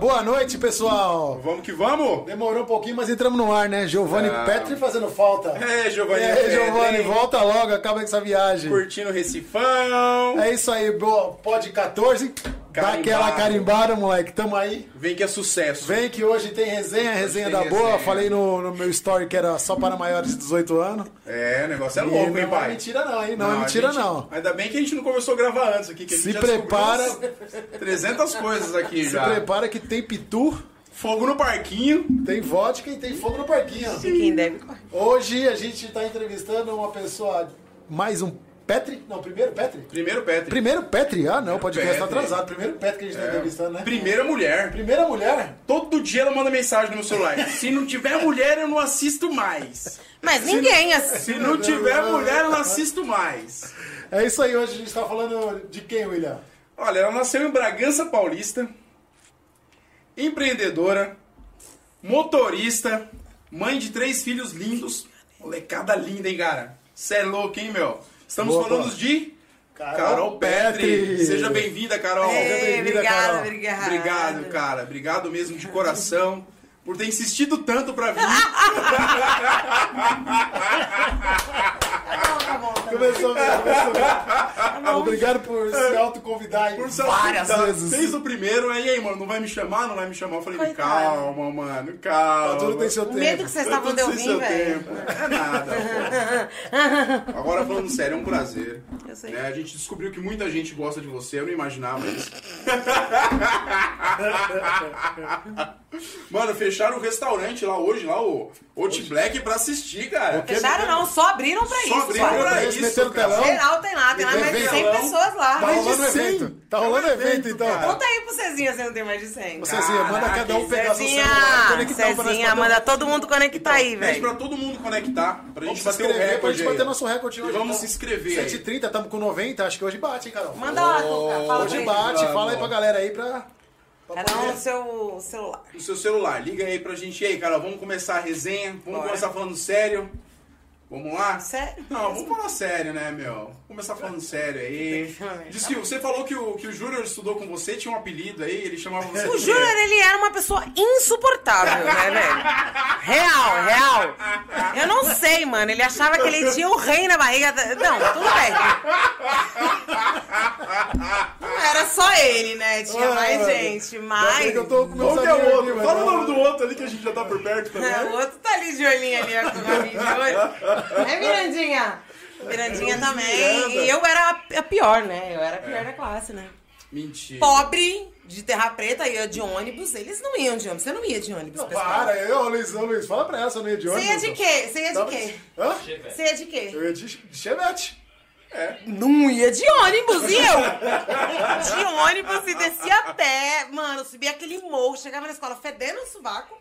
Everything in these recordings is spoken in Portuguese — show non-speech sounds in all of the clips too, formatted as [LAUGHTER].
boa noite, pessoal. Vamos que vamos? Demorou um pouquinho, mas entramos no ar, né? Giovanni Ah. Petri fazendo falta. É, Giovanni. Petri, Giovanni, volta logo, acaba com essa viagem. Curtindo o Recifão. É isso aí, boa. Pod 14. Dá Carimbado. aquela carimbada, moleque. Tamo aí. Vem que é sucesso. Vem que hoje tem resenha, resenha tem da boa. resenha. Falei no, no meu story que era só para maiores de 18 anos. É, o negócio é E louco, hein, não é pai? mentira não, hein? Não, é a mentira gente- não. Ainda bem que a gente não começou a gravar antes aqui. Que a gente Se já prepara. descobriu umas 300 coisas aqui Se já. prepara que tem pitu, Fogo no parquinho. tem vodka e tem fogo no parquinho. Corre. Hoje a gente está entrevistando uma pessoa, mais um Petri? Não, primeiro Petri? Primeiro Petri. Primeiro Petri? Ah, não, o podcast tá atrasado. Primeiro Petri que a gente está É. entrevistando, né? Primeira mulher. Primeira mulher? Todo dia ela manda mensagem no meu celular. [LAUGHS] Se não tiver mulher, eu não assisto mais. Mas ninguém Se assim. não tiver mulher, eu não assisto mais. É isso aí, hoje a gente está falando de quem, William? Olha, ela nasceu em Bragança Paulista, empreendedora, motorista, mãe de três filhos lindos. Molecada linda, hein, cara? Cê é louco, hein, meu? Estamos Boa, falando boa. de Carol Carol Petri. Petri. Seja bem-vinda, Carol. Seja Ei, bem-vinda, obrigada, Carol. obrigada. Obrigado, cara. Obrigado mesmo de coração por ter insistido tanto pra vir. Tá bom, tá bom, tá bom. Começou mesmo, começou mesmo. Obrigado por se autoconvidar aí Por ser várias vezes. Fez o primeiro, aí, aí, mano, não vai me chamar, não vai me chamar. Eu falei, Coitado. calma, mano, calma. Tudo tem seu O tempo. medo que vocês estavam de seu velho. tempo. É nada. pô. Agora falando sério, é um prazer. Eu sei. Né, A gente descobriu que muita gente gosta de você, eu não imaginava isso. [LAUGHS] Mano, fecharam o restaurante lá hoje, lá, o Hot Black, pra assistir, cara. Fecharam não, só abriram pra Só isso. abriram só. pra Eles isso, meteram cara. telão. Geral tem lá, tem lá mais de 100 Telão. pessoas lá. Tá de rolando 100. evento. Tá rolando É um evento, evento, então. Conta aí pro Cezinha se não tem mais de 100. Cezinha, manda Caraca, cada um pegar seu Cezinha, celular conectar pra nós Cezinha, manda todo mundo conectar aí, Pede velho. pra todo mundo conectar, pra gente se bater o inscrever pra recorde gente bater nosso recorde hoje. Vamos então. se inscrever aí. 130, estamos com 90, acho que hoje bate, hein, Carol? Manda lá, Hoje pra bate, fala aí pra galera aí pra... Cada um no seu celular. no seu celular. Liga aí pra gente. E aí, cara, vamos começar a resenha. Vamos Bora. começar falando sério. Vamos lá? Sério? Não, vamos falar sério, né, meu? Vamos começar falando sério aí. [LAUGHS] Diz que você falou que o, que o Júnior estudou com você, tinha um apelido aí, ele chamava você O Júnior, ele era uma pessoa insuportável, né, velho? Real, real. Eu não sei, mano. Ele achava que ele tinha o rei na barriga. da- Não, tudo bem. Não era só ele, né? Tinha Ah, mais gente, mas. eu tô Qual que é o outro? Fala o nome do outro ali que a gente já tá por perto também. É, o outro tá ali de olhinho ali, ó, com o rabinho de olho. É, Mirandinha? Mirandinha também. Miranda. E eu era a- pior, né? Eu era a pior da classe, né? Mentira. Pobre, de terra preta, ia de ônibus. Eles não iam de ônibus. Você não ia de ônibus, Não, para, eu, Luiz, ô, Luiz, fala pra essa, eu não ia de Você ônibus. ia de quê? Você ia de quê? Hã? Você ia de quê? Eu ia de de chevette. Não ia de ônibus, e eu? De ônibus e descia a pé. Mano, subia aquele morro, chegava na escola fedendo o sovaco.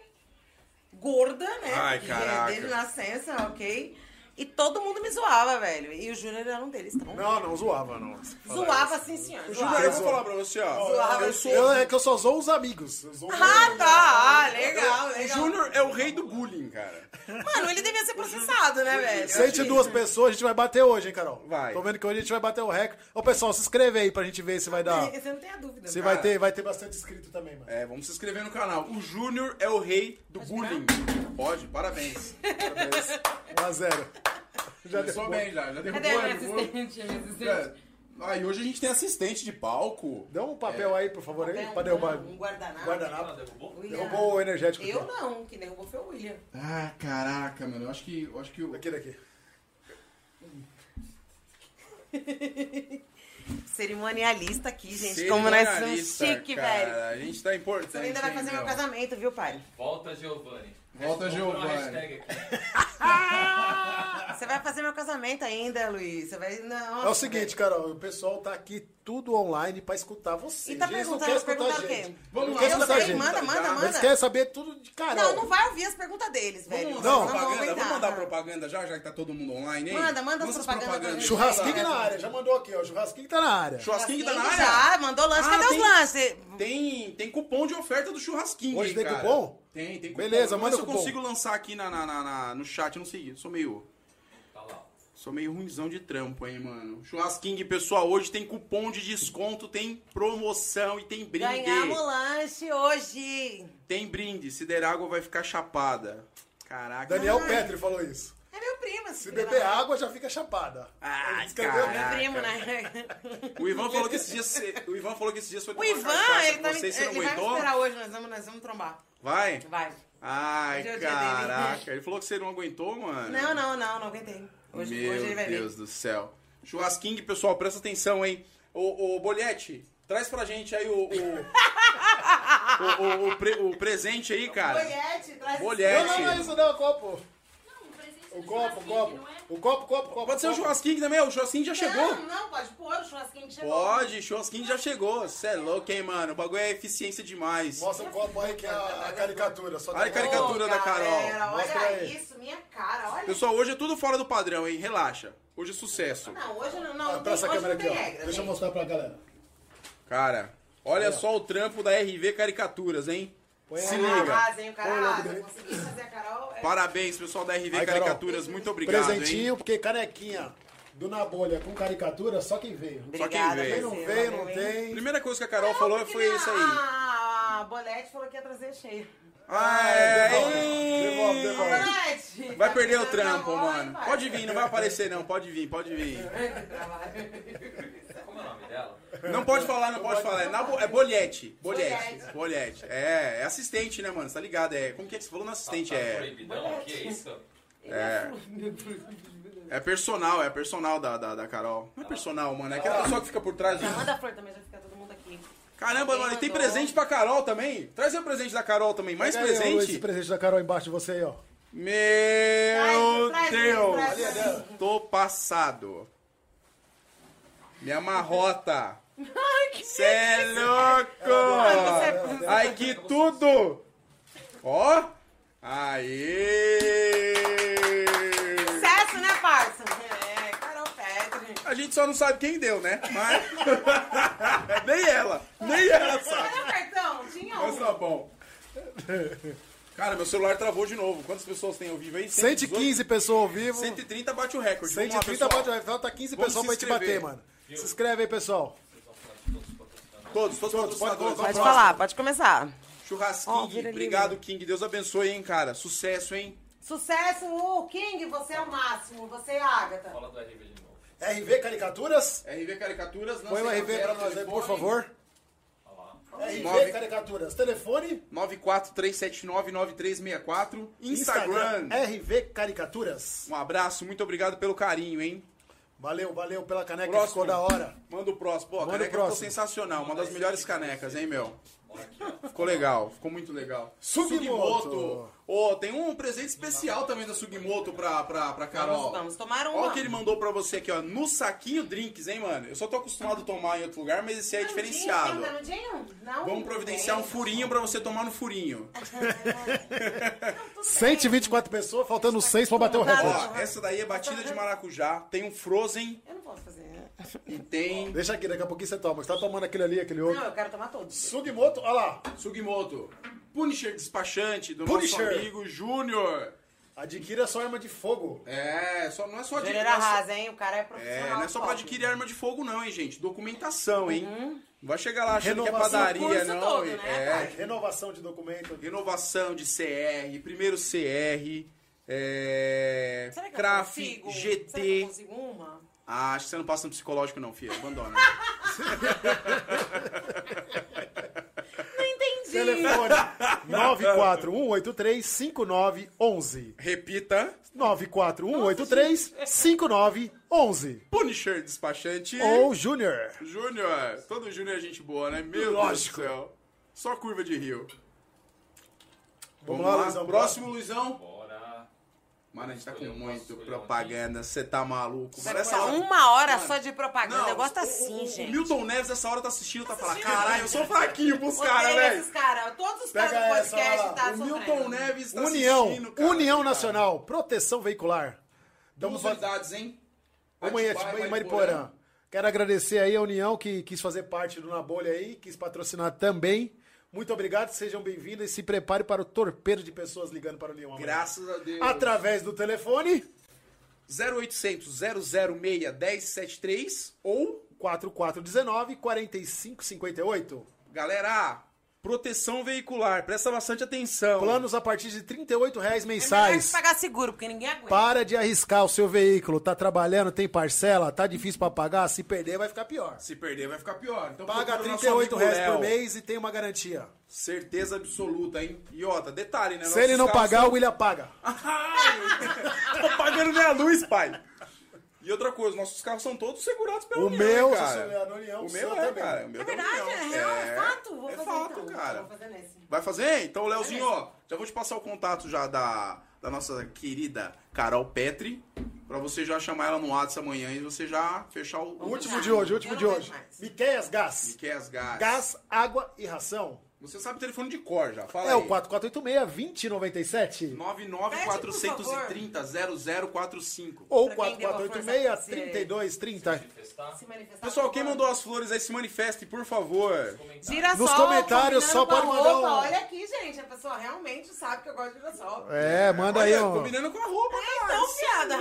Gorda, né? Ai, Porque caraca. Desde nascença, ok? E todo mundo me zoava, velho. E o Júnior era um deles, então. Não, não, zoava, não. Zoava assim, senhor. Júnior, Zoava. eu vou falar pra você, ó. Zoava Eu sou. Eu, é que eu só zoo os amigos. Zoo Ah, tá. Ah, legal, O legal. Júnior é o rei do bullying, cara. Mano, ele devia ser processado, né, velho? 102 pessoas, a gente vai bater hoje, hein, Carol? Vai. Tô vendo que hoje a gente vai bater o recorde. Ô, pessoal, se inscreve aí pra gente ver se vai dar. [LAUGHS] Você não tem a dúvida. Se vai ter, vai ter bastante inscrito também, mano. É, vamos se inscrever no canal. O Júnior é o rei do bullying. Pode, parabéns. [LAUGHS] 1x0. Já Começou derrubou. bem já, já derrubou. Cadê a minha derrubou. assistente? a minha assistente? É. Ah, e hoje a gente tem assistente de palco. Dá um papel aí, por favor, aí, Tem um- pra derrubar. Um guardanapo. Guardanapo. William. Derrubou o energético Eu aqui. não, quem derrubou foi o William. Ah, caraca, mano. Eu acho que. Eu acho que o. Daqui, daqui. [LAUGHS] Cerimonialista aqui, gente. Como nós somos Cerimonialista, chique, cara. velho. A gente tá importante. Você ainda vai fazer hein, meu casamento, viu, pai? Volta Giovanni. Volta, Giovanni. Você vai fazer meu casamento ainda, Luiz. Você vai. Não. É o seguinte, Carol, o pessoal tá aqui tudo online pra escutar você. E tá Eles não perguntando, escutar perguntar o quê? gente. Vamos Não lá, Eu sei, gente. manda, manda, Eles manda. Eles querem saber tudo de Carol. Não, não vai ouvir as perguntas deles, velho. Vamos Não. propaganda? Vamos mandar propaganda já, já que tá todo mundo online, hein? Manda, manda Vamos as propagandas gente. Churrasquinho na área, já mandou aqui, ó. Churrasquinho tá na área. Churrasquinho tá na área? Já, mandou lanche. Ah, Cadê tem- os lanches? Tem, tem cupom de oferta do churrasquinho. Hoje aí, tem cara. cupom? Tem, tem cupom. Beleza, manda se cupom. eu consigo lançar aqui na, na- na- na- no chat, eu não sei, eu sou meio... Sou meio ruimzão de trampo, hein, mano. Churrasquinho, pessoal, hoje tem cupom de desconto, tem promoção e tem brinde. Ganhamos lanche hoje. Tem brinde. Siderágua vai ficar chapada. Caraca. Daniel Petri falou isso. É meu primo. Se beber água, já fica chapada. Ai, Ele escreveu- caraca. Meu primo, né? O Ivan falou que esses dias, o Ivan falou que esses dias foi O Ivan, ele, tá, vocês, você não ele vai me aguentou? esperar hoje, nós vamos, nós vamos trombar. Vai? Vai. Ai, é caraca. Ele falou que você não aguentou, mano. Não, não, não, não aguentei. Hoje, Meu hoje Deus do céu. Churrasquinho, pessoal, presta atenção, hein? Ô, ô Bolhete, traz pra gente aí o. O, [LAUGHS] o, o- o pre- o presente aí, cara. Bolhete, traz Bolhete. Não, não, não é isso não, copo. O copo, o copo. é? O copo, copo, copo. Pode ser o churrasquinho também, o churrasquinho já chegou. Não, não, pode pôr o churrasquinho que chegou. Pode, churrasquinho já chegou. Cê é louco, hein, mano? O bagulho é eficiência demais. Mostra o copo aí que é a, a caricatura. Só Olha a tem- caricatura. da Carol. galera, Mostra Olha aí. isso, minha cara, olha. Pessoal, hoje é tudo fora do padrão, hein? Relaxa. Hoje é sucesso. Não, hoje não, não, Ah, tem, essa hoje câmera não aqui, tem ó. regra, Deixa eu gente. mostrar pra galera. Cara, olha só o trampo da RV Caricaturas, hein? Põe Se liga. Arrasa, hein, o cara Põe o logo arrasa. dele. Consegui fazer a Carol. é- Parabéns, pessoal da RV Aí, Carol. Caricaturas. Muito obrigado, Presentinho, hein? porque canequinha do Na Bolha com caricatura, só quem veio. Só quem Obrigada, veio. Quem não veio, não tem. Primeira coisa que a Carol Não, falou foi isso aí. A Bolete falou que ia trazer cheio. Ah, é. devolve, devolve! Vai perder tá o trampo, bom, mano. Pode vir, não vai aparecer não. Pode vir, pode vir. [LAUGHS] Como é o nome dela? Não pode falar, não pode falar. É, na é bolhete. Bolhete. Bolhete. É, é assistente, né, mano? Você tá ligado? É, como que é que você falou no assistente? Tá É, proibidão aqui, é isso? é, é personal, é personal da, da, da Carol. Não é personal, mano. É aquela pessoa que fica por trás. Manda a flor também, já fica todo mundo aqui. Caramba, mano, e tem presente pra Carol também. Traz o presente da Carol também. Mais Pega aí, presente? Esse presente da Carol embaixo de você aí, ó. Meu Traz, traz, Deus! traz, traz, traz. Tô passado. Minha marrota. Ai, que Cê é louco! Ai, que tudo! Ó! Aê! sucesso, né, parça? É, Carol Petri. A gente só não sabe quem deu, né? Mas. [LAUGHS] nem ela! Nem ela sabe! Cadê o cartão? Tinha Mas um. tá bom. Cara, meu celular travou de novo. Quantas pessoas tem ao vivo aí? 115 pessoas ao vivo. 130 bate o recorde. Vamos lá, 130 pessoal. bate. Falta 15 Vamos pessoas pra gente bater, mano. Se inscreve aí, pessoal. Todos, todos, Todos, pode. Pode Próximo. falar, pode começar. Churras Ó, King, vira ali, obrigado? King. Deus abençoe, hein, cara. Sucesso, hein? Sucesso, uh, King, você é o máximo. Você é a Agatha. Fala do RV de novo. RV Caricaturas. RV Caricaturas, Põe o RV pra nós aí, por favor. RV Nove- Caricaturas. Telefone. 943799364. Instagram. RV Caricaturas. Um abraço, muito obrigado pelo carinho, hein? Valeu, valeu pela caneca, Próximo. ficou da hora. Manda o próximo. Pô, a Manda caneca ficou sensacional. Uma das melhores canecas, hein, meu? Ficou legal, ficou muito legal. Sugimoto. Ô, tem um presente especial também da Sugimoto pra, pra, pra Carol. Vamos, vamos tomar uma. Olha o que ele mandou pra você aqui, ó. No saquinho drinks, hein, mano? Eu só tô acostumado a tomar em outro lugar, mas esse é Canudinho, diferenciado. um canudinho? Não? Vamos providenciar um furinho pra você tomar no furinho. [LAUGHS] Não, tudo 124 pessoas, faltando 6 pra bater o recorde. Ó, essa daí é batida de maracujá. Tem um Frozen. Eu não posso fazer. e tem Deixa aqui, daqui a pouquinho você toma. Você tá tomando aquele ali, aquele outro. Não, eu quero tomar todos. Sugimoto, olha lá. Sugimoto. Punisher despachante do Punisher. nosso amigo Júnior. Adquira sua arma de fogo. É, só, não é só adquirir. Júnior arrasa, hein? O cara é É, profissional. não é só pra adquirir arma de fogo, não, hein, gente. Documentação, hein? Não vai chegar lá achando Renovação, que é padaria, não. todo, né, é? Renovação de documento. renovação de CR, primeiro CR, é, Será que CRAF, eu consigo? Será que eu GT. consigo uma? Ah, acho que você não passa no psicológico, não, filha. Abandona. [LAUGHS] Telefone [LAUGHS] 941835911. Repita. 941835911. Punisher despachante. Ou Júnior. Júnior. Todo Júnior é gente boa, né? Meu Lógico. Deus do céu. Só curva de rio. Vamos lá, Luizão. Próximo, Luizão. Mano, a gente tá com muito propaganda. Você tá maluco. Demorar essa hora- uma hora Mano, só de propaganda. Não, eu gosto o- assim, o, gente. O Milton Neves essa hora tá assistindo, tá falando, assistindo. caralho, eu sou fraquinho pros caras, velho. esses caras. Todos os caras do podcast tá O sofrendo. Milton Neves tá União. assistindo, cara. União Nacional. Proteção Veicular. Duas Vamos unidades, hein? Amanhã Atibaia, em Mariporã. Quero agradecer aí a União que quis fazer parte do Na Bolha aí, quis patrocinar também. Muito obrigado, sejam bem-vindos e se prepare para o torpedo de pessoas ligando para União amanhã. Graças a Deus. Através do telefone 0800 006 1073 ou 4419 4558. Galera, proteção veicular, presta bastante atenção. Planos a partir de 38 reais É mensais. que pagar seguro, porque ninguém aguenta. Para de arriscar o seu veículo. Tá trabalhando, tem parcela, tá difícil pra pagar. Se perder, vai ficar pior. Se perder, vai ficar pior. Então Paga nosso 38 amigo reais por Léo. mês e tem uma garantia. Certeza absoluta, hein? E outra, detalhe, né? Se ele não pagar, o William paga. [LAUGHS] Tô pagando minha luz, pai. E outra coisa, nossos carros são todos segurados pela O União, meu, se cara. você União, o meu é, também. cara. O meu É da verdade, União. é real, é, fato. Vou é fazer fato, então. cara. Vou fazer nesse. Vai fazer? Então, Leozinho, ó, já vou te passar o contato já da, da nossa querida Carol Petri, pra você já chamar ela no WhatsApp amanhã e você já fechar o... O último de hoje, o último de hoje. Miqueias Gás. Que é as gás. Gás, água e ração. Você sabe o telefone de cor já, fala É aí. o 4486-2097 99477-0045. ou Pra quem deu a força pra você. 486-3230. Manifestar. Se manifestar, Pessoal, por quem mandou as flores aí, se manifeste, por favor. Girassol, Nos comentários só pode mandar roupa. um- Olha aqui, gente. A pessoa realmente sabe que eu gosto de girassol. É, manda aí, ó. combinando com a roupa, cara. Então, piada.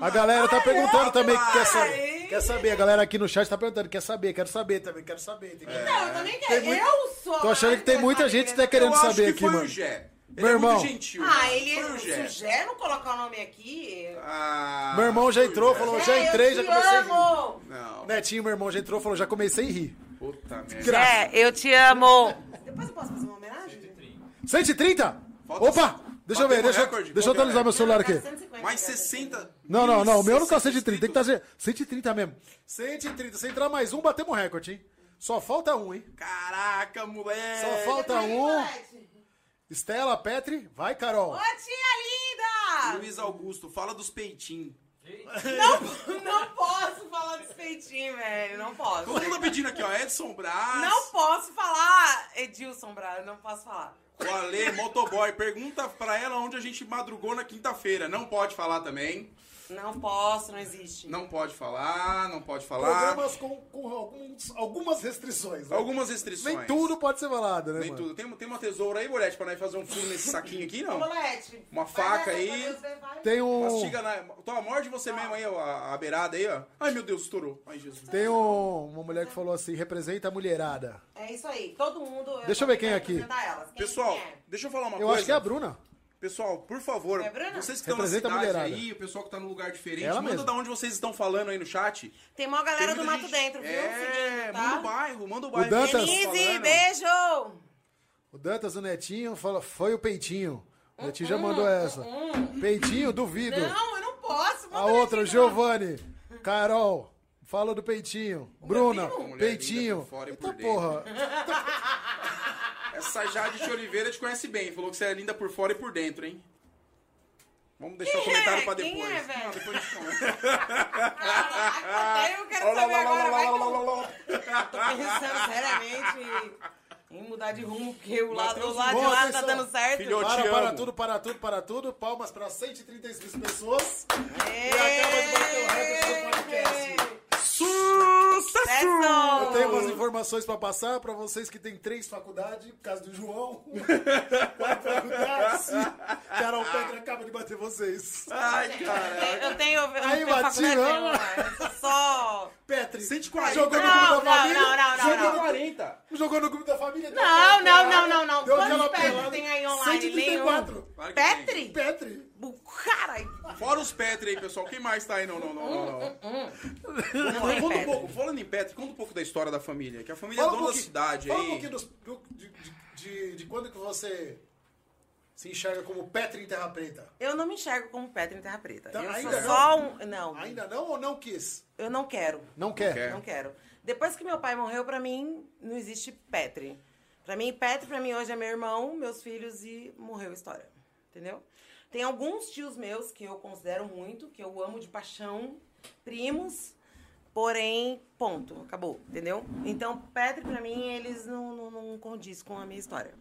A galera tá perguntando também, que quer saber. Quer saber, a galera aqui no chat tá perguntando, quer saber, quero saber também, quero saber. Tem que- Não, eu também quero. muito- Eu sou. Tô achando que tem muita gente que tá querendo saber que aqui, mano. o Gé. Ele Meu é irmão. muito gentil. Ah, né? ele. O Se Gé. o Gé não colocar o nome aqui. Ah, Meu irmão já entrou, falou, já entrei, já comecei a rir. amo. Não, Netinho, meu irmão, já entrou, falou, já comecei a rir. puta merda. Gé, eu te amo. Depois eu posso fazer uma homenagem? 130? Falta Opa! Deixa eu ver, deixa, eu- recorde. deixa eu é? atualizar meu celular aqui. Tá 150, Mais cara. 60. Não, não, não, o meu não tá 160 130, tem que estar 130 mesmo. 130, se entrar mais um, batemos recorde, hein? Só falta um, hein? Caraca, moleque. Só falta Aí, um. moleque. Estela, Petri, vai, Carol. Ô, tia linda! Luiz Augusto, fala dos peitinhos. Não, não posso falar dos peitinhos, velho. Não posso. Todo mundo tá pedindo aqui, ó. Edson Braz. Não posso falar, Edilson Braz, não posso falar. O Ale, motoboy. Pergunta pra ela onde a gente madrugou na quinta-feira. Não pode falar também. Não posso, não existe. Não pode falar, não pode falar. Programas com, com alguns- algumas restrições. né? Algumas restrições. Nem tudo pode ser falado, né, Nem mano? tudo. Tem, tem uma tesoura aí, Bolete, pra nós fazer um furo nesse saquinho aqui, não? Bolete. Uma faca aí. Tem um... Mastiga na. Toma, morde você mesmo aí, ó, a, a beirada aí, ó. Ai, meu Deus, estourou. Ai, Jesus. Tem um, uma mulher que falou assim, representa a mulherada. É isso aí, todo mundo... Deixa eu ver quem é aqui. Quem- Pessoal, quem é? deixa eu falar uma Eu coisa. acho que é a Bruna. Pessoal, por favor, É, Bruna? vocês que estão na cidade mulherada. aí, o pessoal que tá num lugar diferente, Ela manda mesma. da onde vocês estão falando aí no chat. Tem uma galera Tem do Mato gente- Dentro, viu? É, tá? manda o bairro, manda o bairro. Dantas- que vocês estão Denise, beijo! O Dantas, o Netinho, falou, foi o Peitinho. O Netinho já Hum, mandou essa. Peitinho, duvido. Não, eu não posso. A outra, o. Giovanni. Carol, fala do Peitinho. Bruna, Peitinho. fora e porra. [LAUGHS] Essa Jade de Oliveira te conhece bem. Falou que você é linda por fora e por dentro, hein? Vamos deixar o Quem comentário é? pra Quem depois. é, velho? Não, depois a gente até eu quero saber agora. lá, Vai tô pensando seriamente em mudar de rumo, porque o lado, o lado de lá tá dando certo. Filho, Para, para tudo, para tudo, para tudo. Palmas para 136 pessoas. E acaba de bater o recorde do podcast. Sucesso! Eu tenho umas informações pra passar pra vocês que tem três faculdades, por causa do João. [LAUGHS] Quatro faculdades. Carol Pedra acaba de bater vocês. Ai, cara. Eu tenho, eu não Aí, tenho Matinho, faculdade só... Petri, 140. jogou no grupo da família. não, não, não, jogou, não. No, 40. jogou no grupo da família. Não, não, não, não, não. Deu Quantos Petri tem aí online? 134. Claro que tem. Petri? Petri. Caralho. Fora os Petri aí, pessoal. Quem mais tá aí? Não, não, não, não. não. Não Conta tem um pouco, falando em Petri, conta um pouco da história da família. Que a família Fala é um dona da cidade fala um aí. pouquinho dos- do- de, de, de, de quando que você se enxerga como Petri em Terra Preta. Eu não me enxergo como Petri em Terra Preta. Então, eu ainda sou não? só um... Não, Ainda não ou não quis? eu não quero. Não quer. quer. Não quero. Depois que meu pai morreu, pra mim, não existe Petri. Pra mim, Petri, pra mim, hoje é meu irmão, meus filhos e morreu a história. Entendeu? Tem alguns tios meus que eu considero muito, que eu amo de paixão, primos, porém, ponto, acabou, entendeu? Então, Petri, pra mim, eles não, não, não condiz com a minha história.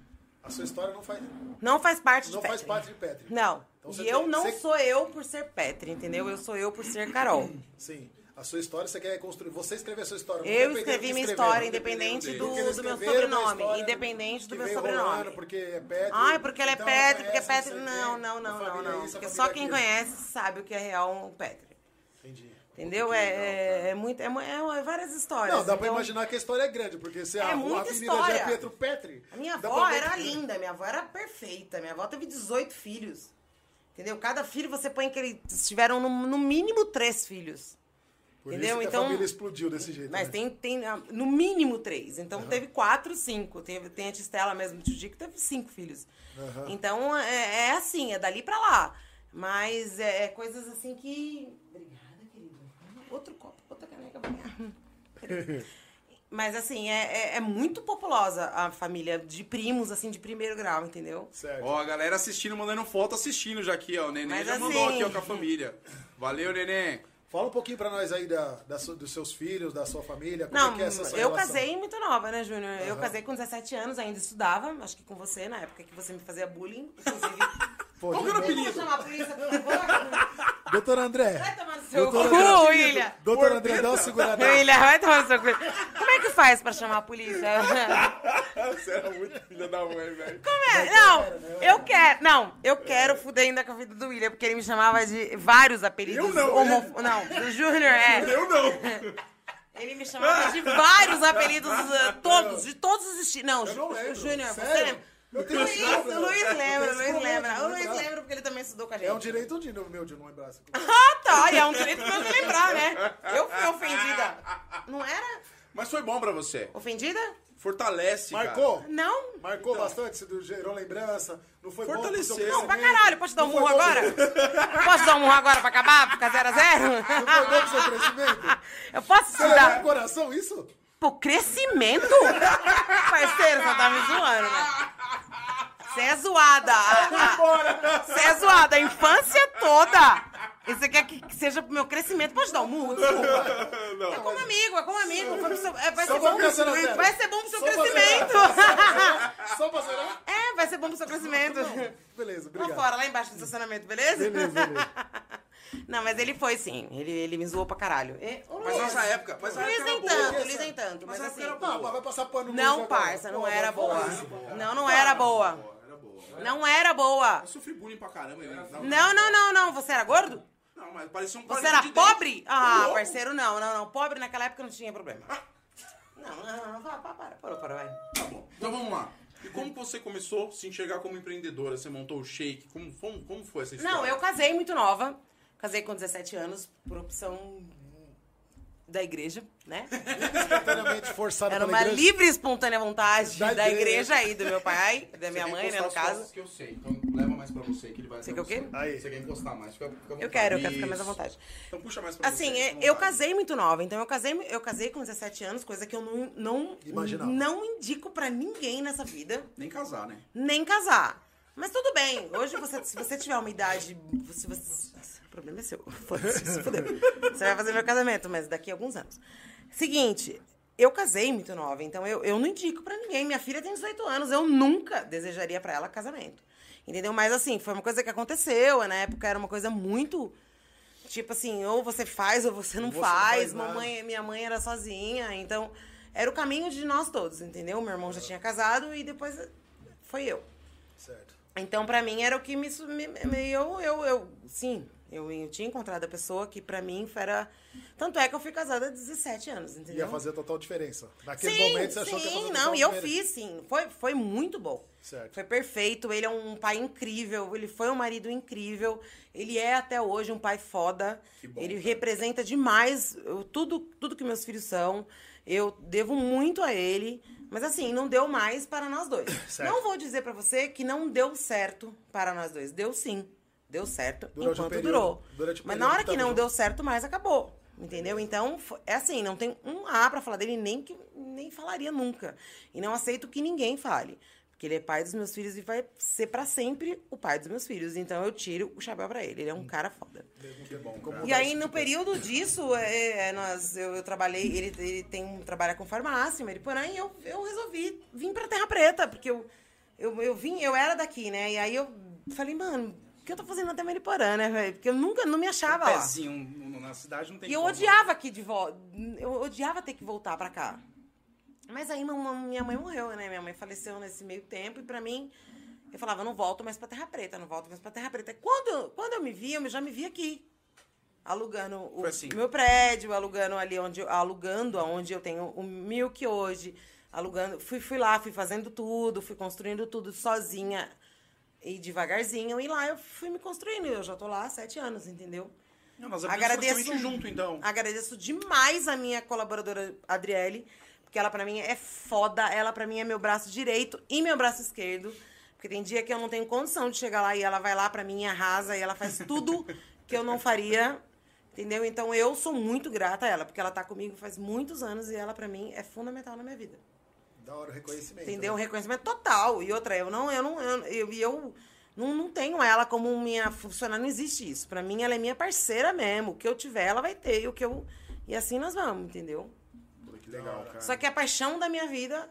A sua história não faz, Não faz parte não de faz Petri. parte de Petri. Não. Então e eu tem- não você- sou eu por ser Petri, entendeu? Eu sou eu por ser Carol. Sim. A sua história, você quer construir. Você escreveu a sua história. não Eu escrevi minha história, independente do, do meu sobrenome. Independente do meu sobrenome. porque é Petri. Ai, porque ela é então Petri, porque é Petri. não Não, não, não, não, não. Porque só quem conhece sabe o que é real um Petri. Entendi. Entendeu? É, é, é muito. É, é várias histórias. Não, dá pra Então, imaginar que a história é grande, porque se É a, a muita avenida já história. é Pietro Petri. A minha avó pra ver era que- linda, minha avó era perfeita. Minha avó teve 18 filhos. Entendeu? Cada filho você põe que eles tiveram no, no mínimo três filhos. Por Entendeu? isso que Então- a família explodiu desse jeito. Mas né? tem, tem ah, no mínimo três. Então teve quatro, cinco. Teve, tem a Tistela mesmo, de Judy, que teve cinco filhos. Aham. Então é, é assim, é dali pra lá. Mas é, é coisas assim que. Outro copo, outra caneca pra mim. [LAUGHS] Mas assim, é, é, é muito populosa a família de primos, assim, de primeiro grau, entendeu? Certo. Ó, a galera assistindo, mandando foto, assistindo já aqui, ó. O Neném Mas já assim- mandou aqui, ó, com a família. Valeu, Neném. Fala um pouquinho pra nós aí da, da dos seus filhos, da sua família. Como Não, é que é essa sua eu relação? casei muito nova, né, Júnior? Eu Aham. casei com 17 anos, ainda estudava, acho que com você, na época que você me fazia bullying. Inclusive. [LAUGHS] Pô, Qual que era o de- apelido? Vamos chamar a polícia, por favor? Doutor André. Vai tomar no seu cu. William. Doutor André, dá uma segurada. William, vai tomar no seu cu. Como é que faz pra chamar a polícia? Você era muito filha da mãe, velho. Como é? Não, eu quero. Não, eu quero fuder ainda com a vida do William, porque ele me chamava de vários apelidos. Eu não, homo- Não, do Júnior, é. Eu não. Ele me chamava de vários apelidos, uh, todos, de todos os estilos. Não, não. Júnior, você lembra? Eu tenho Luiz, o Luiz lembra, o Luiz lembra. O Luiz lembra porque ele também estudou com a gente. É um direito de, meu de não lembrar. coisa. [LAUGHS] Ah, tá, e é um direito meu de lembrar, né? Eu fui ofendida. Não era? Mas foi bom pra você. Ofendida? Fortalece, cara. Marcou? Não. Marcou bastante, você gerou lembrança. Não foi Fortaleceu. bom seu Não, pra caralho. Posso te dar um murro agora? Posso dar um murro agora pra acabar? Ficar 0 a 0 Não foi bom pro seu crescimento? Eu posso te Você levou dar... coração isso? Pô, crescimento? [LAUGHS] Parceiro, você tá me zoando, né? Você é zoada. Você é zoada a infância toda. E você quer que seja pro meu crescimento? Pode dar um murro, desculpa. É como amigo, é como amigo. Foi pro seu- é, vai, Só ser bom, ficar sendo sério. vai ser bom pro seu Só pra crescimento. Só pra zerar? É, vai ser bom pro seu crescimento. Beleza, Vamos obrigado. fora, lá embaixo do estacionamento, beleza? Beleza, beleza. Não, mas ele foi sim. Ele, ele me zoou pra caralho. E- ô, Mas Luiz, nessa época. Mas Luiz nem tanto, Luiz nem tanto. Mas Mas assim. era boa. Não, vai passar pano no Não, parça, não era boa. Não, não era boa. Era boa. Não era boa. Eu sofri bullying pra caramba. eu- Não, não, não, não. Você era gordo? Não, mas parecia um Você era de dente. pobre? Ah, parceiro, não, não, não. Pobre naquela época não tinha problema. Não, não, não. Para, para, para, para, para, vai. Tá bom. Então vamos lá. E como você começou a se enxergar como empreendedora? Você montou o shake? Como, como, como foi essa história? Não, eu casei muito nova. Casei com 17 anos por opção da igreja, né? Espontaneamente forçado Era uma igreja. livre e espontânea vontade Da da, igreja. igreja aí, do meu pai, [LAUGHS] da Você minha quer mãe, né, no as caso. que eu sei. Então leva mais pra você que ele vai Você quer o quê? você. Aí. Você quer encostar mais? Fica, fica Eu quero, eu quero ficar mais à vontade. Então puxa mais pra Assim, você. é, à eu casei muito nova, então eu casei, eu casei com 17 anos, coisa que eu não, não, Imaginava. não indico pra ninguém nessa vida, Nem casar, né? nem casar. Mas tudo bem, hoje você, se você tiver uma idade. Se você, problema é seu. [LAUGHS] Foda-se, se fudeu. Você vai fazer meu casamento, mas daqui a alguns anos. Seguinte, eu casei muito nova, então eu, eu não indico pra ninguém. Minha filha tem 18 anos, eu nunca desejaria pra ela casamento. Entendeu? Mas assim, foi uma coisa que aconteceu, na época era uma coisa muito. Tipo assim, ou você faz ou você não Você não faz. faz nada. Mamãe, minha mãe era sozinha, então era o caminho de nós todos, entendeu? Meu irmão já tinha casado e depois foi eu. Certo. Então, pra mim, era o que me. me- me- eu, eu, eu, sim, eu, eu tinha encontrado a pessoa que pra mim era. Tanto é que eu fui casada há 17 anos, entendeu? Ia fazer total diferença. Naquele sim, momento você achou que ia sim, fazer não, e eu fiz, sim. Foi, foi muito bom. Certo. Foi perfeito. Ele é um pai incrível. Ele foi um marido incrível. Ele é até hoje um pai foda. Que bom, ele cara. representa demais eu- tudo, tudo que meus filhos são. Eu devo muito a ele. Mas assim, não deu mais para nós dois. [COUGHS] Certo. Não vou dizer pra você que não deu certo para nós dois. Deu sim. Deu certo Durante enquanto período- durou. durante Mas na hora que não junto. deu certo mais, acabou. Entendeu? Então, é assim, não tem um A pra falar dele, nem que nem falaria nunca. E não aceito que ninguém fale. Porque ele é pai dos meus filhos e vai ser pra sempre o pai dos meus filhos. Então eu tiro o chapéu pra ele. Ele é um cara foda. Que bom, cara. E aí, no período disso, é, é, nós, eu, eu trabalhei, ele, ele tem um, trabalha com farmácia, Mariporã, e eu, eu resolvi vir pra Terra Preta, porque eu, eu, eu vim, eu era daqui, né? E aí eu falei, mano, que eu tô fazendo até Mariporã, né, velho? Porque eu nunca, não me achava lá. Pezinho na cidade não tem E eu como. odiava aqui de volta. Eu odiava ter que voltar pra cá. Mas aí minha mãe morreu, né? Minha mãe faleceu nesse meio tempo e pra mim eu falava, não volto mais pra Terra Preta, não volto mais pra Terra Preta. Quando, eu- quando eu me vi, eu já me vi aqui. Alugando o assim. meu prédio, alugando ali onde eu, alugando aonde eu tenho o Milk hoje, alugando, fui, fui lá, fui fazendo tudo, fui construindo tudo sozinha e devagarzinho, e lá eu fui me construindo. Eu já tô lá há sete anos, entendeu? Não, abrimos Agradeço, junto, então. agradeço demais a minha colaboradora Adriele, porque ela pra mim é foda, ela pra mim é meu braço direito e meu braço esquerdo, porque tem dia que eu não tenho condição de chegar lá e ela vai lá pra mim e arrasa e ela faz tudo que eu não faria, entendeu? Então eu sou muito grata a ela, porque ela tá comigo faz muitos anos e ela pra mim é fundamental na minha vida. Da hora o reconhecimento. Entendeu? Um né? reconhecimento total. E outra, eu não, eu não, eu, eu, eu não, não tenho ela como minha funcionária, não existe isso. Pra mim, ela é minha parceira mesmo. O que eu tiver, ela vai ter. E o que eu. E assim nós vamos, entendeu? Pô, que legal, cara. Só que a paixão da minha vida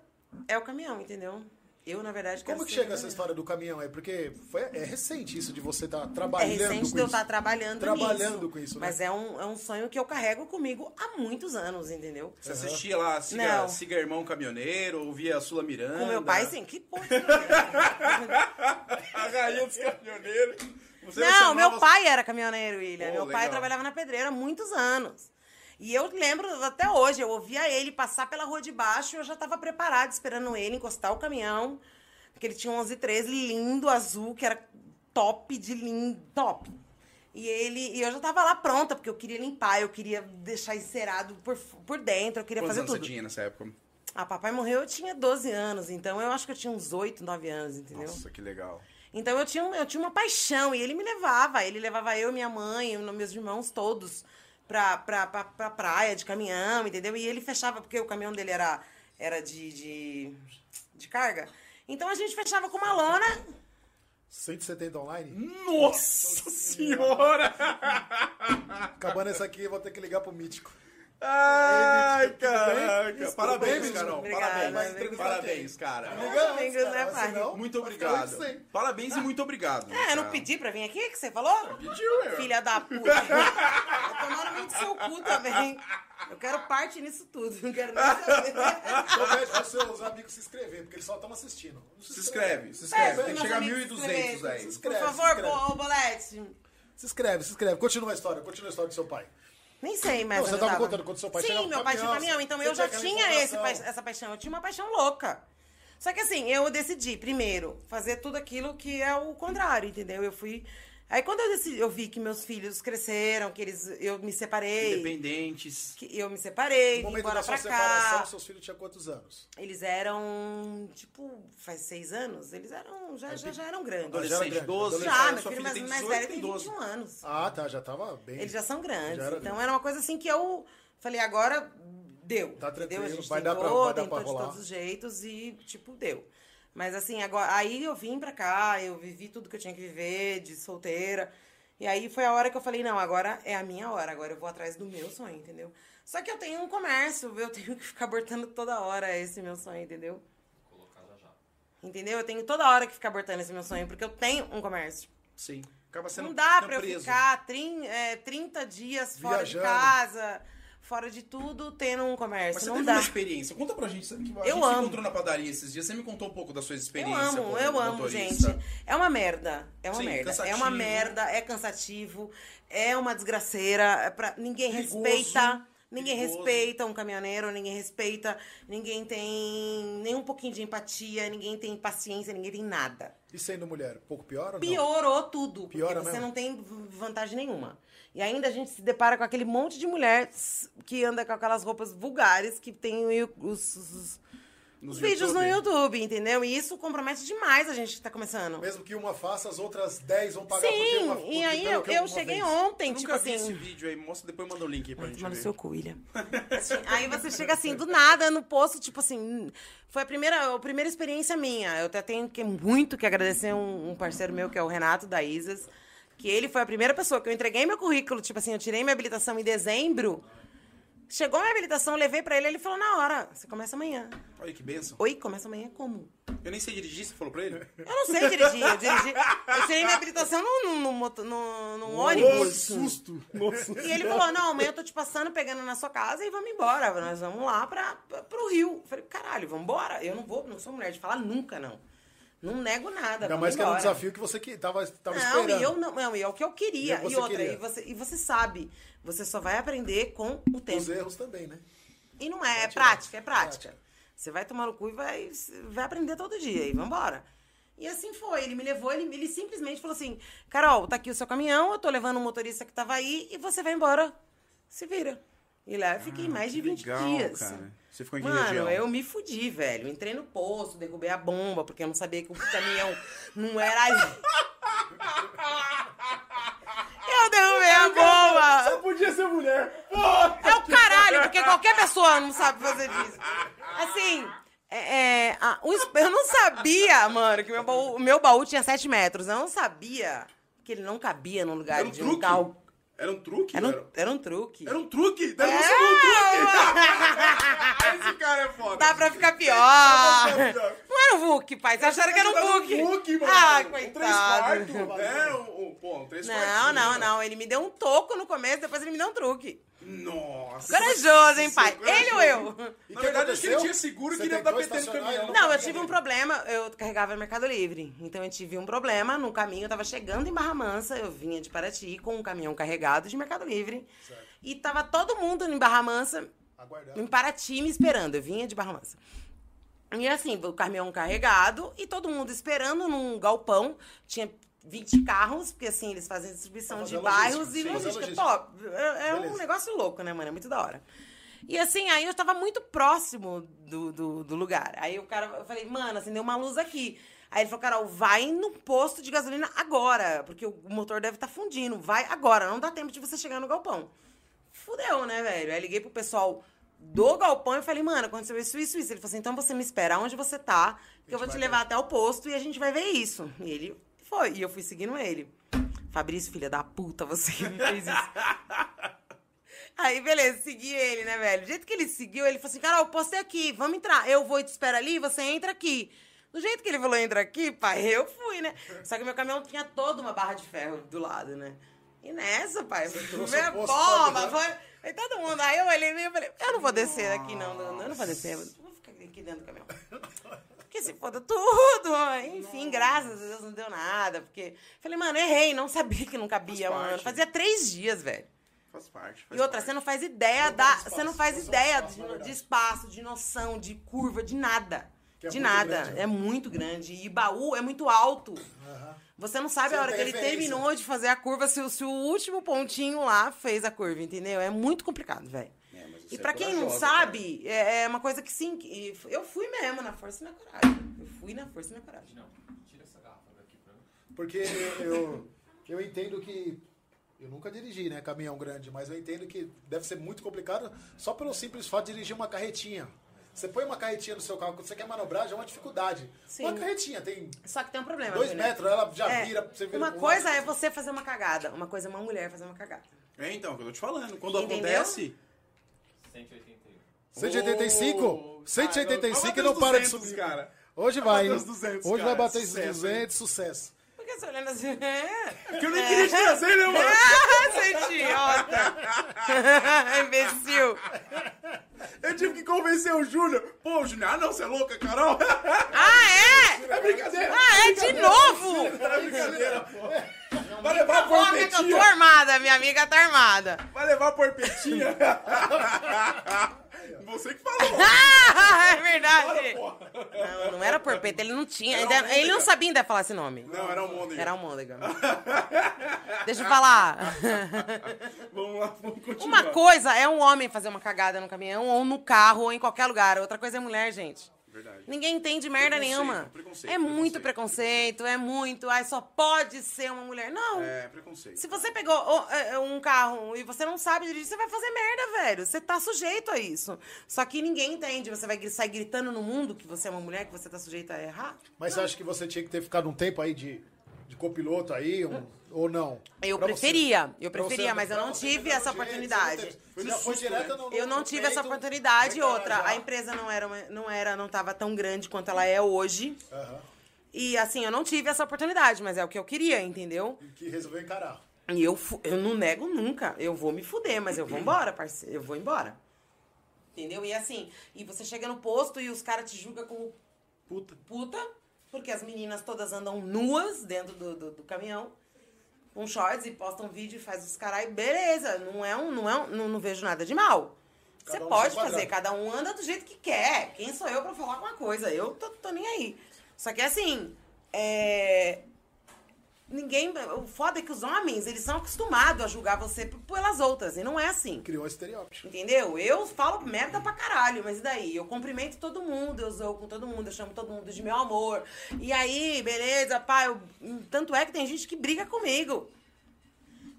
é o caminhão, entendeu? Eu, na verdade, quero Como que chega essa história do caminhão aí? Porque foi, é recente isso de você estar É trabalhando recente com de eu estar trabalhando Trabalhando nisso. com isso, né? Mas é um, é um sonho que eu carrego comigo há muitos anos, entendeu? Você assistia lá, Siga, Não. Siga Irmão Caminhoneiro, ouvia a Sula Miranda. Com meu pai, sim. Que porra. [LAUGHS] a rainha dos caminhoneiros. Você Não, meu pai era caminhoneiro, William. Oh, meu pai legal. trabalhava na pedreira há muitos anos. E eu lembro até hoje, eu ouvia ele passar pela rua de baixo e eu já estava preparada, esperando ele encostar o caminhão. Porque ele tinha um 1113 lindo, azul, que era top de lindo, top. E ele e eu já tava lá pronta, porque eu queria limpar, eu queria deixar encerado por, por dentro, eu queria Quantos fazer anos tudo. você tinha nessa época? Ah, papai morreu, eu tinha 12 anos, então eu acho que eu tinha uns 8, 9 anos, entendeu? Nossa, que legal. Então eu tinha, eu tinha uma paixão e ele me levava. Ele levava eu, minha mãe, eu- meus irmãos todos pra, pra, pra, pra praia de caminhão, entendeu? E ele fechava, porque o caminhão dele era, era de, de, de carga. Então a gente fechava com uma lona. 170 online? Nossa senhora! Acabando essa aqui, eu vou ter que ligar pro Mítico. Ai, caraca. Parabéns, Carol. Parabéns. Parabéns, cara. Né, Muito obrigado. Parabéns e muito obrigado. É, eu não pedi pra vir aqui, que você falou? Pediu, eu. Filha da puta. Eu [LAUGHS] tomando muito seu cu também. Eu quero parte nisso tudo. Não quero nem saber. [LAUGHS] Eu pros seus amigos se inscreverem, porque eles só estão assistindo. Se inscreve, se inscreve. Tem que chegar a 1.200, velho. Se Por favor, Bolete. Se inscreve, se inscreve. Continua a história, continua a história do seu pai. Nem sei, mas. Não, você eu tava tava- contando quando seu pai Sim, chegava meu pai tinha caminhão, então eu já tinha esse, essa paixão. Eu tinha uma paixão louca. Só que assim, eu decidi, primeiro, fazer tudo aquilo que é o contrário, entendeu? Eu fui. Aí quando eu decidi, eu vi que meus filhos cresceram, que eles. Eu me separei. Independentes. Que eu me separei, No vim momento embora da sua pra separação, cá. seus filhos tinham quantos anos? Eles eram, tipo, faz seis anos, eles eram, já, já, já eram grandes. Adolescente, grande, 12. adolescente. Já, meu filha filho mais, tem mais 18, velho tem tem 12. 21 anos. Ah, tá, já tava bem. Eles já são grandes. Já era então grande. era uma coisa assim que eu falei, agora deu. Tá tranquilo, A gente vai dar pra- tentou, vai dar tentou pra de rolar. todos os jeitos e, tipo, deu. Mas assim, agora aí eu vim pra cá, eu vivi tudo que eu tinha que viver, de solteira. E aí foi a hora que eu falei, não, agora é a minha hora, agora eu vou atrás do meu sonho, entendeu? Só que eu tenho um comércio, eu tenho que ficar abortando toda hora esse meu sonho, entendeu? Vou colocar já já. Entendeu? Eu tenho toda hora que ficar abortando esse meu sonho, porque eu tenho um comércio. Sim. Acaba sendo Não dá pra eu preso. ficar trin, é, 30 dias fora de Viajando. casa, fora de tudo, tendo um Mas comércio. você não teve dá. uma experiência. Conta pra gente. sabe que A Eu gente amo. encontrou na padaria esses dias. Você me contou um pouco da sua Eu experiência amo, como eu amo, motorista. gente. É uma merda. É uma Sim, merda. É cansativo. uma merda, é cansativo, é uma desgraceira. É pra... Ninguém Perigoso, respeita. Ninguém perigoso. respeita um caminhoneiro, ninguém respeita, ninguém tem nem um pouquinho de empatia, ninguém tem paciência, ninguém tem nada. E sendo mulher, pouco pior ou não? Piorou tudo. Piora porque você mesmo? não tem vantagem nenhuma. E ainda a gente se depara com aquele monte de mulher s- que anda com aquelas roupas vulgares que tem o- os, os- Nos os vídeos no YouTube. YouTube, entendeu? E isso compromete demais a gente que tá começando. Mesmo que uma faça, as outras 10 vão pagar Sim, uma e porque aí eu, eu cheguei vez. ontem, Eu tipo nunca vi esse assim. vídeo aí. Mostra, depois manda o link aí pra gente no ver. seu cu, William. Assim, aí você chega assim, do nada, no posto, tipo assim. Foi a primeira, a primeira experiência minha. Eu até tenho que, muito que agradecer um, um parceiro meu, que é o Renato da Isas. Que ele foi a primeira pessoa que eu entreguei meu currículo. Tipo assim, eu tirei minha habilitação em dezembro. Chegou a minha habilitação, eu levei pra ele, ele falou na hora, você começa amanhã. Olha que benção. Oi, começa amanhã como? Eu nem sei dirigir, você falou pra ele? Eu não sei dirigir, eu dirigi. Eu tirei minha habilitação no, no, no, no, no ônibus. susto. E ele falou: não, amanhã eu tô te passando, pegando na sua casa e vamos embora. Nós vamos lá pra, pra, pro Rio. Eu falei, caralho, vamos embora. Eu não vou, não sou mulher de falar nunca, não. Não nego nada. Ainda mais que era um embora. desafio que você que tava, tava Não, esperando. e eu não, não, e é o que eu queria. E você E outra, queria. E, você, e você sabe, você só vai aprender com o tempo. Os erros também, né? E não é, é prática, é prática. Você vai tomar no cu e vai, vai aprender todo dia. E vambora. E assim foi. Ele me levou, ele, ele simplesmente falou assim: Carol, tá aqui o seu caminhão, eu tô levando o motorista que tava aí e você vai embora. Se vira. E lá eu fiquei mais de 20 Ah, legal, dias. cara. Você ficou em que Mano, região? eu me fudi, velho. Entrei no posto, derrubei a bomba, porque eu não sabia que o caminhão não era. Eu derrubei a bomba! Só podia ser mulher. É o caralho, porque qualquer pessoa não sabe fazer isso. Assim, é, é, a- eu não sabia, mano, que o meu baú, o meu baú tinha 7 metros. Eu não sabia que ele não cabia no lugar Era um de um truque? carro. Era um truque? Era Era, um, era um truque. era um truque? Deve É, ser um truque! [LAUGHS] Esse cara é foda. Dá pra ficar pior. Pra. Não era um Vuk, pai. Vocês acharam que era um Vuk? Vuk, mano. Ah, Um três coitado. quartos. É, um, um, pô, um três Não, quartinhos, não, mano. não. Ele me deu um toco no começo, depois ele me deu um truque. Nossa. Corajoso, hein, pai? Corajoso. Ele ou eu? E Na que verdade, acho que ele tinha seguro e Você queria tentou dar PT no caminhão. Não, eu tive um problema. Eu carregava Mercado Livre. Então eu tive um problema no caminho. Eu tava chegando em Barra Mansa. Eu vinha de Paraty com um caminhão carregado de Mercado Livre. Certo. E tava todo mundo em Barra Mansa, Aguardando. em Paraty, me esperando. Eu vinha de Barra Mansa. E assim, o caminhão carregado e todo mundo esperando num galpão. Tinha 20 carros, porque assim, eles fazem distribuição de bairros logística, e logística. logística. Top. É, é um negócio louco, né, mano? É muito da hora. E assim, aí eu tava muito próximo do, do, do lugar. Aí o cara, eu falei, mano, acendeu uma luz aqui. Aí ele falou, Carol, vai no posto de gasolina agora, porque o motor deve estar fundindo. Vai agora, não dá tempo de você chegar no galpão. Fudeu, né, velho? Aí liguei pro pessoal do galpão e falei, mano, aconteceu isso, isso, isso. Ele falou assim, então você me espera onde você tá, que eu vou te levar até o posto e a gente vai ver isso. E ele foi, e eu fui seguindo ele. Fabrício, filha da puta, você que me fez isso. [LAUGHS] Aí, beleza, segui ele, né, velho? Do jeito que ele seguiu, ele falou assim, Carol, postei aqui, vamos entrar. Eu vou e te espero ali, você entra aqui. Do jeito que ele falou, entra aqui, pai, [LAUGHS] eu fui, né? Só que meu caminhão tinha toda uma barra de ferro do lado, né? E nessa, pai, trouxe veio a a posta bomba, foi, foi todo mundo. Aí eu olhei e falei, eu não vou descer daqui, não, não, eu não vou descer, eu vou ficar aqui dentro do caminhão. [LAUGHS] Porque se foda tudo, enfim, graças a Deus não deu nada, porque... Falei, mano, errei, não sabia que não cabia, Faz mano. parte. Fazia três dias, velho. Faz parte. faz E outra, parte. você não faz ideia Não da. Você não faz não ideia espaço, de, de espaço, de noção, de curva, de nada. Que é de nada. grande, né? É muito grande. E baú é muito alto. Aham. Você não sabe Você a hora que ele referência. terminou de fazer a curva, se, se o último pontinho lá fez a curva, entendeu? É muito complicado, velho. É, E é pra quem não sabe, é, é uma coisa que sim. que- Eu fui mesmo na força e na coragem. Eu fui na força e na coragem. Não, tira essa garrafa daqui pra mim. Porque eu, eu entendo que. Eu nunca dirigi, né? Caminhão grande, mas eu entendo que deve ser muito complicado só pelo simples fato de dirigir uma carretinha. Você põe uma carretinha no seu carro, quando você quer manobrar, já é uma dificuldade. Sim. Uma carretinha tem Só que tem um problema. dois Júnior. metros, ela já É, vira. Você vira uma coisa lado. é você fazer uma cagada, uma coisa é uma mulher fazer uma cagada. É, então, que eu tô te falando. Quando Entendeu? acontece... 181. 185? Ô, 185 cara, e não para de 200, subir. cara. Hoje vai, bater hein? os 200, Hoje vai cara. bater esses Sucesso, 200, sucesso. Por que você olhando assim? [LAUGHS] É. Que eu nem queria te trazer, né, mano? [LAUGHS] Ah, seu idiota! [LAUGHS] Imbecil! Eu tive que convencer o Júnior. Pô, Júnior, ah não, você é louca, Carol? [LAUGHS] Ah, é? É brincadeira. Ah, é de novo? É brincadeira, pô. Vai levar a que eu tô porpetinha. armada, minha amiga tá armada. Vai levar a porpetinha. [LAUGHS] Você que falou. Ah, [LAUGHS] é verdade. Não, não era porpeta, ele não tinha. Era ainda- almôndega. ele não sabia ainda falar esse nome. Não, era um mundo. Era almôndega. [LAUGHS] Deixa eu falar. [LAUGHS] Vamos lá, vamos continuar. Uma coisa é um homem fazer uma cagada no caminhão, ou no carro, ou em qualquer lugar. Outra coisa é mulher, gente. Verdade. Ninguém entende merda Preconceito, nenhuma. preconceito, é muito preconceito. preconceito, é muito. Ai, só pode ser uma mulher. Não. É, preconceito. Se você pegou ó, é, um carro e você não sabe dirigir, você vai fazer merda, velho. Você tá sujeito a isso. Só que ninguém entende. Você vai sair gritando no mundo que você é uma mulher, que você tá sujeito a errar. Mas você acha que você tinha que ter ficado um tempo aí de de copiloto aí, um- ou não? Eu Pra preferia, você- eu preferia, você- mas eu não tive já essa oportunidade. Não já foi direto no, Eu não tive essa oportunidade. Outra, encarar a já. empresa não era, não era, não tava tão grande quanto ela é hoje. Aham. E assim, eu não tive essa oportunidade, mas é o que eu queria, entendeu? E que resolveu encarar. E eu, eu não nego nunca. Eu vou me fuder, mas eu vou embora, parceiro. Eu vou embora. Entendeu? E assim, e você chega no posto e os caras te julgam como Puta. puta, porque as meninas todas andam nuas dentro do, do, do caminhão, com shorts e postam vídeo e faz os carai, beleza, não é um, não é um, não, não vejo nada de mal. Você um pode fazer, cada um anda do jeito que quer. Quem sou eu pra falar alguma coisa? Eu tô, tô nem aí. Só que assim, é... Ninguém. O foda é que os homens, eles são acostumados a julgar você pelas outras. E não é assim. Criou estereótipo. Entendeu? Eu falo merda pra caralho, mas e daí? Eu cumprimento todo mundo, eu zoo com todo mundo, eu chamo todo mundo de meu amor. E aí, beleza, pá, eu... tanto é que tem gente que briga comigo.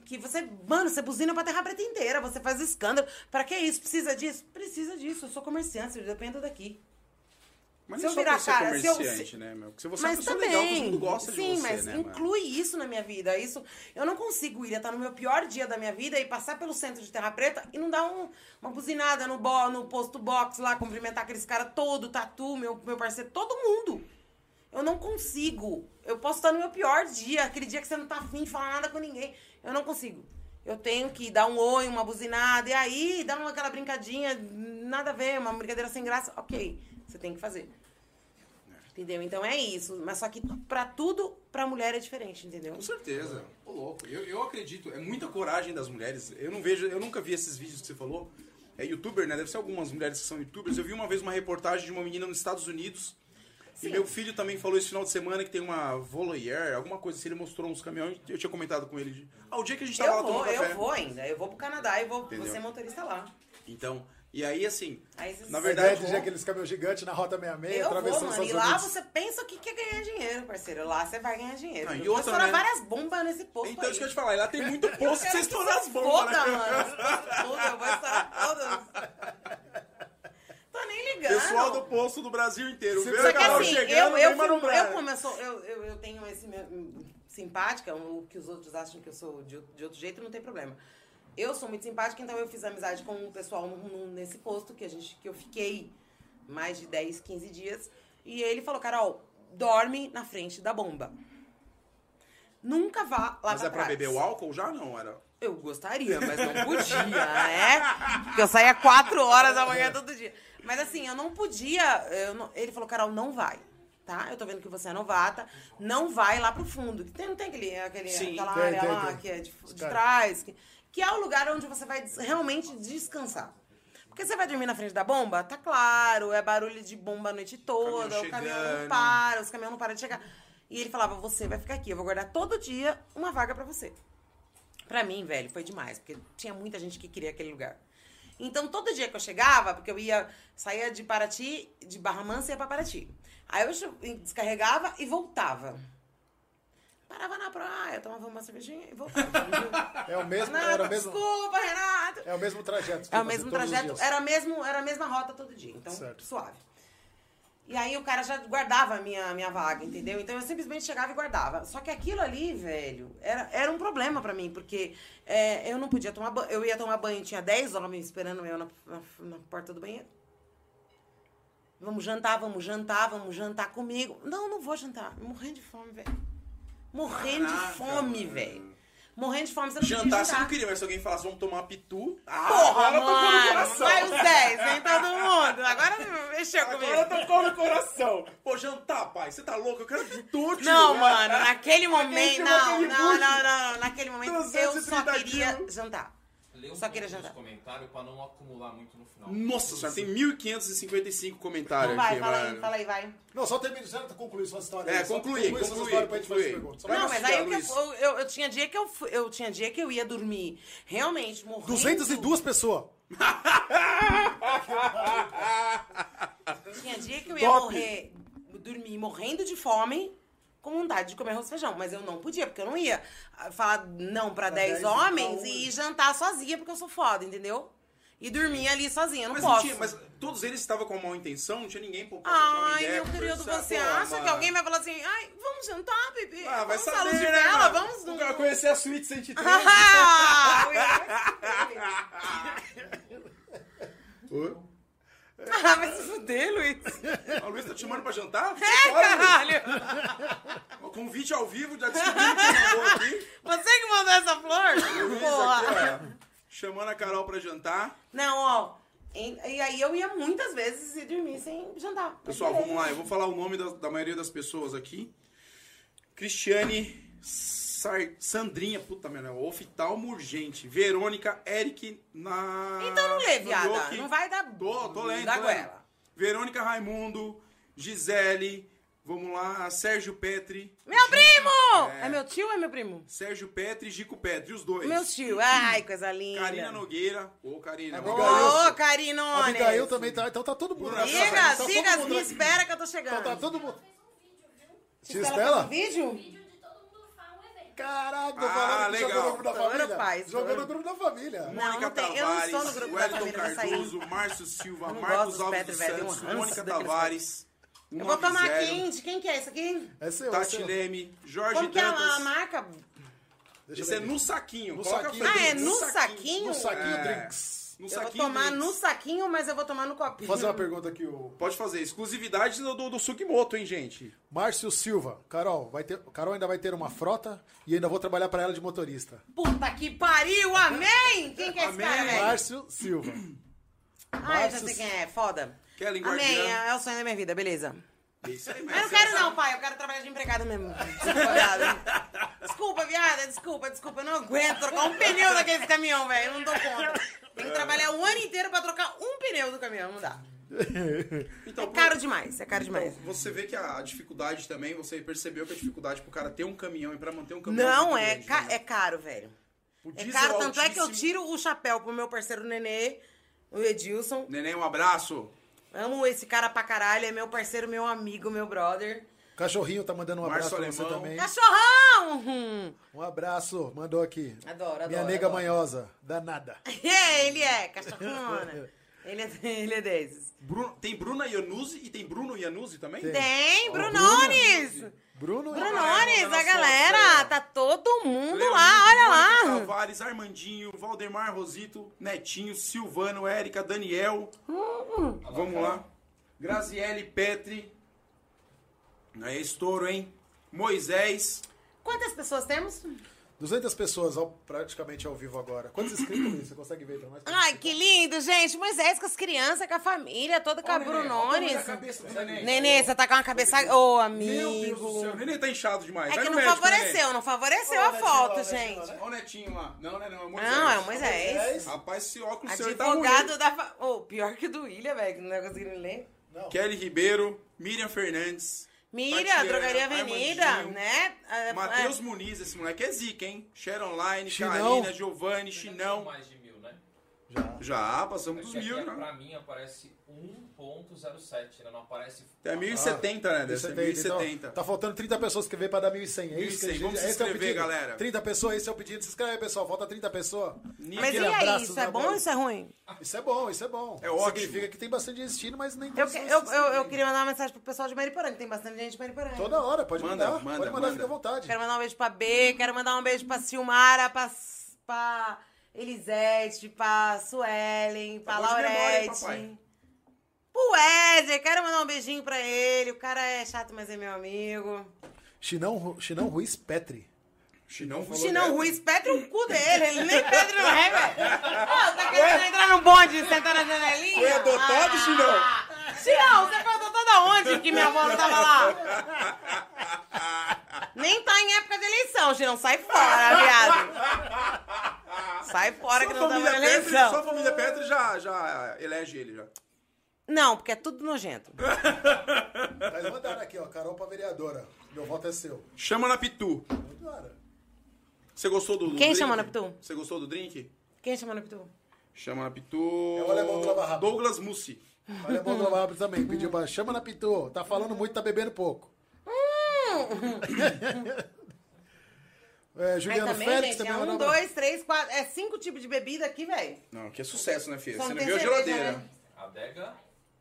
Que você, mano, você buzina pra terra preta inteira, você faz escândalo. Pra que isso? Precisa disso? Precisa disso. Eu sou comerciante, eu dependo daqui. Mas Se não eu só virar cara, se eu- comerciante, né, meu? Porque se você é uma Mas também, legal, todo mundo gosta sim, de você, mas né, mano? inclui isso na minha vida. Isso, eu não consigo ir estar no meu pior dia da minha vida e passar pelo centro de Terra Preta e não dar um- uma buzinada no, bo, no posto box lá, cumprimentar aqueles caras todo, tatu, meu, meu parceiro, todo mundo. Eu não consigo. Eu posso estar no meu pior dia, aquele dia que você não tá afim de falar nada com ninguém. Eu não consigo. Eu tenho que dar um oi, uma buzinada, e aí dar uma, aquela brincadinha, nada a ver, uma brincadeira sem graça. Ok, você tem que fazer. Entendeu? Então é isso. Mas só que pra tudo, pra mulher é diferente, entendeu? Com certeza. Ô, louco. Eu, eu acredito. É muita coragem das mulheres. Eu não vejo, eu nunca vi esses vídeos que você falou. É youtuber, né? Deve ser algumas mulheres que são youtubers. Eu vi uma vez uma reportagem de uma menina nos Estados Unidos. E Sim. meu filho também falou esse final de semana que tem uma voyeur, alguma coisa assim. Ele mostrou uns caminhões. Eu tinha comentado com ele. Ah, o dia que a gente tava Eu lá vou, tomando café. eu vou ainda. Eu vou pro Canadá e vou, vou ser motorista lá. Então, e aí assim. Aí Na verdade, ver aqueles caminhões gigantes na Rota 66, Eu vou, atravessando os mano. E lá Unidos. você pensa o que que é ganhar dinheiro, parceiro. Lá você vai ganhar dinheiro. Ah, e eu vou outra, estourar né? várias bombas nesse posto Então, aí. que eu te falar. E lá tem muito [LAUGHS] posto Eu você que estourar as bombas, foda, né? mano. Tudo, eu vou estourar todas. Tô nem ligando. Pessoal do posto do Brasil inteiro. Vê Só que assim, chegando, eu, eu, eu, como eu, sou, eu, eu, eu tenho esse meu, hum, simpática, o que os outros acham que eu sou de, de outro jeito, não tem problema. Eu sou muito simpática, então eu fiz amizade com o pessoal no- no- nesse posto que, a gente, que eu fiquei mais de 10, 15 dias. E ele falou, Carol, dorme na frente da bomba. Nunca vá lá Mas pra é pra trás. beber o álcool já? Não, era. Eu gostaria, mas não podia, né? Porque eu saía 4 horas da manhã todo dia. Mas assim, eu não podia. eu não- ele falou, Carol, não vai. Tá? Eu tô vendo que você é novata. Não vai lá pro fundo. Que tem, não tem aquele, aquele, Sim. aquela Tem, área tem, lá tem. que é de, de trás. Que, que é o lugar onde você vai realmente descansar. Porque você vai dormir na frente da bomba, tá claro, é barulho de bomba a noite toda, Caminhão o caminhão não para, os caminhões não param de chegar. E ele falava, você vai ficar aqui, eu vou guardar todo dia uma vaga pra você. Pra mim, velho, foi demais, porque tinha muita gente que queria aquele lugar. Então, todo dia que eu chegava, porque eu ia, saía de Paraty, de Barra Mansa ia pra Paraty. Aí eu descarregava e voltava. Parava na praia, tomava uma cervejinha e voltava. [LAUGHS] É o mesmo, Renato, era mesmo, desculpa, Renato. é o mesmo trajeto. É o mesmo trajeto, era, mesmo, era a mesma rota todo dia, então Certo. suave. E aí o cara já guardava a minha, minha vaga, entendeu? Então eu simplesmente chegava e guardava. Só que aquilo ali, velho, era, era um problema pra mim, porque é, eu não podia tomar banho. Eu ia tomar banho, tinha 10 homens esperando eu na, na, na porta do banheiro. Vamos jantar, vamos jantar, vamos jantar comigo. Não, não vou jantar. Morrendo de fome, velho. Morrendo Caraca, de fome, velho. Morrendo de fome, você não podia Jantar você jantar. não queria, mas se alguém falasse, vamos tomar pitu. Ah, Porra, tocou no mano, coração. vai os 10, vem todo mundo. Agora mexeu comigo. Agora tocou no coração. Pô, jantar, pai, você tá louco? Eu quero pitu, tio. Não, mano, naquele momento. Não, não, não, não. Naquele momento eu só 230 queria jantar. Lê um Só queria jantar. dos comentários pra não acumular muito no final. Nossa senhora, tem 1555 comentários Não vai, aqui, fala aí, mano. fala aí, vai. Não, só termina, já concluir sua história. É, aí, só conclui, conclui sua conclui, história pra gente fazer as conclui. perguntas. Vai não, mas aí o que Luiz. eu, eu, eu tinha dia que eu, fu- eu tinha dia que eu ia dormir realmente morrendo. 202 pessoas. Tinha dia que eu ia Top. morrer, dormir morrendo de fome, com vontade de comer arroz e feijão. Mas eu não podia, porque eu não ia ah, falar não pra Pra 10 10 homens e ir jantar sozinha, porque eu sou foda, entendeu? e dormir ali sozinha. Eu não Mas, posso. tinha, mas todos eles estavam com má intenção, não tinha ninguém uma Ai, ideia, meu querido, você acha que alguém vai falar assim, ai, vamos jantar, bebê? Ah, vai vamos saber, né, vela, mano? vamos O no... cara conhecer a Suíte 103. [LAUGHS] Ah, [LAUGHS] [LAUGHS] Oi? Ah, vai se fuder, Luiz. A Luiz tá te chamando pra jantar? É, Fora, caralho. Luiz. Convite ao vivo, já descobrimos quem mandou aqui. Você que mandou essa flor? Luiz Porra. aqui, ó. Chamando a Carol pra jantar. Não, ó. E, e aí eu ia muitas vezes ir dormir sem jantar. Pessoal, vamos lá. Eu vou falar o nome da, da maioria das pessoas aqui. Cristiane Sar- Sandrinha, puta merda, oftalmo urgente. Verônica, Eric na. Então não lê, viada. Não vai dar... Tô, tô lendo. Da tô lendo. goela. Verônica Raimundo, Gisele, vamos lá, Sérgio Petri. Meu primo! É. É. meu tio ou é meu primo? Sérgio Petri e Gico Petri, os dois. Meu tio. Ai, coisa linda. Karina Nogueira. Ô, Karina. Abigail. Ô, Carinone. A Abigail também tá. Então tá todo mundo. Siga, Tá todo siga, mundo me aqui. espera que eu tô chegando. Então tá todo mundo. Te Espera espera? pro vídeo? Caraca, tô Ah, falando que legal. jogou no grupo da família. pai, Jogou no grupo da família. Não, Mônica não tem. Eu não Tavares, no grupo da Wellington família. Cardoso, Márcio Silva, Eu Marcos Alves velho, um Santos, ranço Mônica Tavares. Eu vou tomar quente. Quem que é esse aqui? É seu, é Tati seu. Leme, Jorge Como que é a, Dantas. marca? Deixa eu Isso é no saquinho. No Coloca saquinho. Ah, é frente, no saquinho? No saquinho É. drinks. No Eu vou saquinho tomar drinks. no saquinho, mas eu vou tomar no copinho. Vou fazer uma pergunta aqui, o Pode fazer. Exclusividade do, do, do Sugimoto, hein, gente? Márcio Silva. Carol, vai ter, Carol ainda vai ter uma frota e ainda vou trabalhar pra ela de motorista. Puta que pariu, amém! Quem que é esse Amém. cara, velho? Márcio Silva. Ai, já sei quem é, foda. Kellen Amém, é, é o sonho da minha vida, beleza. É isso aí, Mas eu não quero não, pai, eu quero trabalhar de empregada mesmo. Desculpa, desculpa, viada, desculpa, desculpa, eu não aguento trocar um pneu daquele caminhão, velho, eu não dou conta. Tem que trabalhar o ano inteiro pra trocar um pneu do caminhão, não dá. [LAUGHS] Então, É caro demais, é caro demais. Então, você vê que a dificuldade também, você percebeu que a dificuldade pro cara ter um caminhão e pra manter um caminhão. Não, muito é, grande, ca- né? é caro, velho. O É caro, tanto é que eu altíssimo. tiro o chapéu pro meu parceiro Nenê, o Edilson. Neném, um abraço. Amo esse cara pra caralho, é meu parceiro, meu amigo, meu brother. Cachorrinho tá mandando um abraço Márcio pra você também. Cachorrão! Hum. Um abraço, mandou aqui. Adoro, adoro. Minha nega adoro. manhosa, danada. [LAUGHS] É, ele é, cachorrona. [LAUGHS] ele, é, ele é desses. Bruno- tem Bruna Iannuzzi e tem Bruno Iannuzzi também? Tem. Tem, Brunones! Bruno e Brunones, a galera, tá todo mundo Leonardo, lá, olha Mônica lá. Tavares, Armandinho, Valdemar Rosito, Netinho, Silvano, Érica, Daniel. Vamos lá. Graziele, Petri. Aí, estouro, hein? Moisés. Quantas pessoas temos? 200 pessoas ao- praticamente ao vivo agora. Quantos inscritos? Você consegue ver nós? Ai, que lindo, gente. Moisés com as crianças, com a família, toda com a Brunones. Nenê, você tá com uma cabeça... Ô, Meu Deus do céu, o amigo. neném tá inchado demais. É Vai que não médico, favoreceu, não favoreceu a foto, gente. neném. Olha o netinho lá. Não, não é não, é Moisés. Não, é o Moisés. Rapaz, esse óculos seu ele tá ruim. Advogado da... fa- Ô, pior que o do William, velho, que não é conseguindo ler. Kelly Ribeiro, Miriam Fernandes. Mira, Drogaria Avenida, né? Ah, Matheus ah, Muniz, esse moleque é zica, hein? Sharon Online, Chinão. Karina, Giovanni, Chinão. mais de mil, né? Já. Já, passamos dos mil, é- já. pra mim aparece 1.07, né? Não aparece... Até 1070, né? Deve ser 1070. 1070. Então, tá faltando 30 pessoas que veio pra dar 1.100. É isso que a 1.100. gente Vamos se esse é o inscrever, pedido. galera. 30 pessoas, esse é o pedido. Se inscreve pessoal. Falta 30 pessoas. Mas e aí, isso é na bom ou isso é ruim? Isso é bom, isso é bom. É ótimo. Significa que tem bastante gente assistindo, mas nem Eu, eu, eu, eu queria mandar uma mensagem pro pessoal de Mariporã, que tem bastante gente de Mariporã. Toda hora, pode Manda, mandar. manda, pode mandar, manda. fica à vontade. Quero mandar um beijo pra B, quero mandar um beijo pra Silmara, pra, pra Elisete, pra Suelen, pra Tá bom de memória, hein, Laurete. Pro Wesley, quero mandar um beijinho pra ele. O cara é chato, mas é meu amigo. Chinão, Chinão Ruiz Petri. Chinão falou Chinão. Ruiz, Petro o cu dele, ele nem Pedro não é, velho. Ô, tá querendo entrar no bonde e sentar na janelinha? Foi adotado, Ah. Chinão? Chinão, você foi adotado aonde que minha avó não tava lá? Nem tá em época de eleição, Chinão, sai fora, viado. Sai fora que Sua não tá família na Petri, eleição. sua família Petri já, já elege ele, já. Não, porque é tudo nojento. [LAUGHS] Mas mandaram aqui, ó. Carol pra vereadora. Meu voto é seu. Chama na Pitu. Mandaram. Você gostou do, do Quem drink? chama na Pitu? Você gostou do drink? Quem chama no Pitu? Chama na Pitu. É o alemão do Lava Rápido. Douglas Mussi. Olha, bom do Lava também. Pediu pra chama na Pitu. Tá falando muito, tá bebendo pouco. [LAUGHS] É, Aí Juliano também, Félix gente, também é é um, dois, três, quatro. É cinco tipos de bebida aqui, velho. Não, que é sucesso, né, filha? Só Você não viu a cerveja, geladeira. né? Adega.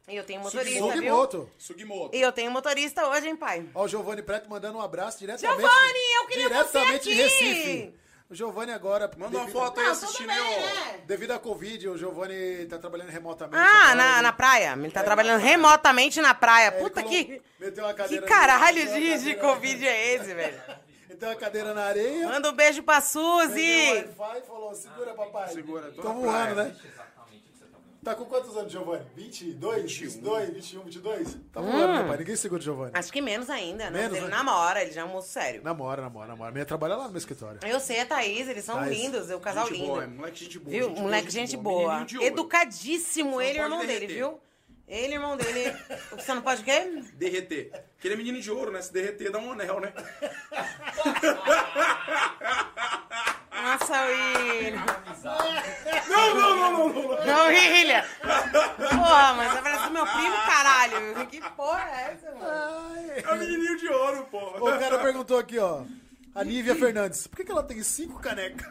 E eu tenho motorista, viu? Sugimoto. Sugimoto. E eu tenho motorista hoje, hein, pai? Ó, o Giovanni Preto mandando um abraço diretamente. Giovanni, eu queria diretamente de aqui. Recife. O Giovanni agora. Manda uma foto aí assistindo né? Devido à Covid, o Giovanni tá trabalhando remotamente. Ah, agora, na, ele- na praia. Ele tá É, trabalhando na praia. remotamente na praia. É, Puta que. meteu uma Que cadeira caralho meteu uma de, de Covid é esse, velho? Ele tem uma cadeira na areia. Manda um beijo pra meteu o Suzy. Wi-Fi e falou: segura, papai. Segura, tô Tô voando, praia. né? Exatamente o que você tá com quantos anos, Giovanni? 22? 21. 22, 21, 22? Tá voando, meu pai. Ninguém segura o Giovanni. Acho que menos ainda, né? Menos, ele né? namora, ele já é um moço sério. Namora, namora, namora. Minha trabalha lá no meu escritório. Eu sei, a Thaís, eles são Thaís. lindos, o casal Gente lindo. boa, é moleque gente boa. Viu? gente Moleque, gente boa. Menininho de ouro. Educadíssimo, ele e o irmão dele, derreter. viu? Ele e o irmão dele. Você não pode o quê? Derreter. Porque ele é menino de ouro, né? Se derreter, dá um anel, né? [LAUGHS] Nossa, William. Não, não, não, não, não. Não, William. Porra, mas parece meu primo, caralho. Que porra é essa, mano? É o menininho de ouro, pô. O cara perguntou aqui, ó. A Nívia Fernandes, por que, que ela tem cinco canecas?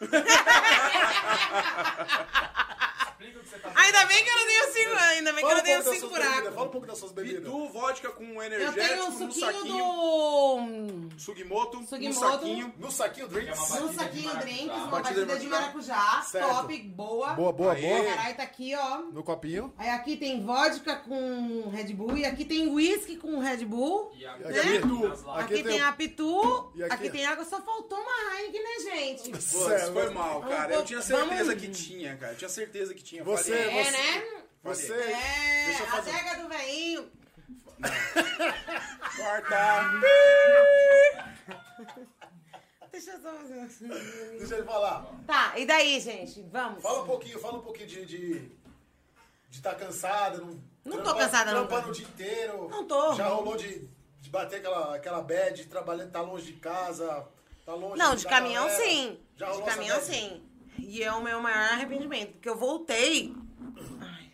[LAUGHS] Explica o que você tá Ainda bem que eu não tenho cinco, ainda bem que eu não tenho cinco buracos. Fala um pouco das suas bebidas. Pitu, vodka com Eu energético tenho um no suquinho do... Sugimoto, no Sugimoto. saquinho. No saquinho drinks. É Um saquinho drinks, uma Batida de maracujá, Certo. top, boa. Boa, boa, Aê. boa. Caralho, tá aqui, ó. No copinho. Aí aqui tem vodka com Red Bull e aqui tem whisky com Red Bull. E a Aqui Né? é Pitu. Aqui, tem a Pitu, E aqui, aqui? tem água, só faltou uma Heineken, né, gente? Pô, isso foi mas- mal, cara. Eu tinha certeza que tinha, cara. Eu tinha certeza que tinha. Você- Falei, É, você- né? Você. É, Deixa eu a fazer. adega do veinho. Corta. [LAUGHS] Deixa eu só fazer [LAUGHS] assim. Deixa ele falar. Tá, e daí, gente? Vamos. Fala um pouquinho, fala um pouquinho de. de de estar cansada, não. Não tô trampa- cansada, não, Trampando o dia inteiro. Não tô. Já rolou de, de bater aquela, aquela bad, trabalhando, tá longe de casa, tá longe Não, da de caminhão galera. sim. Já de rolou essa caminhão sim. E é o meu maior arrependimento, porque eu voltei. Ai.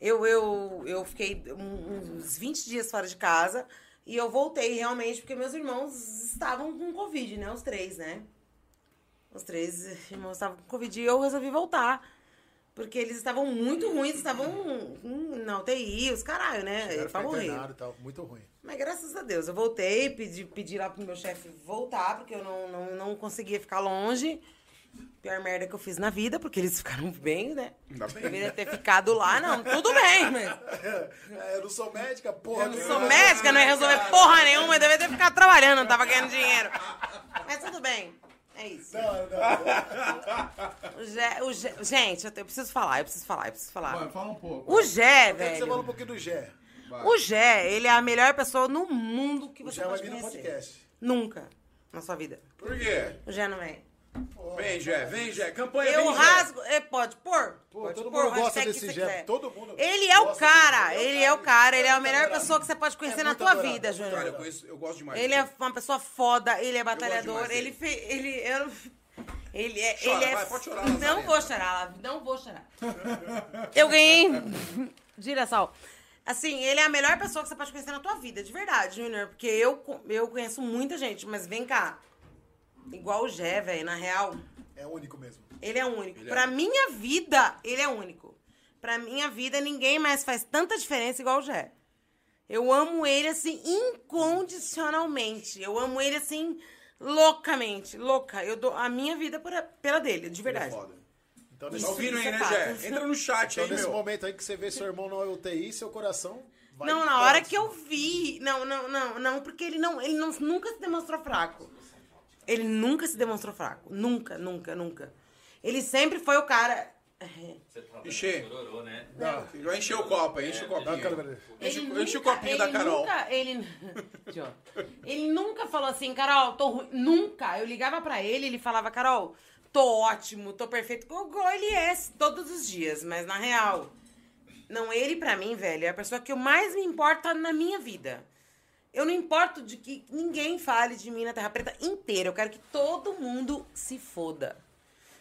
Eu, eu, eu fiquei uns 20 dias fora de casa e eu voltei realmente porque meus irmãos estavam com Covid, né? Os três, né? Os três irmãos estavam com Covid e eu resolvi voltar. Porque eles estavam muito ruins, estavam na UTI, os caralho, né? Chegaram, Pra ficar morrer. internado e tal, muito ruim. Mas graças a Deus, eu voltei, pedi, pedi lá pro meu chefe voltar, porque eu não, não, não conseguia ficar longe. Pior merda que eu fiz na vida, porque eles ficaram bem, né? Ainda bem. Deveria ter ficado lá, não, tudo bem, mas. [LAUGHS] É, eu não sou médica, porra. Eu não sou médica, não ia resolver porra nenhuma, eu deveria ter ficado trabalhando, não tava ganhando dinheiro. Mas tudo bem, é isso. Não, não. O Gé, o Gé- gente, eu, te- eu preciso falar, eu preciso falar, eu preciso falar. Vai, fala um pouco. O Gé, Eu quero que você fale um velho. pouquinho do Gé. Vai. O Gé, ele é a melhor pessoa no mundo que O você Gé vai pode vir no conhecer. podcast. Nunca na sua vida. Por quê? O Gé não vem. Vem, Jé, vem, Jé. Campanha, Eu vem, Jé. rasgo. É, pode pôr? Pô, pode todo pôr mundo o gosta hashtag desse você quiser. Todo mundo Ele é o gosta cara, ele é o cara, ele é a melhor Adorado. pessoa que você pode conhecer É na muito tua adorado, vida, muito Júnior. Cara, eu, conheço, eu gosto demais. Ele é uma pessoa foda, ele é batalhador, ele fez. Ele. Eu, [LAUGHS] ele é. Chora, ele é vai, pode chorar, não vou chorar, Lavi, não vou chorar. Eu ganhei. [LAUGHS] Direção. Assim, ele é a melhor pessoa que você pode conhecer na tua vida, de verdade, Júnior. Porque eu, eu conheço muita gente, mas vem cá. Igual o Gé, velho, na real. É único mesmo. Ele é único. Ele é pra único. minha vida, ele é único. Pra minha vida, ninguém mais faz tanta diferença igual o Jé. Eu amo ele, assim, incondicionalmente. Eu amo ele, assim, loucamente. Louca. Eu dou a minha vida por, pela dele, de Ele é verdade. foda. Então, Tá nesse, ouvindo aí, é né, fato. Jé? Entra no chat então, aí, nesse meu. momento aí que você vê seu irmão na UTI, seu coração vai não, na hora que eu vi. Não, não, não, não, porque ele não, ele não, nunca se demonstrou fraco. Ele nunca se demonstrou fraco. Nunca, nunca, nunca. Ele sempre foi o cara. Você trabalha Encher. Chororô, né? Vai encher o copo enche o câmera. Enche, o copinho ele da Carol. Nunca, ele, [LAUGHS] ele nunca falou assim, Carol, tô ruim. Nunca. Eu ligava pra ele, ele falava, Carol, tô ótimo, tô perfeito. Igual ele é todos os dias, mas na real. Não, ele pra mim, velho, é a pessoa que eu mais me importa na minha vida. Eu não importo de que ninguém fale de mim na Terra Preta inteira. Eu quero que todo mundo se foda.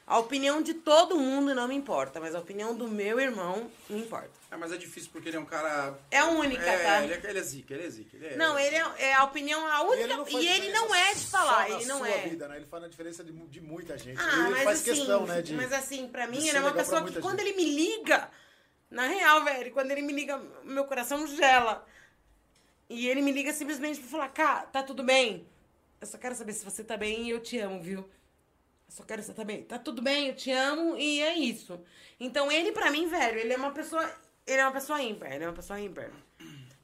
A opinião de todo mundo não me importa, mas a opinião do meu irmão me importa. É, mas é difícil porque ele é um cara. É única, é, tá? Ele é, ele é zica, ele é zica. Ele é... Não, ele é, é a opinião, a única. ele não E ele, não é de falar tá, na e não sua é. vida, né? Ele faz a diferença de, de muita gente. Ah, ele mas faz assim, questão, né? De... mas assim, pra mim, ele é uma pessoa que muita quando gente. ele me liga, na real, velho, quando ele me liga, meu coração gela. E ele me liga simplesmente pra falar, cá, tá tudo bem? Eu só quero saber se você tá bem e eu te amo, viu? Só quero saber, tá bem? Tá tudo bem, eu te amo e é isso. Então ele, pra mim, velho, ele é uma pessoa. Ele é uma pessoa ímpar, ele é uma pessoa ímpar.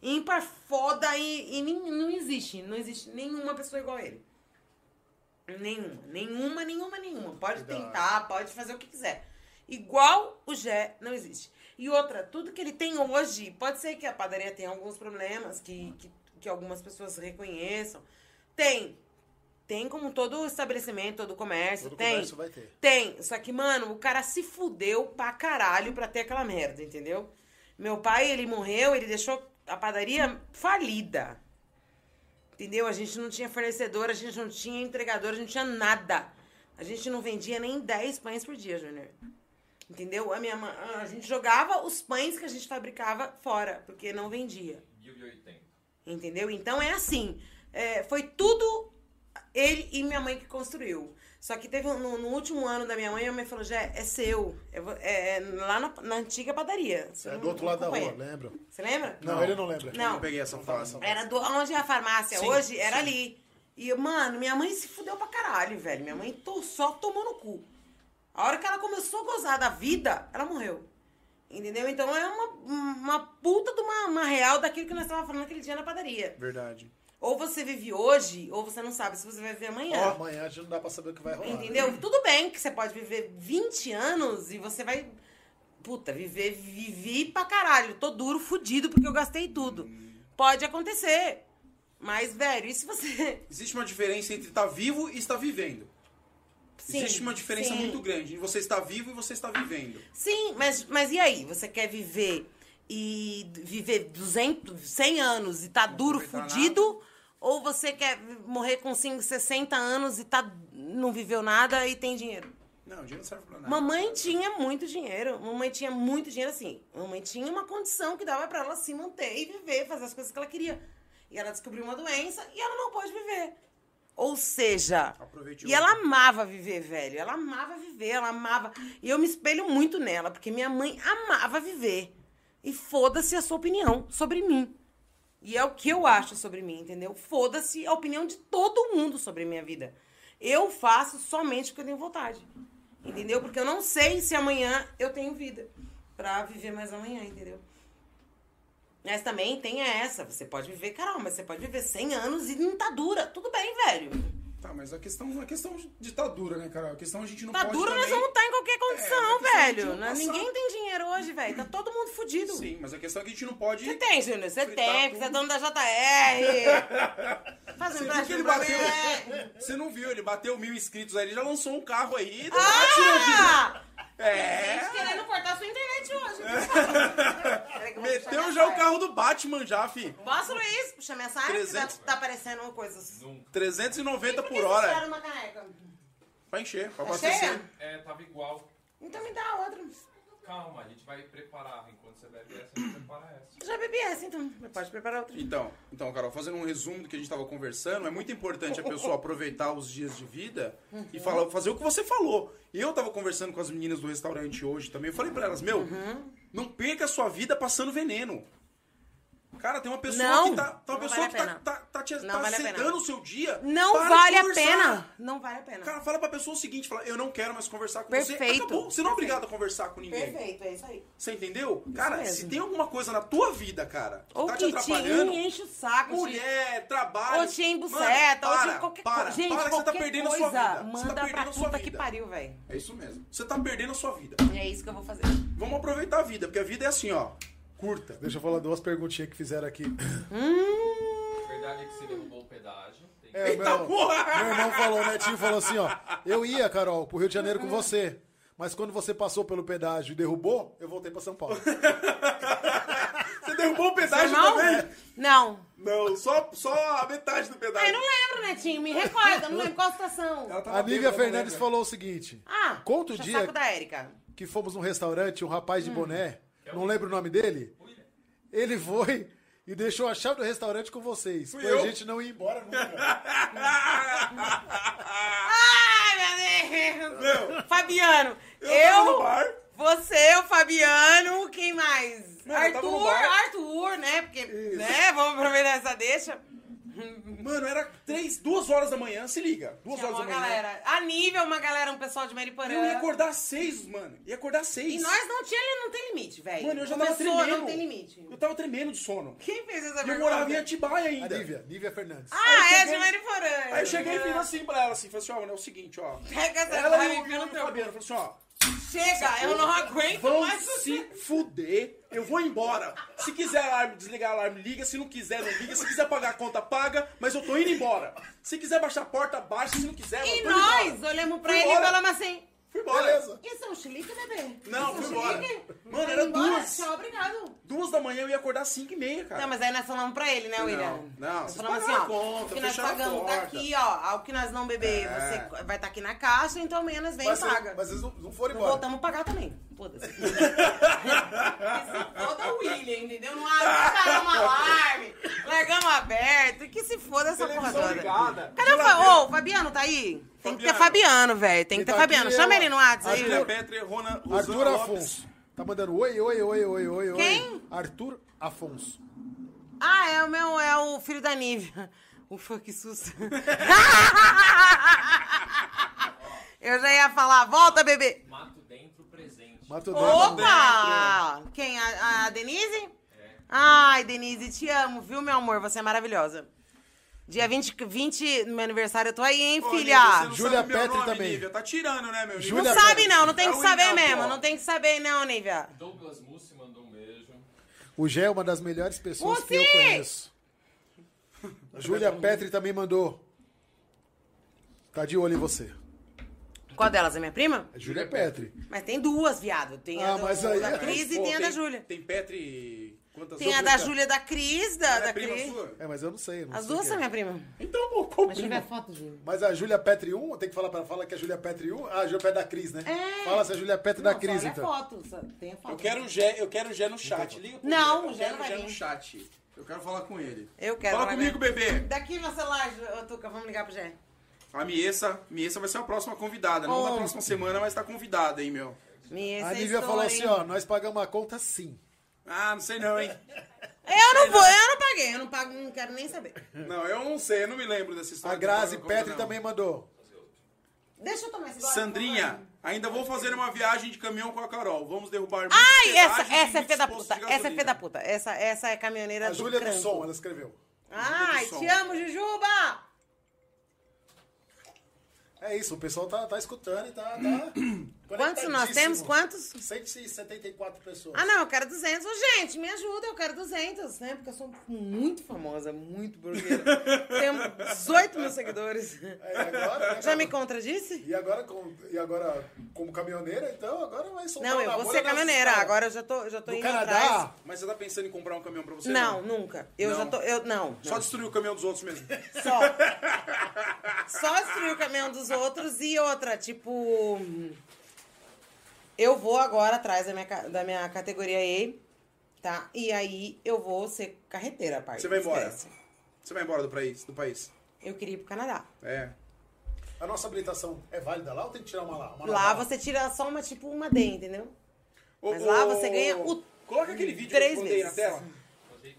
Ímpar, foda e, e nem- não existe. Não existe nenhuma pessoa igual a ele. Nenhuma, nenhuma, nenhuma, nenhuma. Pode tentar, pode fazer o que quiser. Igual o Gé, não existe. E outra, tudo que ele tem hoje, pode ser que a padaria tenha alguns problemas, que, que, que algumas pessoas reconheçam. Tem. Tem como todo estabelecimento, todo comércio, Todo tem. comércio vai ter. Tem. Só que, mano, o cara se fudeu pra caralho pra ter aquela merda, entendeu? Meu pai, ele morreu, ele deixou a padaria falida. Entendeu? A gente não tinha fornecedor, a gente não tinha entregador, a gente não tinha nada. A gente não vendia nem 10 pães por dia, Júnior. Entendeu? A minha ma- a gente jogava os pães que a gente fabricava fora, porque não vendia. 1080. Entendeu? Então é assim. é, foi tudo ele e minha mãe que construiu. Só que teve no, no último ano da minha mãe, a mãe falou: já é seu. É, é lá na, na antiga padaria. Você É não- do outro não lado da rua, acompanha. lembro. Você lembra? Não, ele não lembra. Eu Não. não peguei essa fase. Era do, onde é a farmácia Sim, hoje, era sim. ali. E, mano, minha mãe se fudeu pra caralho, velho. Minha mãe to- só tomou no cu. A hora que ela começou a gozar da vida, ela morreu. Entendeu? Então é uma, uma puta de uma, uma real daquilo que nós estávamos falando aquele dia na padaria. Verdade. Ou você vive hoje, ou você não sabe se você vai viver amanhã. Amanhã a gente não dá pra saber o que vai rolar. né? Entendeu? Tudo bem que você pode viver 20 anos e você vai. Puta, viver, vivi pra caralho. Tô duro, fudido, porque eu gastei tudo. Pode acontecer. Mas, velho, e se você. [LAUGHS] Existe uma diferença entre estar vivo e estar vivendo. Sim, Existe uma diferença sim. muito grande. Você está vivo e você está vivendo. Sim, mas, mas e aí? Você quer viver e viver 200, 100 anos e tá duro, fudido? Ou você quer morrer com 5, 60 anos e tá, não viveu nada e tem dinheiro? Não, o dinheiro não serve pra nada. Mamãe tinha muito dinheiro. Mamãe tinha muito dinheiro assim. Mamãe tinha uma condição que dava pra ela se manter e viver, fazer as coisas que ela queria. E ela descobriu uma doença e ela não pôde viver. Ou seja, Aproveite e ela amava viver, velho. Ela amava viver, ela amava. E eu me espelho muito nela, porque minha mãe amava viver. E foda-se a sua opinião sobre mim. E é o que eu acho sobre mim, entendeu? Foda-se a opinião de todo mundo sobre a minha vida. Eu faço somente o que eu tenho vontade. Entendeu? Porque eu não sei se amanhã eu tenho vida pra viver mais amanhã, entendeu? Mas também tem essa. Você pode viver, caramba, você pode viver 100 anos e não tá dura. Tudo bem, velho. Tá, mas a questão, a questão de estar dura, né, cara? A questão a gente não Tá pode dura, nós também... vamos estar em qualquer É, condição, gente velho. não Não- passar- Ninguém tem dinheiro hoje, velho. Tá todo mundo fudido. Sim, mas a questão é que a gente não pode... Você tem, Júnior. Você tem, você é dono da JR. [LAUGHS] Faz um Você viu que ele bateu... mim. Você não viu, ele bateu mil inscritos aí, ele já lançou um carro aí. Ah! É... Gente querendo cortar sua internet hoje. [LAUGHS] Puxar Meteu já o carro do Batman já, fi. Posso, Luiz? Puxa que 300. tá, tá aparecendo coisas... Nunca. 390 que por hora. tiraram uma caneca? Pra encher, pra Tá abastecer. É, tava igual. Então me dá outra. Calma, a gente vai preparar. Enquanto você bebe essa, a gente prepara essa. Já bebi essa, então. Pode preparar outra. Então, então, Carol, fazendo um resumo do que a gente estava conversando, é muito importante a pessoa aproveitar os dias de vida e falar, fazer o que você falou. E eu tava conversando com as meninas do restaurante hoje também, eu falei pra elas, meu, não perca a sua vida passando veneno. Cara, tem uma pessoa Não, que tá, tem uma não pessoa vale que tá, tá, tá te tá vale sedando o seu dia. Não vale a pena. Não vale a pena. Cara, fala pra pessoa o seguinte, fala, eu não quero mais conversar com você. Perfeito. Acabou, você não é obrigado a conversar com ninguém. Perfeito, é isso aí. Você entendeu? Cara, mesmo. se tem alguma coisa na tua vida, cara, que Ou tá te que te atrapalhando, enche o saco. te- mulher, trabalho. Ou te embuceta, ou te qualquer para, coisa. Gente, para que você tá perdendo coisa, a sua vida. manda você tá pra perdendo a sua puta vida. que pariu, velho. É isso mesmo. Você tá perdendo a sua vida. É isso que eu vou fazer. Vamos aproveitar a vida, porque a vida é assim, ó. Curta. Deixa eu falar duas perguntinhas que fizeram aqui. A verdade é que você derrubou o pedágio. Tem que- É, Eita meu, porra! meu irmão falou, o Netinho falou assim, ó. Eu ia, Carol, pro Rio de Janeiro com você. Mas quando você passou pelo pedágio e derrubou, eu voltei pra São Paulo. [LAUGHS] Você derrubou o pedágio Irmão? também? Não. Não, só, só a metade do pedágio. Ah, eu não lembro, Netinho. Me recorda. Não lembro qual a situação. Ela tava A Nívia bêbada, Fernandes né, falou o seguinte. Ah, Conta o dia- saco da Érica. Que fomos num restaurante, um rapaz de Hum. boné, não lembro o nome dele. Ele foi e deixou a chave do restaurante com vocês. Fui pra eu? gente não ir embora nunca. Ai, meu Deus! Meu, Fabiano, eu. eu você, o Fabiano, quem mais? Arthur, Arthur, né? Porque, Isso. né? Vamos aproveitar essa deixa. Mano, era três, duas horas da manhã, se liga. Duas Tinha horas uma da manhã. galera. A nível, uma galera, um pessoal de Mariporã. Eu ia acordar às seis, mano. Ia acordar às seis. E nós não tinha, não tem limite, velho. Mano, eu já Começou, tava tremendo. não tem limite. Eu tava tremendo de sono. Quem fez essa E eu pergunta? morava em Atibaia A ainda. Nívia, Nívia Fernandes. Ah, é cheguei- de Mariporã. Aí eu cheguei e fiz assim pra ela, assim, falei assim, ó, mano, é o seguinte, ó. Pega essa Ela chave e e o. Fabiano, falou assim, ó. Chega, eu não aguento Vão mais. se fuder, eu vou embora. Se quiser alarme, desligar o alarme, liga. Se não quiser, não liga. Se quiser pagar a conta, paga. Mas eu tô indo embora. Se quiser baixar a porta, baixa. Se não quiser, eu E tô indo nós embora. olhamos pra Fui ele e embora. falamos assim... Fui embora. Beleza. Isso é um chilique, bebê? Não, Isso é um fui embora. chilique? Mano, era embora? duas. Tchau, obrigado. Duas da manhã eu ia acordar às cinco e meia, cara. Não, mas aí nós falamos pra ele, né, Não, William? não, Nós vocês falamos assim, pagaram ó, a conta, o que nós fecharam a pagamos tá porta. aqui, ó. Ao que nós não beber, É. você vai estar aqui na caixa, então menos vem e Mas, paga. mas eles não, não foram Não embora. voltamos a pagar também. Foda-se. [LAUGHS] Foda o William, entendeu? Não alarmamos alarme, largamos aberto. Que se foda essa porra Televisão toda. Cadê o Fa-. Ô, o Fabiano tá aí? Tem que ter Fabiano. Velho. Tem que ter tá Fabiano. é Chama ele no WhatsApp aí. Júlia Petri, Rona, Rosana Arthur Lopes. Afonso. Tá mandando oi, oi, oi, oi, oi, oi. Quem? Arthur Afonso. Ah, é o meu, é o filho da Nívia. Ufa, que susto. [LAUGHS] [LAUGHS] Eu já ia falar, volta, bebê. Dentro Dentro. Opa! Quem? A, a Denise? Ai, Denise, te amo, viu, meu amor? Você é maravilhosa. Dia 20, 20 no meu aniversário, eu tô aí, hein, Ô, filha? Júlia Petri nome, também. Nívia. Tá tirando, né, meu? Júlia Não Nívia? sabe não, não tem É que saber Inato, mesmo, ó. não tem que saber não, Nívia. Douglas Mussi mandou um beijo. O Gé é uma das melhores pessoas que eu conheço. Júlia Petri também mandou. Tá de olho em você. Qual delas? É minha prima? É Júlia Petri. Mas tem duas, viado. Tem a Ah, do- mas aí- da Cris e Pô, tem a da Júlia. Tem Petri... Quantas Tem a da Júlia da Cris, da, Ela da é prima Cris. sua? É, mas eu não sei. eu não As sei duas são é. minha prima. Então, pô, qual eu prima? a foto, Júlia. Mas a Júlia Petri 1, tem que falar pra ela fala que é a Júlia Petri 1. Ah, a Júlia Petri da Cris, né? É. Fala se é a Júlia Petri da Não, Cris, só olha então. a foto. tem a foto. Eu quero o Gé, eu quero o Gé no chat. Liga pro Não, o Eu Gé quero não o vai Gé vir. no chat. Eu quero falar com ele. Eu quero. Fala comigo, bebê. Daqui no celular, ô, Tuca, vamos ligar pro Gé. A Miessa, Miessa vai ser a próxima convidada. Não Oh. na próxima semana, mas tá convidada, hein, meu. Me A Nívia falou assim, ó, nós pagamos a conta sim. Ah, não sei não, hein. Eu não vou, eu não paguei, eu não pago, não quero nem saber. Não, eu não sei, eu não me lembro dessa história. A Grazi Petri não. também mandou. Deixa eu tomar esse gole, Sandrinha, ainda vou fazer uma viagem de caminhão com a Carol. Vamos derrubar Ai, essa, essa é fé da puta. Essa é fé da puta. Essa, essa é caminhoneira A do Júlia do. Som, ela escreveu. Ai, te amo, Jujuba! É isso, o pessoal tá, tá escutando e tá, tá [CLEARS THROAT] Quantos nós temos? Quantos? 174 pessoas. Ah, não, eu quero 200. Ô, Gente, me ajuda, eu quero 200, né? Porque eu sou muito famosa, muito blogueira. [LAUGHS] Tenho 18 mil seguidores. É, agora, né, Já me contradisse? E agora, com, e agora, como caminhoneira, então, agora vai soltar Não, eu vou ser caminhoneira. Agora eu já tô, já tô No indo Canadá, atrás. Mas você tá pensando em comprar um caminhão pra você? Não, nunca. Eu Não. já tô. Eu, não, Só não. destruir o caminhão dos outros mesmo. [LAUGHS] Só. Só destruir o caminhão dos outros e outra, tipo. Eu vou agora atrás da minha, da minha categoria E, tá? E aí eu vou ser carreteira, parte. Você vai embora? esquece. Você vai embora do país? Do país. Eu queria ir pro Canadá. É. a nossa habilitação é válida lá ou tem que tirar uma lá? Uma Lá você tira só uma, tipo, uma D, entendeu? Ô, Mas lá ô, você ganha o- Coloca aquele vídeo três que eu mandei na vezes. tela.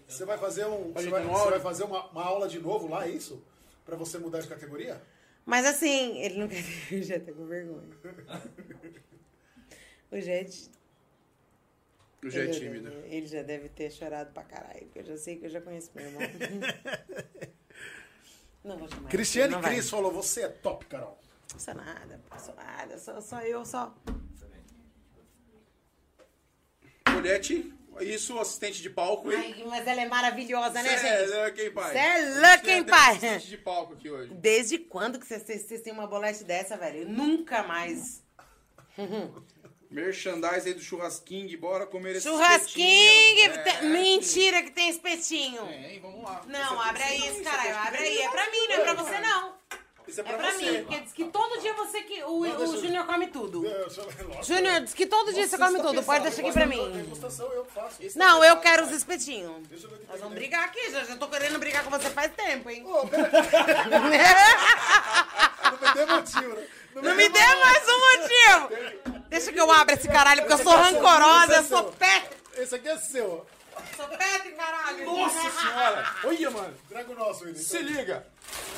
Você vai fazer, um, você vai, você vai fazer uma, uma aula de novo lá, é isso? Pra você mudar de categoria? Mas assim, ele não quer. [LAUGHS] Eu já tá com vergonha. [LAUGHS] O Jet. O é tímido. Ele já deve ter chorado pra caralho, porque eu já sei que eu já conheço meu irmão. [LAUGHS] não vou chamar. Cristiane. Cris falou, você é top, Carol. Não sou nada, não sou nada, só, só eu, só. Colete, isso, assistente de palco. Ai, mas ela é maravilhosa, né, é gente? lucky, hein, pai? Cê é lucky, pai? assistente de palco aqui hoje. Desde quando que vocês têm uma bolete dessa, velho? Eu nunca mais. [LAUGHS] Merchandise aí do Churrasquinho, bora comer esse espetinho. É, Mentira que tem espetinho! Tem, vamos lá. Não, abre aí Isso esse caralho, é abre aí. É pra mim, não é pra você, não. Isso é É pra, pra você. mim, porque diz que todo dia você que. O, o Júnior come tudo. Lógico. Júnior, diz que todo dia você come tudo. Pode deixar aqui pra mim. Degustação eu faço. Não, eu quero os espetinhos. Nós vamos brigar aqui, já, já tô querendo brigar com você faz tempo, hein? Pera- [LAUGHS] Não me dê motivo, né? Não me dê mais um motivo! Deixa que eu abra esse caralho, porque eu sou rancorosa, eu sou pé. Esse aqui é seu. Sou pé, caralho. Nossa senhora! Olha, mano. Traga o nosso, William. Se liga.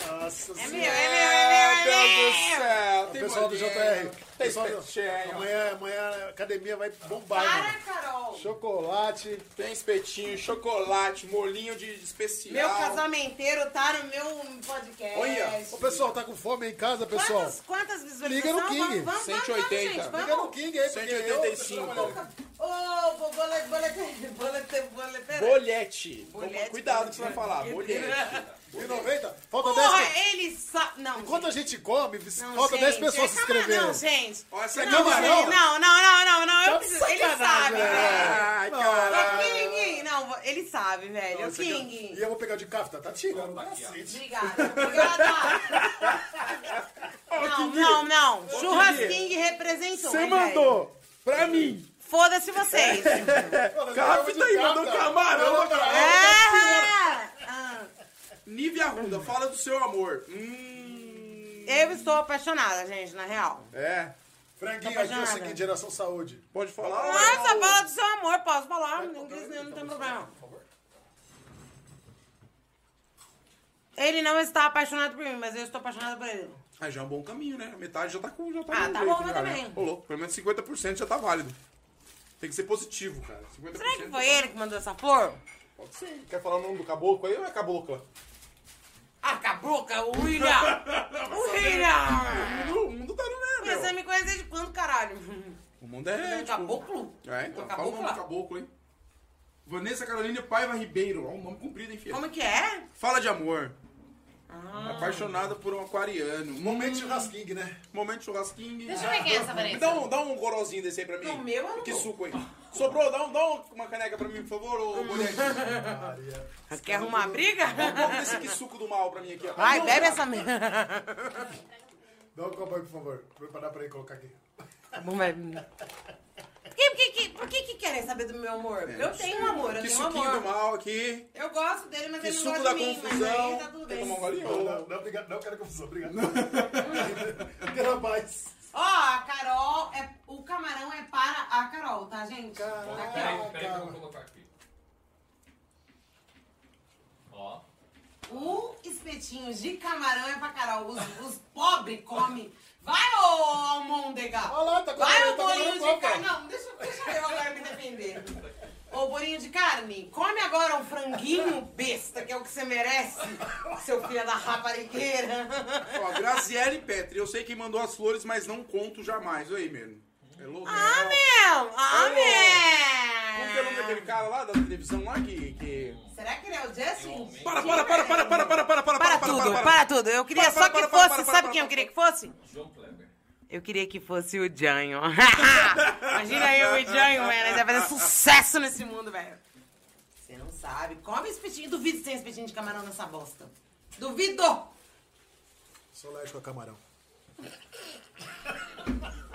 Nossa É meu, senhora. é meu, é meu, é Deus do meu. céu. O Tem pessoal do JR. Tem Pessoal espetinho. Amanhã, amanhã a academia vai bombar, Para, mano. Carol. Chocolate. Tem espetinho, chocolate, molinho de de especial. Meu casamenteiro tá no meu podcast. Olha, Ô, pessoal, tá com fome aí em casa, pessoal? Quantas, quantas visualizações? Liga no King. Vamos, vamos, 180. Vamos, gente, Liga vamos. no King aí, porque 185. eu... Ô, bo- bolete, bolete, bolete, bolete. Bolete. Bolete, Cuidado que você vai falar. Bolete. [LAUGHS] 1,90? Falta 10 Porra, pe- ele sabe... Não, Enquanto a gente come, Não, falta gente, 10 pessoas é se inscreverem. Não, gente. Ó, essa é não, camarão. gente, não, não, não, não, não, eu Tá de preciso. Ele sabe, né? velho. Ai, Não, caralho. King, não, ele sabe, velho. O Esse aqui, ó. King. E eu vou pegar de cafta, tá tirando. Cacete. Obrigada. Obrigada. Não, não, não. Churrasquinho representou. Você mandou pra mim. Foda-se vocês. Cafta aí, mandou camarão. É. Nívia Arruda, fala do seu amor. Hum. Eu estou apaixonada, gente, na real. É. Franguinho, Tá aqui é o seguinte, geração saúde. Pode falar. Nossa, fala do seu amor, posso falar. Não, não tem problema. Ele não está apaixonado por mim, mas eu estou apaixonada por ele. Ah, já é um bom caminho, né? A metade já tá com. Já tá Ah, tá bom, já, também. Né? Ô, louco, pelo menos 50% já tá válido. Tem que ser positivo, cara. 50% Será que foi ele que mandou essa flor? Pode ser. Quer falar o nome do caboclo aí ou é cabocla? Ah, cabocla, o William! O William! O mundo tá no meio, Você me conhece desde quando, caralho? O mundo é. um tipo, caboclo? É, então. Fala o nome do caboclo, hein? Vanessa Carolina Paiva Ribeiro. Ó, um nome comprido, hein, filho? Como que é? Fala de amor. Ah. Apaixonada por um aquariano. Momento churrasquinho, né? Momento churrasquinho. Deixa eu ver quem é essa Vanessa. Dá um, dá um gorozinho desse aí pra mim. Não, meu eu não Que suco aí. Sobrou, dá, um, dá um- uma caneca pra mim, por favor, ô Bonetti. Maria. Quer arrumar briga? Dá um pouco desse que suco do mal pra mim aqui, ó. Vai, Não, bebe cara. essa merda. Dá um copo aí, por favor. Vou preparar pra ele colocar aqui. Por que, por que, que- por que que querem saber do meu amor? Porque eu tenho um amor, eu Que tenho um suquinho do amor. mal aqui. Eu gosto dele, mas Que ele não gosta da de mim. Mas confusão. aí tá tudo bem. tomar um golinho? Não, não, não, obrigado. Não quero confusão, obrigado. [LAUGHS] Quero mais. Ó, a Carol, é, o camarão é para a Carol, tá, gente? Caralho. A Peraí, Carol. peraí que eu vou colocar aqui. Ó. O espetinho de camarão é pra Carol. Os, os pobres comem. Vai, ô Almôndega! Olha lá, tá com Vai, o tá bolinho de copa. carne. Não, deixa, deixa eu agora me defender. Ô, bolinho de carne, come agora um franguinho besta, que é o que você merece, seu filho da raparigueira. Ó, Graziele Petri. Eu sei quem mandou as flores, mas não conto jamais. Olha aí, louco. Ah, meu! Ah, Como que é o nome daquele meu! cara lá da televisão lá que. que... Será que ele é o Justin? Para, para, para, para, para, para, para, para, Para tudo, para tudo. Eu queria Para, só que para, para, fosse. para, Sabe para, quem eu queria que fosse? João Kleber. Eu queria que fosse o Janho. [LAUGHS] Imagina eu e o Janho, velho. Vai fazer sucesso nesse mundo, velho. Você não sabe. Come espetinho. Duvido que tem espetinho de camarão nessa bosta. Duvido! Sou alérgico a camarão. [LAUGHS]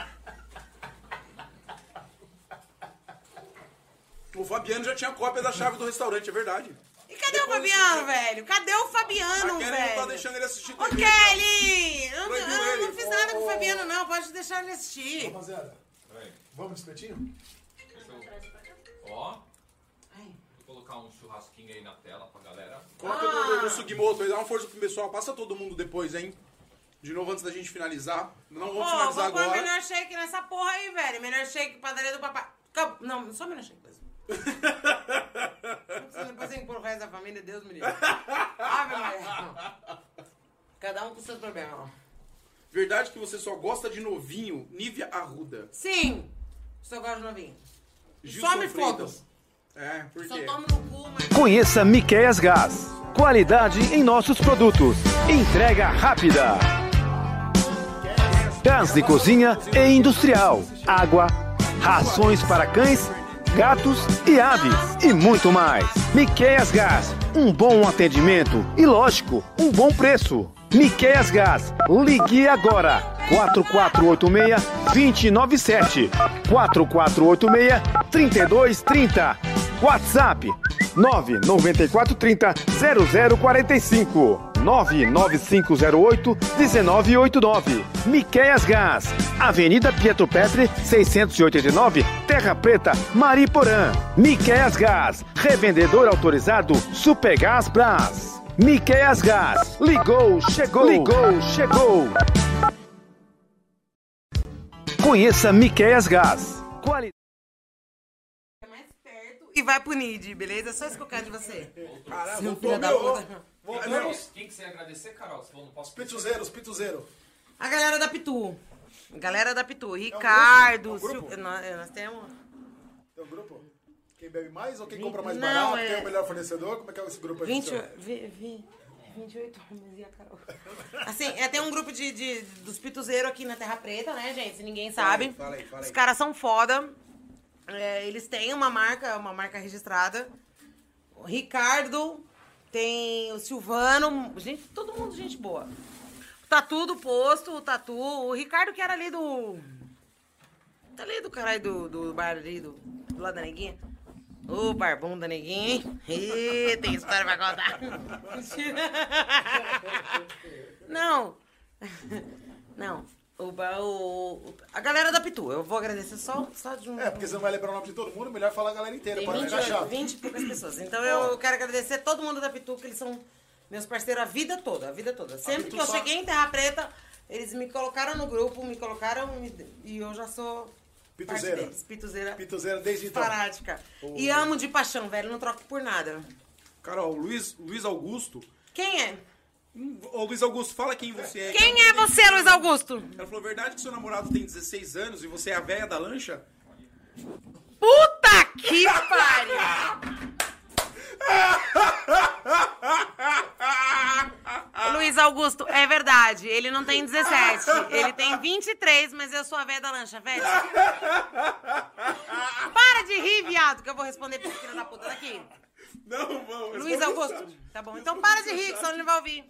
O Fabiano já tinha cópia da chave do restaurante, é verdade. E cadê o Depois Fabiano, desse- velho? Cadê o Fabiano, A Kelly não velho? tá deixando ele assistir Ô, TV. Kelly! Eu, não- Proibiu eu não fiz nada com o Fabiano, não. Pode deixar ele assistir. Rapaziada, Peraí. vamos de espetinho? Ó. Ai. Vou colocar um churrasquinho aí na tela pra galera. Cópia do, do Sugimoto aí, dá uma força pro pessoal. Passa todo mundo depois, hein? De novo, antes da gente finalizar. Não Pô, vamos finalizar vou pôr agora. melhor shake nessa porra aí, velho. Melhor shake, padaria do papai. Não, só melhor shake. Não Depois tem que pôr o resto da família, Deus me livre. Ave Maria. Cada um com seus problemas. Verdade que você só gosta de novinho, Nívia Arruda. Sim, só gosto de novinho. Gilson Só me foda. É, por Só quê? tomo no cu, mas... Conheça Miqueias Gás. Qualidade em nossos produtos. Entrega rápida. Gás de cozinha e industrial. Água, rações para cães, gatos e aves e muito mais. Miqueias Gás. Um bom atendimento e, lógico, um bom preço. Miqueias Gás. Ligue agora. 4486-297. 4486-3230. WhatsApp 99430 0045 99508 1989. Miqueias Gás, Avenida Pietro Petre, 689, Terra Preta, Mariporã. Miqueias Gás, revendedor autorizado Supergás Brás. Miqueias Gás, ligou, chegou, ligou, chegou. Conheça Miqueias Gás. Qualidade. perto e vai pro NID, beleza? É só isso que eu quero de você. Caralho, Seu filho da meu. puta. Voltamos. Quem que você ia agradecer, Carol? Você falou, não posso Pituzeiros, pituzeiros. A galera da Pitu. Galera da Pitu. Ricardo, É um grupo? Sil- nós, nós temos. Tem um grupo? Quem bebe mais ou quem compra mais não, barato? é- Quem é o melhor fornecedor? Como é que é esse grupo aí? 20, funciona? vi, vi, 28 homens e a Carol. Assim, é, tem um grupo de, de- dos pituzeiros aqui na Terra Preta, né, gente? Se ninguém sabe. fala aí, fala aí. Os caras são foda. É, eles têm uma marca, uma marca registrada. O Ricardo, tem o Silvano, gente, todo mundo gente boa. O Tatu do posto, o Tatu, o Ricardo que era ali do. Tá ali do caralho do, do bar ali, do, do lado da neguinha. Ô, barbão da neguinha, hein? Ih, tem história pra contar. [LAUGHS] Não. [LAUGHS] Não. O, a galera da Pitu, eu vou agradecer só, só de um. É, porque você não vai lembrar o nome de todo mundo, melhor falar a galera inteira, Tem não 20, ficar chato. 20 e poucas pessoas. [LAUGHS] Então eu quero agradecer todo mundo da Pitu, que eles são meus parceiros a vida toda, a vida toda. Sempre que eu só- cheguei em Terra Preta, eles me colocaram no grupo, me colocaram me- e eu já sou Pituzeira. Pituzeira. Pituzeira desde então. Farática. E amo de paixão, velho, não troco por nada. Carol, Luiz, Luiz Augusto. Quem é? Hum, Ô, Luiz Augusto, fala quem você é. Quem é você, Luiz Augusto? Ela falou, verdade que seu namorado tem 16 anos e você é a véia da lancha? Puta que pariu! Luiz Augusto, é verdade. Ele não tem 17. Ele tem 23, mas eu sou a velha da lancha, velho. Para de rir, viado, que eu vou responder pro filho da puta daqui. Não, vamos. Luiz Augusto. Tá bom, então para de rir, senão ele não vai ouvir.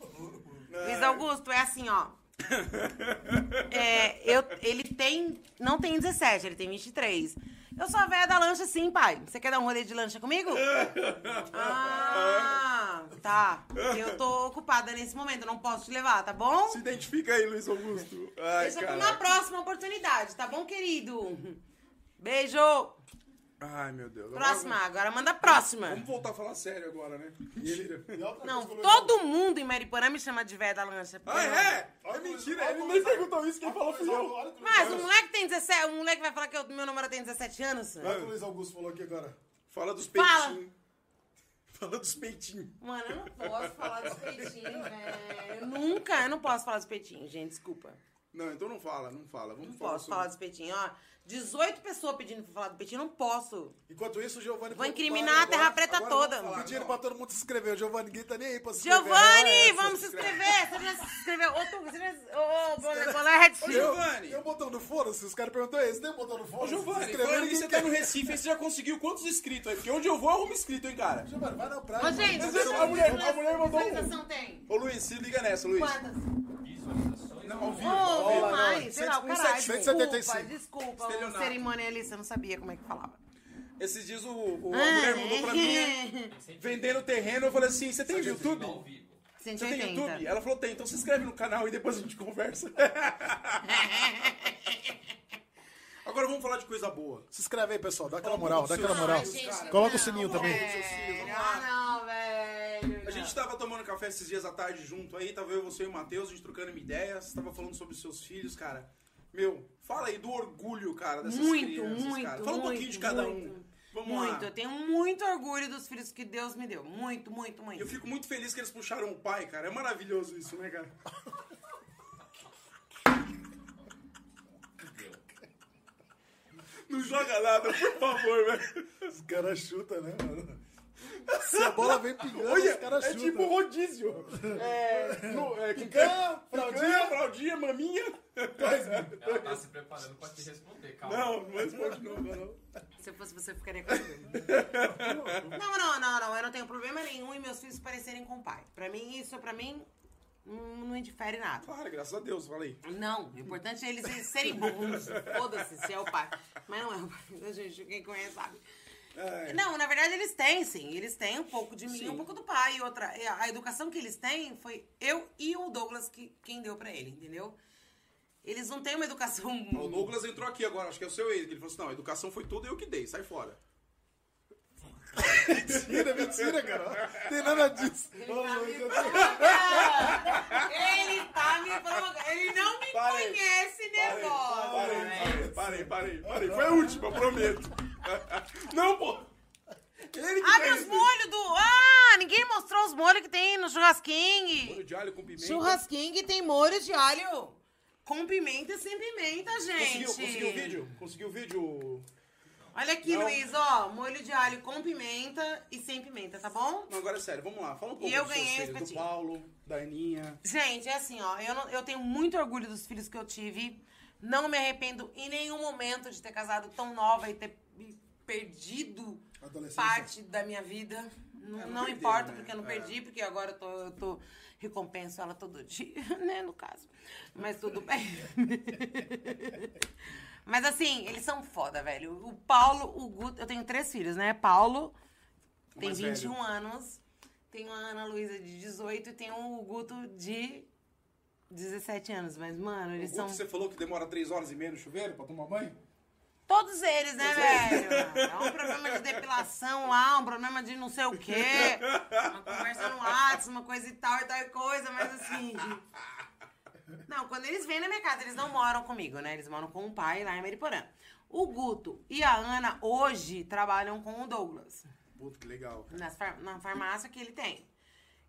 Luiz Augusto é assim, ó. [LAUGHS] É, eu, ele tem. Não tem 17, ele tem 23. Eu sou a velha da lancha, sim, pai. Você quer dar um rolê de lancha comigo? [LAUGHS] Ah, tá. Eu tô ocupada nesse momento, eu não posso te levar, tá bom? Se identifica aí, Luiz Augusto. Ai, Deixa pra cara. uma próxima oportunidade, tá bom, querido? Beijo! Ai, meu Deus. Próxima, agora manda a próxima. Vamos voltar a falar sério agora, né? Mentira. [LAUGHS] Não, todo mundo em Mariporã me chama de velha da lancha. Ah, é? É mentira. Ele nem perguntou isso, quem falou fui eu. Mas o moleque tem 17, o moleque vai falar que o meu namorado tem 17 anos? Olha o que o Luiz Augusto falou aqui agora. Fala dos peitinhos. Fala dos peitinhos. Mano, eu não posso falar dos peitinhos, velho. [LAUGHS] Eu Nunca, eu não posso falar dos peitinhos, gente, desculpa. Não, então não fala, não fala. Vamos Não falar posso sobre- falar dos peitinhos, ó. 18 pessoas pedindo pra falar do peitinho, não posso. Enquanto isso, o Giovanni... Vou incriminar a Terra Preta agora toda. falar. Pedindo pra todo mundo se inscrever. O Giovanni ninguém tá nem aí pra se inscrever. Giovanni, É, vamos se inscrever. Você já se inscreveu? Ô, tu, você já... Ô. Bolete. Ô, Giovanni. Tem um botão no foda-se, os caras perguntam esse, tem um botão no Ô, foda-se. Giovanni, se falando que você tá no Recife, você já conseguiu quantos inscritos aí? Porque onde eu vou, eu arrumo inscrito, hein, cara? Giovanni, vai na praia. Ô, gente, a mulher- mandou um. tem? Ô, Luiz, se liga nessa, Luiz. Quantas? Não, ao vivo. Ô, ao vivo. oh, mais, sei lá, o caralho. 175. Desculpa, desculpa. O Estelionato. cerimonialista, não sabia como é que falava. Esses dias o, o- a mulher mandou pra mim, [LAUGHS] vendendo terreno, eu falei assim, você tem YouTube? Ao vivo. Você tem 180. YouTube? Ela falou, tem, então se inscreve no canal e depois a gente conversa. [LAUGHS] Agora vamos falar de coisa boa. Se inscreve aí, pessoal. Dá aquela moral, dá aquela moral. Coloca o não, sininho também. velho. Ah, não, velho. A gente tava tomando café esses dias à tarde junto aí, tava eu, você e o Matheus, a gente trocando ideias, você tava falando sobre os seus filhos, cara. Meu, fala aí do orgulho, cara, dessas Muito, crianças, muito, cara. Fala um pouquinho muito, de cada muito. um. Vamos Muito, lá. eu tenho muito orgulho dos filhos que Deus me deu. Muito, muito, muito. Eu fico muito feliz que eles puxaram o pai, cara. É maravilhoso isso, né, cara? [LAUGHS] Não joga nada, por favor, velho. Os caras chutam, né, mano? Se a bola vem pingando, Olha, os caras é chutam. tipo rodízio. É, no, é Picanha, fraldinha, fraldinha. fraldinha, maminha. Ela tá se preparando pra te responder, calma. Não, não responde não, não. Se eu fosse você, eu ficaria com. Não, não, não, não. Eu não tenho problema nenhum em meus filhos parecerem com o pai. Pra mim, isso, pra mim, não não indifere nada. Claro, graças a Deus, falei. Não, o importante é eles serem bons. Foda-se se é o pai. Mas não é o pai. Gente, quem conhece sabe. É. Não, na verdade eles têm, sim. Eles têm um pouco de mim, Sim. um pouco do pai. E outra, a educação que eles têm foi eu e o Douglas que, quem deu pra ele, entendeu? Eles não têm uma educação. [LAUGHS] O Douglas entrou aqui agora, acho que é o seu ex, que ele falou assim: não, a educação foi tudo eu que dei, sai fora. Mentira, mentira, cara. Tem nada disso. Ele tá me provocando. Ele não me Parei. conhece, negócio. Parei, parei, parei, parei. Foi a última, eu prometo. Não, pô! Ele que Abre os molhos do. Ah, ninguém mostrou os molhos que tem no churrasquinho. Molho de alho com pimenta. Churrasquinho tem molho de alho. Com pimenta e sem pimenta, gente. Conseguiu, conseguiu o vídeo? Conseguiu o vídeo? Olha aqui, Não. Luiz, ó. Molho de alho com pimenta e sem pimenta, tá bom? Não, agora é sério, vamos lá. Fala um pouco E eu ganhei do. Paulo, da Aninha. Gente, é assim, ó. Eu, não- eu tenho muito orgulho dos filhos que eu tive. Não me arrependo em nenhum momento de ter casado tão nova e ter perdido parte da minha vida. Não, É, não não perdeu, importa, né? porque eu não É. perdi, porque agora eu tô, eu tô recompenso ela todo dia, [LAUGHS] né, no caso. Mas tudo bem. [LAUGHS] Mas assim, eles são foda, velho. O Paulo, o Guto, eu tenho três filhos, né? Paulo tem mais 21 velho. anos, tenho a Ana Luísa de 18 e tenho o Guto de 17 anos. Mas, mano, eles são. Você falou que demora três horas e meia no chuveiro pra tomar banho? Todos eles, né, velho? É um problema de depilação lá, um problema de não sei o quê. Uma conversa no WhatsApp, uma coisa e tal e tal e coisa, mas assim. Não, quando eles vêm na minha casa, eles não moram comigo, né? Eles moram com o pai lá em Mariporã. O Guto e a Ana hoje trabalham com o Douglas. Puta, que legal. cara. nas far- na farmácia que ele tem.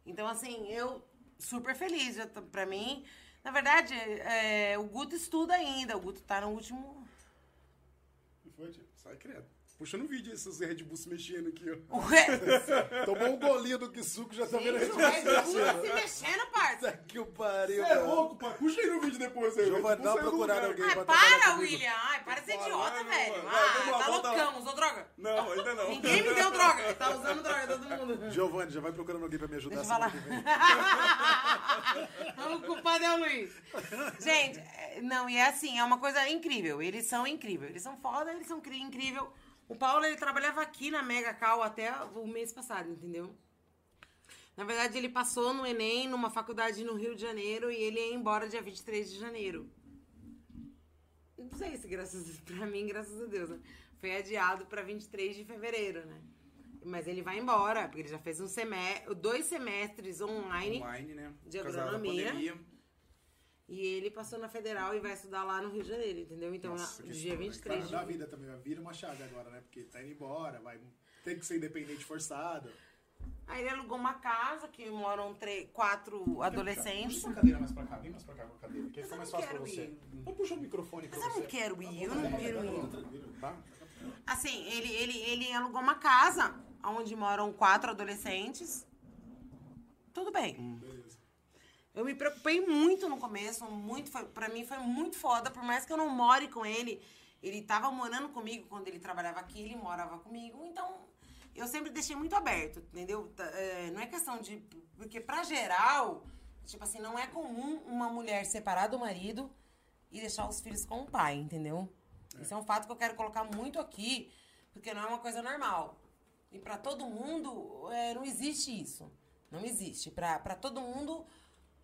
Então, assim, eu super feliz. Tô- pra mim, na verdade, é, o Guto estuda ainda. O Guto tá no último. Sai credo. Puxando vídeo esses Red Bull se mexendo aqui, ó. Red [LAUGHS] Tomou um golinho do Kisuko, já tá vendo gente o Red Bull se mexendo, parça. Que o pariu, Você é louco, pai. Puxa aí no vídeo depois aí. Red Bull do procurada lugar. alguém Ai, pra trabalhar para. William. Ai, para de ser idiota, velho. Ah, vamos lá, tá loucão, usou droga. Não, ainda não. Ninguém me deu droga. Tá usando droga, todo mundo. [LAUGHS] Giovanni, já vai procurando alguém pra me ajudar Deixa eu falar. [LAUGHS] o culpado é o Luiz. Gente, é, não, e é assim, é uma coisa incrível. Eles são incríveis. Eles são foda, eles são incrível. O Paulo, ele trabalhava aqui na Mega Cal até o mês passado, entendeu? Na verdade, ele passou no Enem, numa faculdade no Rio de Janeiro, e ele ia embora dia 23 de janeiro. Não sei se graças [LAUGHS] pra mim, graças a Deus, né? Foi adiado pra 23 de fevereiro, né? Mas ele vai embora, porque ele já fez um semestre, dois semestres online. Online, né? De agronomia. E ele passou na federal e vai estudar lá no Rio de Janeiro, entendeu? Então, Nossa, na- dia história, 23 Vai de da vida também, vai vir uma chave agora, né? Porque tá indo embora, vai ter que ser independente forçado. Aí ele alugou uma casa que moram três, quatro adolescentes. Puxa uma cadeira mais pra cá, vem mais pra cá com a cadeira, que fica eu mais fácil pra você. ir. Vou puxar o microfone pra Mas eu você. não quero ir, eu não quero ir. Tranquilo, Tá? Assim, ele, ele, ele alugou uma casa onde moram quatro adolescentes. Tudo bem. Beleza. Eu me preocupei muito no começo, muito, foi, pra mim foi muito foda, por mais que eu não more com ele. Ele tava morando comigo quando ele trabalhava aqui, ele morava comigo, então eu sempre deixei muito aberto, entendeu? Tá, é, não é questão de. Porque pra geral, tipo assim, não é comum uma mulher separar do marido e deixar os filhos com o pai, entendeu? Isso é um fato que eu quero colocar muito aqui, porque não é uma coisa normal. E pra todo mundo, é, não existe isso. Não existe. Pra todo mundo,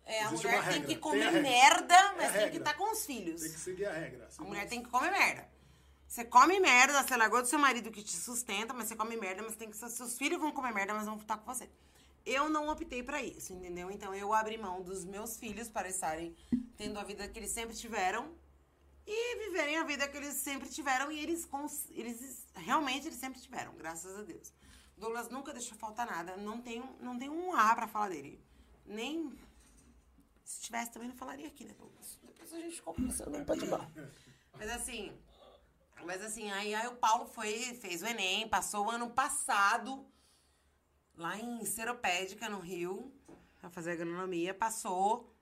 é, a Existe mulher uma tem que tem comer regra. merda, É mas tem que estar com os filhos. Tem que seguir a regra. A mulher tem que comer merda. Você come merda, você largou do seu marido que te sustenta, mas você come merda, mas tem que. Seus filhos vão comer merda, mas vão estar com você. Eu não optei pra isso, entendeu? Então eu abri mão dos meus filhos para estarem tendo a vida que eles sempre tiveram e viverem a vida que eles sempre tiveram e eles, eles realmente eles sempre tiveram, graças a Deus. Douglas nunca deixou faltar nada, não tem, não tem um A pra falar dele. Nem se tivesse também não falaria aqui, né, Douglas? Depois a gente conversa, não pode ir Mas assim, mas assim, aí, aí o Paulo foi, fez o Enem, passou o ano passado lá em Seropédica, no Rio, pra fazer agronomia, passou,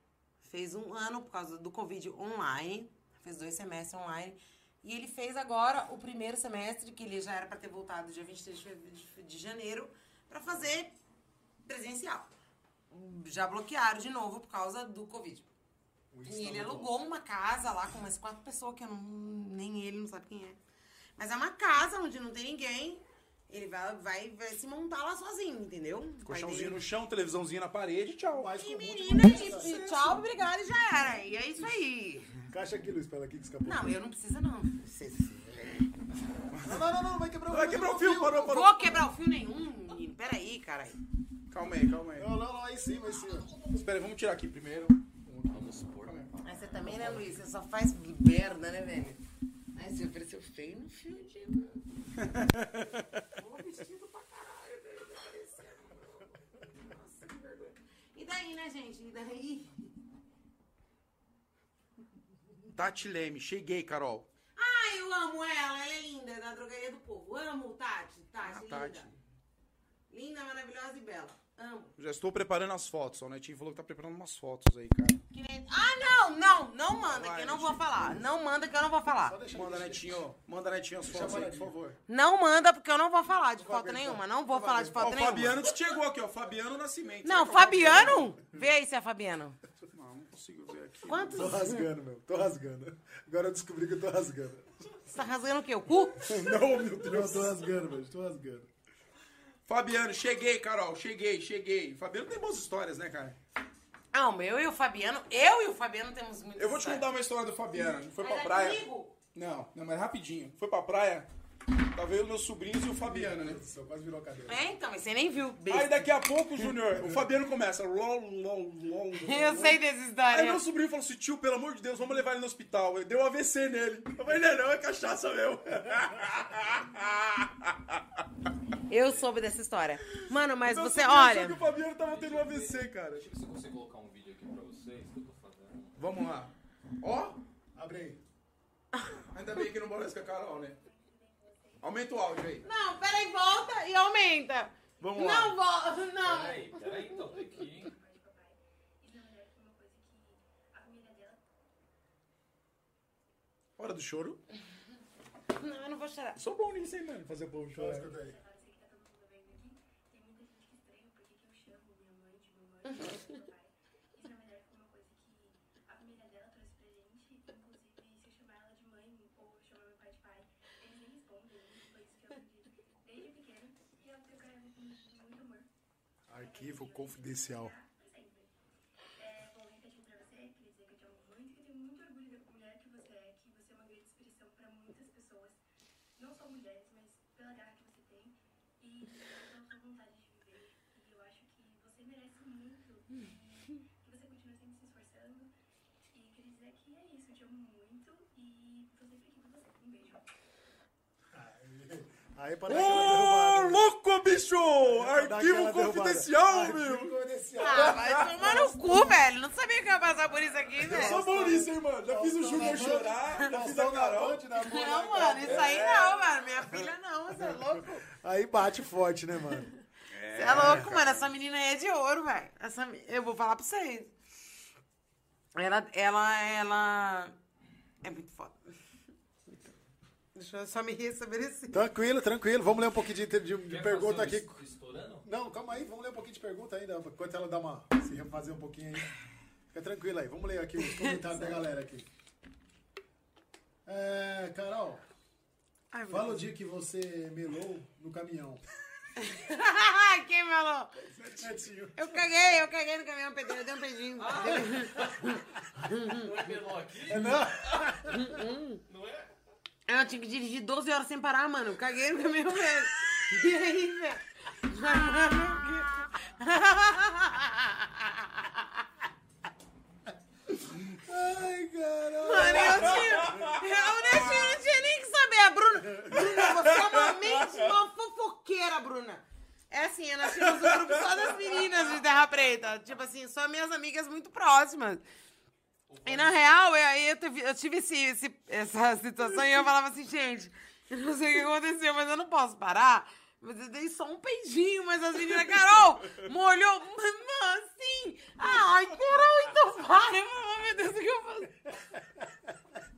fez um ano por causa do Covid online, fez dois semestres online. E ele fez agora o primeiro semestre, que ele já era pra ter voltado dia 23 de de- janeiro, pra fazer presencial. Já bloquearam de novo por causa do Covid. E ele alugou uma casa lá com umas quatro pessoas que eu não, nem ele não sabe quem é. Mas é uma casa onde não tem ninguém. Ele vai, vai, vai se montar lá sozinho, entendeu? Colchãozinho no chão, televisãozinho na parede, tchau. Mas E menina, e, tchau, obrigado e já era. E é isso aí. Encaixa aqui, Luiz, pra ela aqui que escapou. Não, eu não preciso não. Não, não, não, não, vai quebrar o Vai quebrar o fio, parou, parou. Vou quebrar o fio nenhum, menino. Peraí, caralho. Calma aí, calma aí. Não, não, não, aí sim, aí sim. Espera aí, vamos tirar aqui primeiro. Vamos pôr. Mas você também, né, Luiz? Você só faz merda, né, velho? Ai, você ofereceu feio no fio de... Vestido pra caralho, velho. tá parecendo. Nossa, que vergonha. E daí, né, gente? E daí? Tati Leme, cheguei, Carol. Ai, eu amo ela. Ela é linda, da drogaria do povo. Amo Tati. Tati, Ah, linda. Tati. Linda, maravilhosa e bela. Amo. Já estou preparando as fotos. O Netinho falou que tá preparando umas fotos aí, cara. Que nem- Ah, não, não, não manda, Vai, que eu não vou falar. Não manda, que eu não vou Só falar. Manda, Netinho. Manda, Netinho, as fotos aí, por favor. Não manda, porque eu não vou falar de foto ver, nenhuma. então. Não vou falar de Ó, foto o nenhuma. Fabiano que chegou aqui, ó. Fabiano Nascimento. Não, o Fabiano? Vê aí se é Fabiano. Não, não consigo ver aqui. Quantos? Tô rasgando, meu. Tô rasgando. Agora eu descobri que eu tô rasgando. Você tá rasgando o quê? O cu? [LAUGHS] Não, meu Deus. Não, tô rasgando, velho. Tô rasgando. Fabiano, cheguei, Carol. Cheguei, cheguei. Fabiano tem boas histórias, né, cara? Não, Ah, eu e o Fabiano, eu e o Fabiano temos muito Eu vou te contar uma história do Fabiano. Foi pra Mas é praia. comigo? Não, não, mas rapidinho. Foi pra praia. Tava eu, meus sobrinhos e o Fabiano, né? Só quase virou a cadeira. É, então, mas você nem viu. Aí besta. daqui a pouco, Júnior, [LAUGHS] o Fabiano começa. Lol, lol, lol. Eu sei dessa Aí história. meu sobrinho falou assim, tio, pelo amor de Deus, vamos levar ele no hospital. Eu dei um AVC nele. Eu falei, não, não, é cachaça meu. [LAUGHS] Eu soube dessa história. Mano, mas Meu você, olha. que o Fabiano tava tendo um AVC, cara. Deixa eu ver se eu consigo colocar um vídeo aqui pra vocês que eu tô fazendo. Vamos lá. Ó, Abre aí. ainda bem que não parece com a Carol, né? Aumenta o áudio aí. Não, peraí, volta e aumenta. Vamos lá. Não, volta, não. Peraí, peraí, então, tem que. Isso, na verdade, foi uma coisa que a família dela Hora do choro. Não, eu não vou chorar. Sou bom nisso, hein, mano? Fazer o povo chorar. Escuta aí. Agora eu sei que tá todo mundo vendo aqui. Tem muita gente que estranha porque que eu chamo minha mãe de mamãe, de meu pai. Isso, na verdade, foi uma coisa que a família dela trouxe pra gente. Inclusive, se eu chamar ela de mãe ou chamar meu pai de pai, eles nem respondem. Foi isso que eu aprendi desde pequena. E ela tem um cara com muito amor. Arquivo confidencial. Pra sempre. É, bom, recadinho pra você, queria dizer que eu te amo muito, que eu tenho muito orgulho da mulher que você é, que você é uma grande inspiração pra muitas pessoas. Não só mulheres, mas pela garra que você tem e pela sua vontade de viver. E eu acho que você merece muito e que você continue sempre se esforçando. E queria dizer que é isso, eu te amo muito e tô sempre aqui com você. Um beijo. Aí para dar Ô, aquela derrubada. louco, bicho! Arquivo derrubada. confidencial, Arquivo meu! confidencial. Ah, vai tomar no cu, velho. Não sabia que eu ia passar por isso aqui, Eu velho. sou bom nisso, hein, mano? Já fiz o Júnior chorar, já fiz a Carol. Não, na mano, isso aí não, mano. Minha filha não, você é louco? Aí bate forte, né, mano? Você é louco, mano. Essa menina aí é de ouro, velho. Essa... Eu vou falar pra vocês. Ela, ela, ela... É muito foda. Deixa eu só me restabelecer. Tranquilo, tranquilo. Vamos ler um pouquinho de, de- de pergunta aqui. es- Estourando? Não, calma aí, vamos ler um pouquinho de pergunta ainda, enquanto ela dá uma. se refazer um pouquinho aí. Fica tranquilo aí, vamos ler aqui os comentários da galera aqui. É, Carol, Ai, fala o dia que você melou no caminhão. [LAUGHS] Quem? Netinho. Eu caguei, eu caguei no caminhão pedreiro, eu dei um beijinho. Não é melão aqui? É, não? Não é? Eu tinha que dirigir 12 horas sem parar, mano. Eu caguei no caminhão, velho. [LAUGHS] E aí, velho? Ai, caralho. Mano, eu tinha. Eu não tinha, não tinha nem que saber. A Bruna. Bruna, você é uma mente, uma fofoqueira, Bruna. É assim, nós tínhamos um grupo só das meninas de Terra Preta. Tipo assim, só minhas amigas muito próximas. E na real, eu, aí eu tive, eu tive esse, esse- essa situação e eu falava assim, gente, eu não sei o que aconteceu, mas eu não posso parar. Mas eu dei só um peidinho, mas as meninas, Carol, molhou, mano, assim. Ai, Carol, então para. Eu meu Deus, o que eu faço?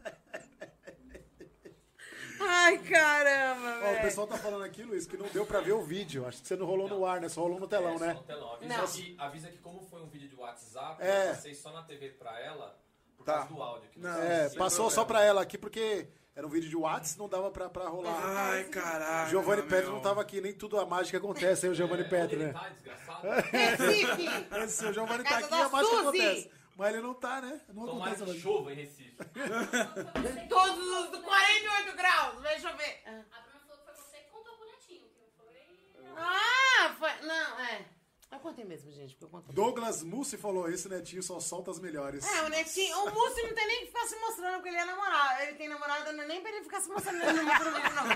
Ai, caramba, Ó, o pessoal tá falando aqui, Luiz, que não deu pra ver o vídeo. Acho que você não rolou no ar, né? Só rolou no telão, É, né? só no telão. Avisa, Não. Que, avisa que como foi um vídeo de WhatsApp, É. eu passei só na TV pra ela por Tá. causa do áudio. Que Não, não É, passou problema. só pra ela aqui porque Era um vídeo de Whats, não dava pra, pra rolar. Ai, caralho. Giovanni meu. Petri não tava aqui, nem tudo a mágica acontece, aí o Giovanni Petri, Onde ele né? tá, desgraçado? Recife! Esse, o Giovanni tá Casa aqui, da a mágica Suzy. acontece. Mas ele não tá, né? Não Tomara acontece. que mais. chova em Recife. [LAUGHS] Todos os 48 graus, deixa eu ver. A Bruna falou que foi você que contou pro Netinho, que não foi. Ah, foi. Não, é. Eu contei mesmo, gente, porque eu contei. Douglas Mussi falou, esse netinho só solta as melhores. É, o Netinho, o Múcio não tem nem que ficar se mostrando porque ele é namorado. Ele tem namorada, não é nem pra ele ficar se mostrando no microfone, não.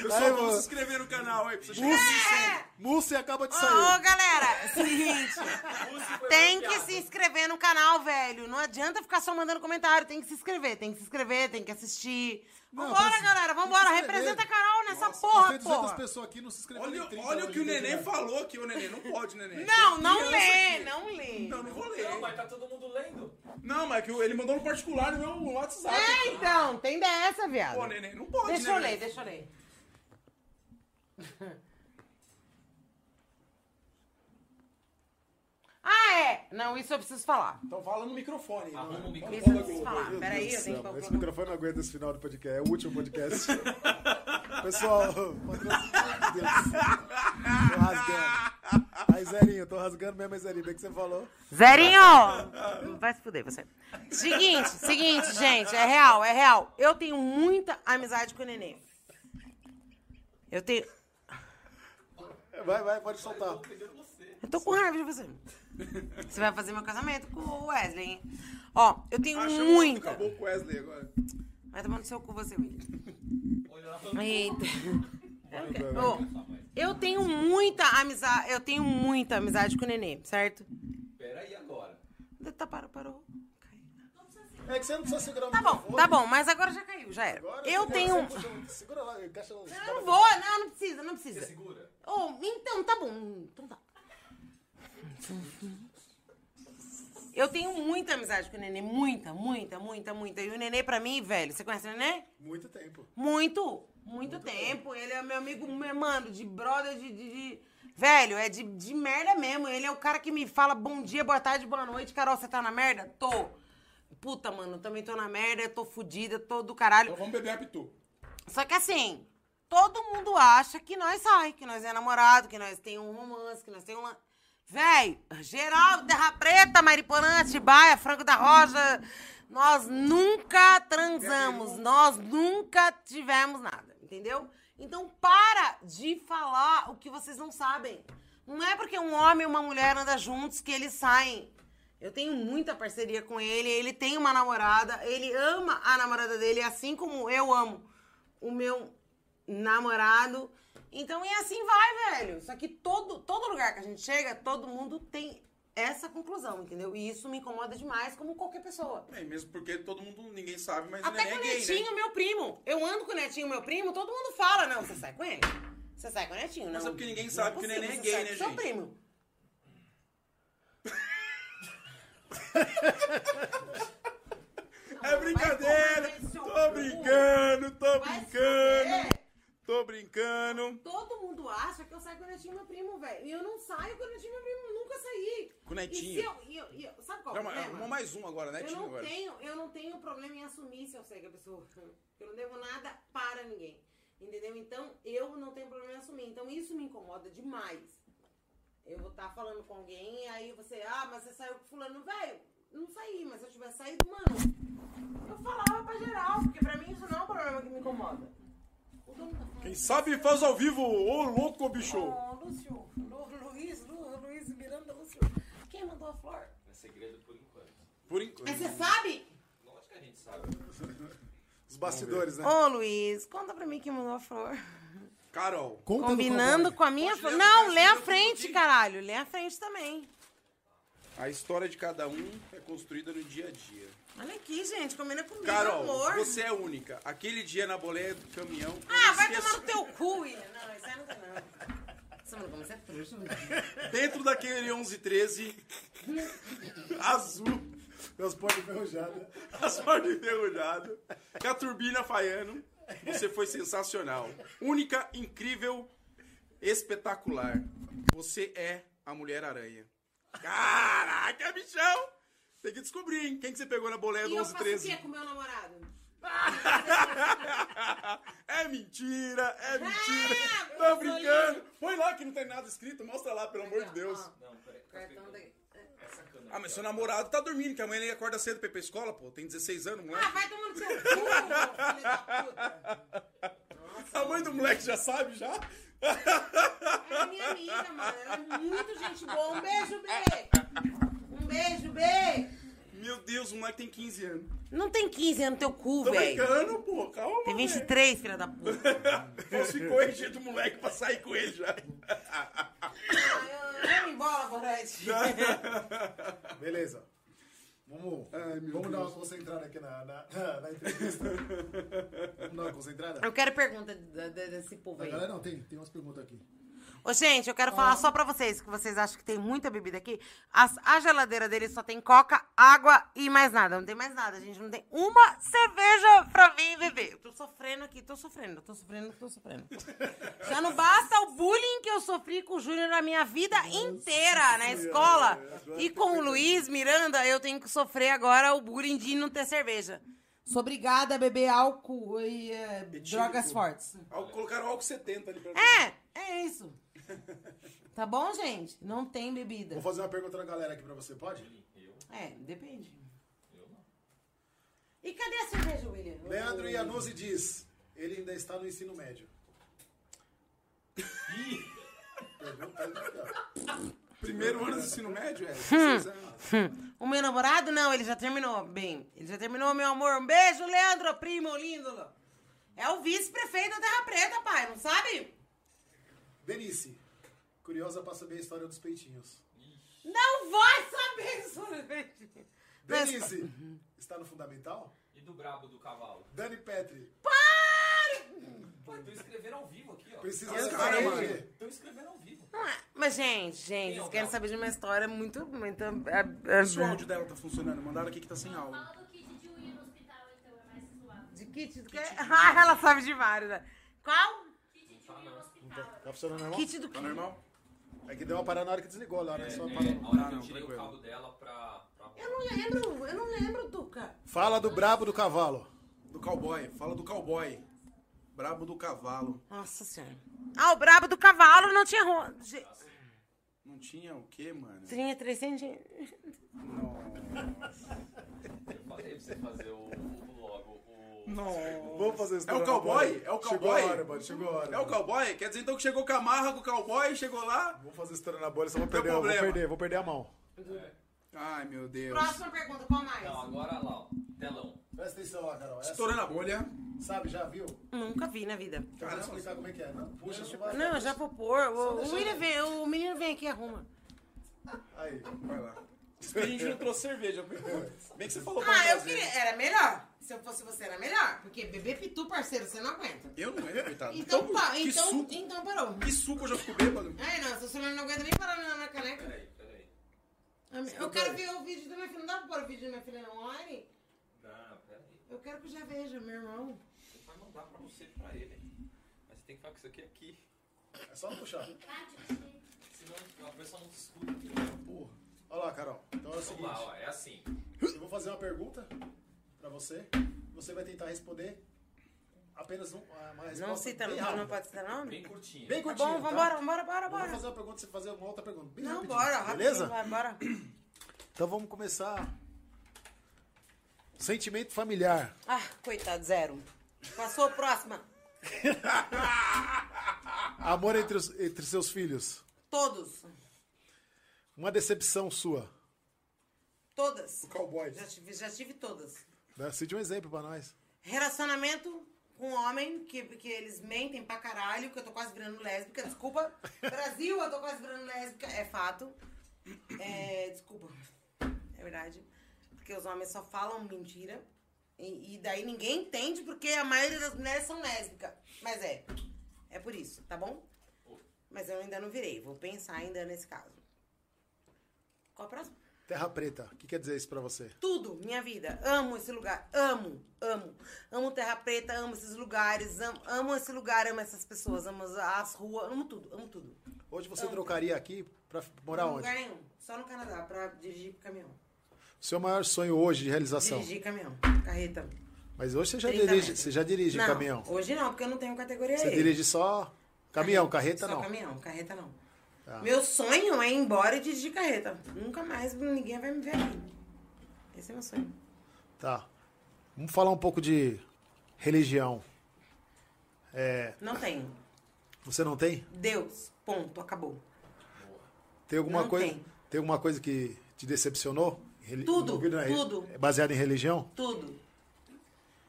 Pessoal, Ai, vamos se inscrever no canal aí, pra você chegar a 1.100. Mussi acaba de Ô, sair. ô, galera, seguinte. [LAUGHS] foi Tem que se inscrever no canal, velho. Não adianta ficar só mandando comentário. Tem que se inscrever, tem que se inscrever, tem que assistir. Vambora, mas- galera, vambora. que. Representa a Carol nessa Nossa, porra, tem 200 porra. pessoas aqui, não se inscreveram Olha, em 30 olha o que o neném né? falou aqui, o neném. Não pode, neném. Não, não lê, aqui. não lê. Não, não vou ler. Não, mas tá todo mundo lendo. Não, mas é que ele mandou no particular no meu WhatsApp. É, então, tem dessa, viado. Pô, neném, não pode, Deixa né, eu ler, deixa eu ler. [LAUGHS] Ah, é! Não, isso eu preciso falar. Então fala no microfone. Arruma não- um microfone. Isso eu preciso falar. Peraí, eu tenho que Esse microfone não aguenta esse final do podcast. É o último podcast. [LAUGHS] Pessoal. [LAUGHS] Tô rasgando. Aí, Zerinho, tô rasgando mesmo, Zerinho. Bem que você falou. Zerinho! Vai se fuder, você. Seguinte, seguinte, gente, é real, é real. Eu tenho muita amizade com o neném. Eu tenho. Vai, vai, pode soltar. Eu tô com raiva de você. Você vai fazer meu casamento com o Wesley, hein? Ó, eu tenho Achamos muita. Acabou com o Wesley agora. Vai tomar no seu cu você, William. Olha, Eita. Ô, eu tenho muita amizade. Eu tenho muita amizade com o neném, certo? Peraí agora. Tá, parou, parou. É que você não precisa segurar o Tá bom, tá bom, mas agora já caiu, já era. Agora Eu você- tenho. você puxa- Segura lá, encaixa lá. Eu não vou, não, não precisa, não precisa. Segura. Oh, então, tá bom. Então tá. Eu tenho muita amizade com o Nenê. Muita, muita, muita, muita. E o Nenê, pra mim, velho, você conhece o Nenê? Muito tempo. Muito, muito, tempo. Ele é meu amigo, mano, de brother, de. de- de- Velho, é de, de merda mesmo. Ele é o cara que me fala bom dia, boa tarde, boa noite. Carol, você tá na merda? Tô. Puta, mano, também tô na merda, tô fudida, tô do caralho. Então vamos beber a pitu. Só que assim, todo mundo acha que nós sai, que nós é namorado, que nós tem um romance, que nós tem uma. Véi, geral, Terra Preta, Mariporã, Atibaia, Franco da Rocha, nós nunca transamos, nós nunca tivemos nada, entendeu? Então para de falar o que vocês não sabem. Não é porque um homem e uma mulher andam juntos que eles saem. Eu tenho muita parceria com ele, ele tem uma namorada, ele ama a namorada dele, assim como eu amo o meu namorado. Então, e assim vai, velho. Só que todo, todo lugar que a gente chega, todo mundo tem essa conclusão, entendeu? E isso me incomoda demais, como qualquer pessoa. É, mesmo porque todo mundo, ninguém sabe, mas Até neném com é o gay, Netinho, né? meu primo. Eu ando com o Netinho, meu primo, todo mundo fala, não, você sai com ele? Você sai com o Netinho, não. Mas é porque ninguém sabe que o neném é gay, né, com seu gente? primo. [LAUGHS] É brincadeira! Seu Tô brincando, tô brincando! Tô brincando! Todo mundo acha que eu saio com o Netinho, meu primo, velho. E eu não saio com o Netinho, meu primo, nunca saí. Com o Netinho. E eu, e eu- e eu- sabe qual é o Não, mas problema? arrumou mais um agora, né, Eu não, Agora. tenho, eu não tenho problema em assumir se eu sei que a pessoa. [LAUGHS] Eu não devo nada para ninguém. Entendeu? Então, eu não tenho problema em assumir. Então, isso me incomoda demais. Eu vou estar falando com alguém e aí você, ah, mas você saiu com fulano, velho. Não saí, mas se eu tivesse saído, mano, eu falava pra geral, porque pra mim isso não é um problema que me incomoda. O dono da Quem sabe faz ao vivo, ô louco, bicho! Ô, Lúcio, Lu, Luiz, Lu, Luiz Miranda, Lúcio. Quem mandou a flor? É segredo por enquanto. Por enquanto. Mas você sabe? Lógico que a gente sabe. Os bastidores, né? Ô, Luiz, conta pra mim quem mandou a flor. Carol, Conta do Combinando com a minha flor. Não, lê a frente, caralho. Lê a frente também. a história de cada um é construída no dia a dia. Olha aqui, gente. Combina comigo, Carol, amor. você é única. Aquele dia na boleia do caminhão. Ah, vai esqueço. tomar no teu cu, William. [LAUGHS] Não, isso aí não tem não. Mano, como você é trouxa. Dentro daquele 1113 azul, Meus portas enferrujadas. as portas enferrujadas, com a turbina falhando. Você foi sensacional. Única, incrível, espetacular. Você é a Mulher-Aranha. Caraca, bichão! Tem que descobrir, hein? Quem que você pegou na boleia E do eu 11 faço o 13? quê com meu namorado? [LAUGHS] é mentira, é mentira. Ah, Tô brincando. Põe lá que não tem nada escrito, mostra lá, pelo amor de Deus. Ó, Não, peraí. tá cartão daí. Essa câmera Ah, mas seu namorado tá dormindo, que amanhã ele acorda cedo pra ir pra escola, pô. Tem 16 anos, Ah, moleque. vai tomando seu cu, filho da puta. A mãe do moleque já sabe, já? É minha amiga, mano. Ela é muito gente boa. Um beijo, B. [LAUGHS] Beijo, B. Meu Deus, o moleque tem 15 anos. Não tem 15 anos no teu cu, Tô velho. brincando, pô, calma. Tem velho. 23, filha da puta. Falsificou o jeito do moleque pra sair com ele já. Vamos embora, Borete. Beleza. Vamos, Ai, vamos dar uma concentrada aqui na, na, na, entrevista. vamos dar uma concentrada? Eu quero pergunta de- de- desse povo aí. galera, não, tem, tem umas perguntas aqui. Ô, gente, eu quero falar só pra vocês, que vocês acham que tem muita bebida aqui. As- a geladeira dele só tem coca, água e mais nada. Não tem mais nada, gente. Não tem uma cerveja pra vir beber. Eu tô sofrendo aqui, tô sofrendo, tô sofrendo, tô sofrendo. Já não basta o bullying que eu sofri com o Júnior na minha vida inteira na escola. E com o Luiz Miranda, eu tenho que sofrer agora o bullying de não ter cerveja. Sou obrigada a beber álcool e eh, drogas fortes. Colocaram álcool 70 ali pra É, é isso. [LAUGHS] Tá bom, gente? Não tem bebida. Vou fazer uma pergunta da galera aqui pra você, pode? É, depende. E cadê a cerveja, William? Leandro Iannuzzi diz, ele ainda está no ensino médio. Pergunta aí, ó. Primeiro ano do ensino médio, é? Hum. 16 anos. O meu namorado, não, ele já terminou. Bem, ele já terminou, meu amor. Um beijo, Leandro, primo lindo. É o vice-prefeito da Terra Preta, pai, não sabe? Denise, curiosa pra saber a história dos peitinhos. Não vai saber [LAUGHS] sobre Denise, está no fundamental? E do brabo do cavalo? Dani Petri, Pô, tô escrevendo ao vivo aqui, ó. precisa Eu saber sei. o quê? Tô escrevendo ao vivo. Não é. Mas, gente, gente, é vocês querem saber de uma história muito, muito... é, é, Se o áudio dela tá funcionando, mandaram aqui que tá sem áudio. Fala do kit de unha no hospital, então, é mais zoado. De kit do quê? [LAUGHS] Ah, ela sabe de vários, né? Qual? Hospital. Tá funcionando normal? Kit do Tá quê? normal? É que deu uma parada na hora que desligou lá, né? Só É, parou. a hora Ah, que eu não, tirei o cabo dela pra... pra... Eu não lembro, eu não lembro, Tuca. Fala do brabo do cavalo. Do cowboy. Fala do cowboy. Brabo do cavalo. Nossa senhora. Ah, o brabo do cavalo não tinha ro... Ge- Não tinha o quê, mano? Tinha 300... Eu falei pra você fazer o... Não. Vamos fazer isso. É o cowboy? É o Chegou cowboy? a hora, mano. Chegou a hora. É o cowboy? Quer dizer então que chegou com a marra com o cowboy, chegou lá? Vamos fazer história na bolha, só vou perder, vou problema. perder, vou perder a mão. Ai, meu Deus. Próxima pergunta, qual mais? Não, agora lá, ó. Telão. Presta atenção lá, Carol. Essa, Estourando a bolha. sabe, já viu? Nunca vi na vida. Então, vou explicar como é que é. Não, puxa, não vai. Não, já vou pôr. O, o menino vem, o menino vem aqui e arruma. Aí. Vai lá. Diz que a gente não trouxe cerveja. Bem que você falou pra Ah, eu queria. Era melhor. Se eu fosse você, era melhor. Porque beber pitu, parceiro, você não aguenta. Eu não é, coitado. Então tá, que então, suco. então parou. Que suco eu já fico bêbado. Ai, não, seu celular não aguenta nem parar na, na caneca. Peraí, peraí. Eu quero ver o vídeo da minha filha. Não dá pra pôr o vídeo da minha filha online? Não, peraí. Eu quero que eu já veja, meu irmão. Ele vai mandar pra você e pra ele. Mas você tem que falar com isso aqui aqui. É só puxar. Senão a pessoa não te escuta. Porra. Olha lá, Carol. Então é o Vamos seguinte. lá, ó. É assim. Eu vou fazer uma pergunta pra você. Você vai tentar responder apenas um, uma resposta Não cita, bem não, pode citar nome? Bem curtinho. Bem Tá curtinho, bom, tá? vambora, vambora, bora, Eu Vou bora. fazer uma pergunta, você fazer uma outra pergunta. Bem Não, rapidinho, bora, rapidinho, Beleza? vai, bora. Então vamos começar. Sentimento familiar. Ah, coitado, zero. Passou a próxima. [LAUGHS] Amor entre, os- entre seus filhos. Todos. Uma decepção sua. Todas. O cowboy. Já tive, já tive todas. Né? Cite um exemplo pra nós. Relacionamento com homem, que, que eles mentem pra caralho, que eu tô quase virando lésbica, desculpa. Brasil, eu tô quase virando lésbica, é fato. É, desculpa. É verdade. Porque os homens só falam mentira. E, e daí ninguém entende porque a maioria das mulheres são lésbicas. Mas é. É por isso, tá bom? Mas eu ainda não virei. Vou pensar ainda nesse caso. Qual a próxima? Terra Preta. O que quer dizer isso pra você? Tudo, minha vida. Amo esse lugar. Amo, amo. Amo Terra Preta, amo esses lugares. Amo, amo esse lugar, amo essas pessoas, amo as, as ruas. Amo tudo, amo tudo. Hoje você Amo. trocaria aqui pra morar Não, onde? lugar nenhum. Só no Canadá, pra dirigir caminhão. Seu maior sonho hoje de realização? Dirigir caminhão, carreta. Mas hoje você já 30 dirige, você já dirige não, caminhão. hoje não, porque eu não tenho categoria Você dirige só caminhão, carreta Só não. caminhão, carreta não. Tá. Meu sonho é ir embora e dirigir carreta. Nunca mais ninguém vai me ver aqui. Esse é meu sonho. Tá. Vamos falar um pouco de religião. É, Não tenho. você não tem? Deus, ponto, acabou. Tem alguma Não coisa? tem. Tem alguma coisa que te decepcionou? Tudo, na tudo. É Baseado em religião? Tudo.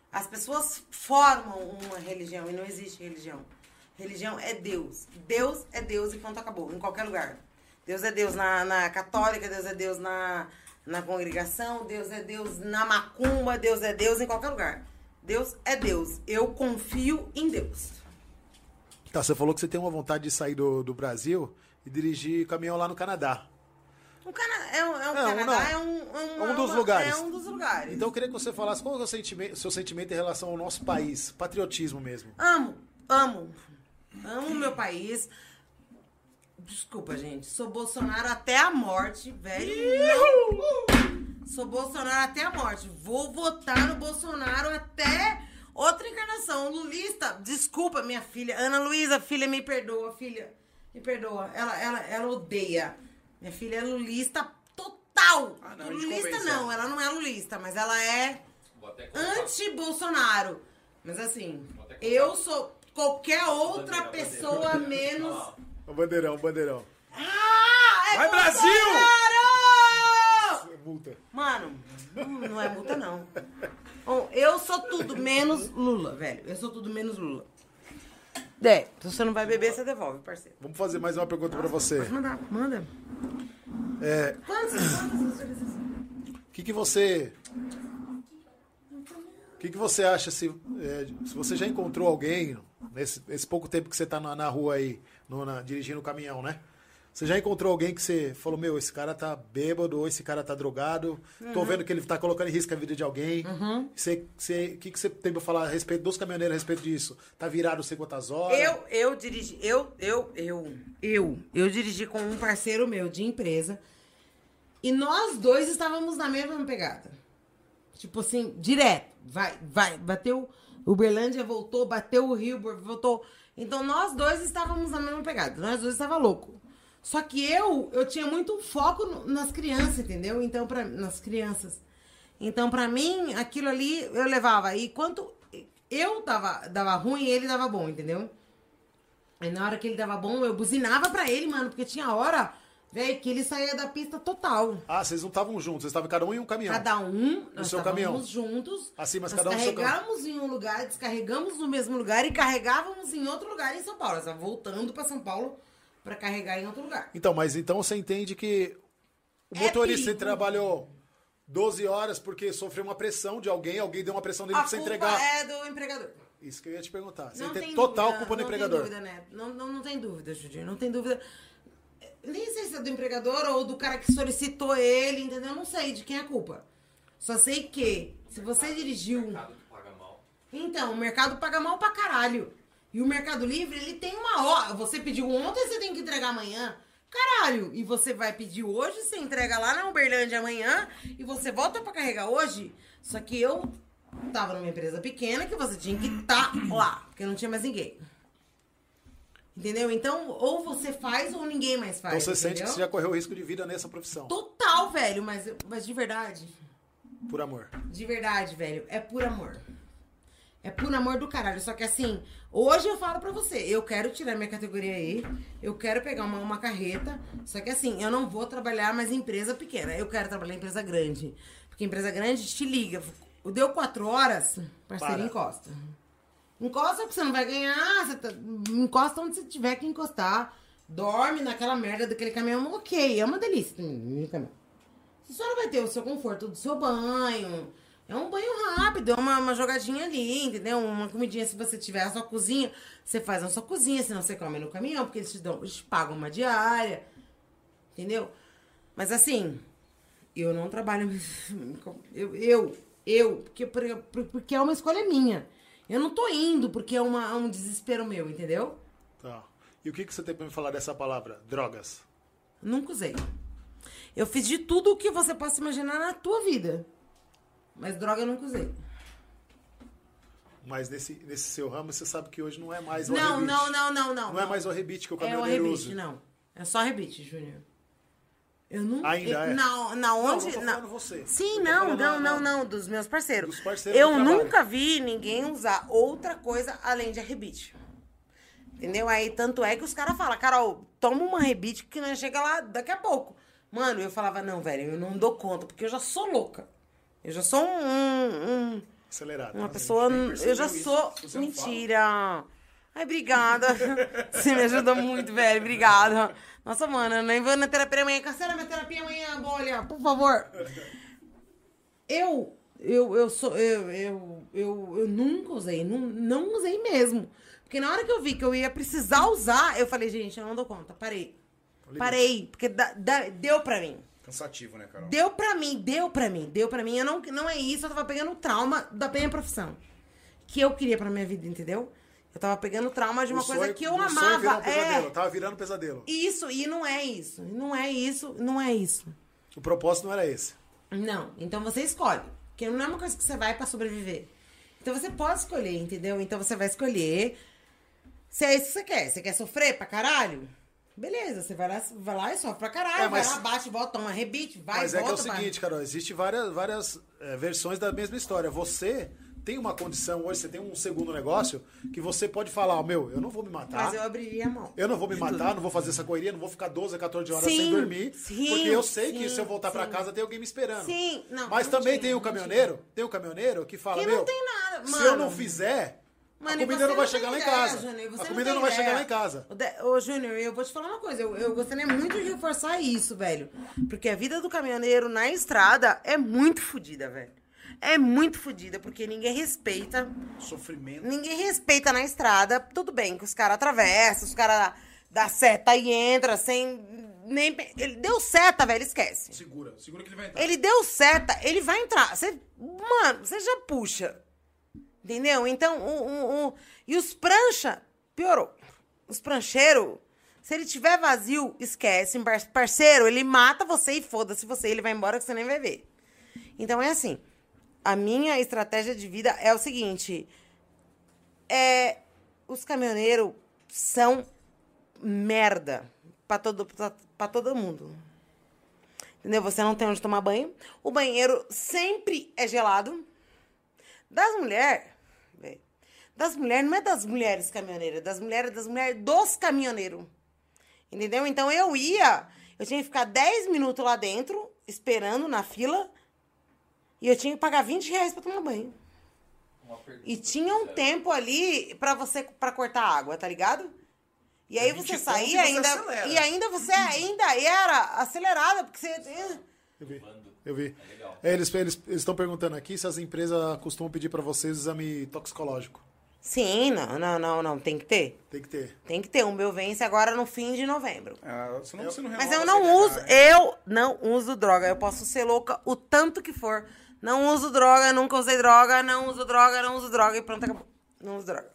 As pessoas formam uma religião e não existe religião. Religião é Deus. Deus é Deus e ponto acabou. Em qualquer lugar. Deus é Deus na, na católica, Deus é Deus na, na congregação, Deus é Deus na macumba, Deus é Deus em qualquer lugar. Deus é Deus. Eu confio em Deus. Tá, você falou que você tem uma vontade de sair do, do Brasil e dirigir caminhão lá no Canadá. O, Cana é, um- é um Não, Canadá não. é um, é É um dos uma- lugares. É um dos lugares. Então eu queria que você falasse qual é o seu sentimento, seu sentimento em relação ao nosso país, patriotismo mesmo. Amo, amo. Amo meu país. Desculpa, gente. Sou Bolsonaro até a morte, velho. Não. Sou Bolsonaro até a morte. Vou votar no Bolsonaro até outra encarnação. Lulista, desculpa, minha filha. Ana Luísa, filha, me perdoa, filha. Me perdoa. Ela, ela, ela odeia. Minha filha é lulista total. Ah, não, lulista não, ela. não é lulista, mas ela é anti-Bolsonaro. Mas assim, eu sou qualquer outra Bandeira, bandeira. pessoa [LAUGHS] menos. O bandeirão, o bandeirão. Ah! É Vai, Brasil! Bolsonaro! Multa. Mano, não é multa, não. Bom, eu sou tudo menos Lula, velho. Eu sou tudo menos Lula. É, se você não vai beber, você devolve, parceiro. Vamos fazer mais uma pergunta pra você. Manda, manda. É, Quantos, quantos você precisa? o que, que você. O que, que você acha se, é, se você já encontrou alguém nesse, nesse pouco tempo que você tá na, na rua aí, no- na- dirigindo o caminhão, né? Você já encontrou alguém que você falou, meu, esse cara tá bêbado, ou esse cara tá drogado, Uhum. tô vendo que ele tá colocando em risco a vida de alguém. Você, você, o que, que você tem pra falar a respeito dos caminhoneiros a respeito disso? Tá virado sei quantas horas? Eu, eu dirigi, eu, eu, eu, eu, eu dirigi com um parceiro meu de empresa e nós dois estávamos na mesma pegada. Tipo assim, direto. Vai, vai, bateu, Uberlândia voltou, bateu o Rio, voltou. Então nós dois estávamos na mesma pegada. Nós dois estava louco. Só que eu, eu tinha muito foco no- nas crianças, entendeu? Então, pra, nas crianças. Então, pra mim, aquilo ali eu levava. E quanto eu dava, dava ruim, ele dava bom, entendeu? Aí na hora que ele dava bom, eu buzinava pra ele, mano, porque tinha hora, velho, que ele saía da pista total. Ah, vocês não estavam juntos, vocês estavam cada um em um caminhão. Cada um, nós seu caminhão. juntos. Assim, mas nós cada um no carregamos em um lugar, descarregamos no mesmo lugar e carregávamos em outro lugar em São Paulo. Nós voltando pra São Paulo pra carregar em outro lugar. Então, mas então você entende que o É motorista pico. trabalhou 12 horas porque sofreu uma pressão de alguém, alguém deu uma pressão nele A pra você entregar. é do empregador. Isso que eu ia te perguntar. Você Não tem tem total dúvida, culpa do não empregador. Tem dúvida, né? não, não, não tem dúvida, Judir. Não tem dúvida. Nem sei se é do empregador ou do cara que solicitou ele, entendeu? Não sei de quem é a culpa. Só sei que se você dirigiu. mercado que paga mal. Então, o mercado paga mal pra caralho. E o Mercado Livre, ele tem uma hora. Você pediu ontem, você tem que entregar amanhã. Caralho. E você vai pedir hoje, você entrega lá na Uberlândia amanhã e você volta pra carregar hoje. Só que eu tava numa empresa pequena que você tinha que estar lá, porque não tinha mais ninguém. Entendeu? Então, ou você faz ou ninguém mais Então faz. você sente entendeu? que você já correu risco de vida nessa profissão. Total, velho, mas, mas de verdade. Por amor. De verdade, velho. É por amor. É por amor do caralho. Só que assim, hoje eu falo pra você, eu quero tirar minha categoria aí, eu quero pegar uma, uma carreta. Só que assim, eu não vou trabalhar mais em empresa pequena. Eu quero trabalhar em empresa grande. Porque empresa grande te liga. Deu quatro horas, parceiro, Para. encosta. Encosta porque você não vai ganhar. Você tá- encosta onde você tiver que encostar. Dorme naquela merda daquele caminhão. Ok, é uma delícia caminhão. Só não vai ter o seu conforto do seu banho. É um banho rápido, é uma, uma jogadinha ali, entendeu? Uma comidinha, se você tiver a sua cozinha, você faz na sua cozinha, senão você come no caminhão, porque eles te, dão, eles pagam uma diária. Entendeu? Mas assim, eu não trabalho. [LAUGHS] Eu, eu, eu porque, por- porque é uma escolha minha. Eu não tô indo porque é uma, é um desespero meu, entendeu? Tá. E o que, que você tem pra me falar dessa palavra? Drogas. Nunca usei. Eu fiz de tudo o que você possa imaginar na tua vida. Mas droga eu nunca usei. Mas nesse, nesse seu ramo, você sabe que hoje não é mais o Não, arrebite. não, não, não, não. Não é mais o arrebite que o É o caminhoneiro rebite, usa. não. É só rebite, Júnior. Eu nunca. Ainda eu, é? Na, na Não, onde. não na- você. Sim, não, não, não, não, dos meus parceiros. Dos parceiros eu nunca vi ninguém usar outra coisa além de arrebite. Entendeu? Aí, tanto é que os caras falam, Carol, toma uma rebite que nós chega lá daqui a pouco. Mano, eu falava, não, velho, eu não dou conta, porque eu já sou louca. Eu já sou um- um- um uma né? pessoa. Eu já isso. sou. Não Mentira. Ai, obrigada. [LAUGHS] Você me ajudou muito, velho. Obrigada. Nossa, mano, eu nem vou na terapia amanhã. Cancela minha terapia amanhã, bolha, por favor. Eu. Eu, eu sou. Eu, eu, eu, eu nunca usei. Não, não usei mesmo. Porque na hora que eu vi que eu ia precisar usar, eu falei, gente, eu não dou conta. Parei. Parei. Porque dá- dá- deu pra mim. Cansativo, né, Carol? Deu pra mim, deu pra mim, deu pra mim. Eu não, não é isso, eu tava pegando o trauma da minha profissão. Que eu queria pra minha vida, entendeu? Eu tava pegando trauma de uma O coisa sonho- que eu o sonho amava. virou um pesadelo. é. Tava virando pesadelo. Isso, e não é isso. Não é isso, não é isso. O propósito não era esse. Não. Então você escolhe. Porque não é uma coisa que você vai pra sobreviver. Então você pode escolher, entendeu? Então você vai escolher. Se é isso que você quer. Você quer sofrer pra caralho? Beleza, você vai lá, vai lá e sofre pra caralho. É, mas- Vai lá, bate, volta, toma rebite, vai, Mas é que é o volta. vai. seguinte, Carol, existe várias, várias é, versões da mesma história. Você tem uma condição hoje, você tem um segundo negócio, que você pode falar, ó, meu, eu não vou me matar. Mas eu abriria a mão. Eu não vou me matar, não vou fazer essa correria, não vou ficar 12, 14 horas Sim, sem dormir. sim, porque eu sei que sim, se eu voltar pra sim. casa tem alguém me esperando. Sim, não, Mas não também tinha, tem o não caminhoneiro, tem o caminhoneiro que fala, Que meu, não tem nada, se mano. eu não fizer, Mano, a comida não vai tem chegar lá em casa. A comida tem não vai ideia. chegar lá em casa. Ô, Júnior, eu vou te falar uma coisa. Eu, eu gostaria muito de reforçar isso, velho. Porque a vida do caminhoneiro na estrada é muito fodida, velho. É muito fodida, porque ninguém respeita. Sofrimento. Ninguém respeita na estrada. Tudo bem que os caras atravessam, os caras dá seta e entra sem nem... Ele deu seta, velho, esquece. Segura. Segura que ele vai entrar. Ele deu seta, ele vai entrar. Você, mano, você já puxa. Entendeu? Então, o, o, o- e os prancha, piorou. Os prancheiros, se ele tiver vazio, esquece. Par- Parceiro, ele mata você e foda-se você. Ele vai embora que você nem vai ver. Então, é assim. A minha estratégia de vida é o seguinte. É, os caminhoneiros são merda pra todo, pra, pra todo mundo. Entendeu? Você não tem onde tomar banho. O banheiro sempre é gelado. Das mulheres. Das mulheres, não é das mulheres caminhoneiras, das mulheres, das mulheres dos caminhoneiros. Entendeu? Então eu ia, eu tinha que ficar 10 minutos lá dentro, esperando na fila, e eu tinha que pagar 20 reais pra tomar banho. Uma pergunta. E tinha um tempo ali pra você para cortar água, tá ligado? E aí 20 você saía e ainda acelera. e ainda você ainda era acelerada, porque você Eu vi. Eu vi. É, eles eles estão perguntando aqui se as empresas costumam pedir pra vocês exame toxicológico. Sim, não, não, não, não, tem que ter. Tem que ter. Tem que ter. O meu vence agora no fim de novembro. Ah, senão você não Mas eu não uso, né? eu não uso droga. Eu posso ser louca o tanto que for. Não uso droga, nunca usei droga, não uso droga, não uso droga e pronto, acabou. Não uso droga.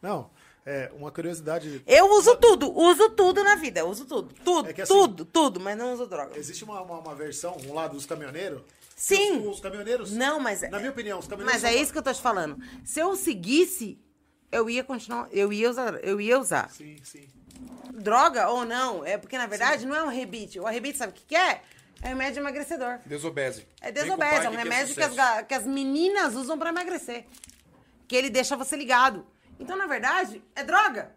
Não, é uma curiosidade. Eu uso tudo, uso tudo na vida, uso tudo. Tudo, É assim- tudo, tudo, mas não uso droga. Existe uma, uma, uma versão, um lado dos caminhoneiros. Sim. Os, os caminhoneiros. Não, mas. Na minha opinião, os caminhoneiros. Mas é são- isso que eu tô te falando. Se eu seguisse, eu ia continuar. Eu ia usar. Eu ia usar. Sim, sim. Droga ou não, é porque na verdade não é um rebite. O rebite, sabe o que, que é? É remédio emagrecedor. Desobese. É desobese, é um que remédio que as, sucesso. ga- que as meninas usam pra emagrecer. Que ele deixa você ligado. Então, na verdade, é droga.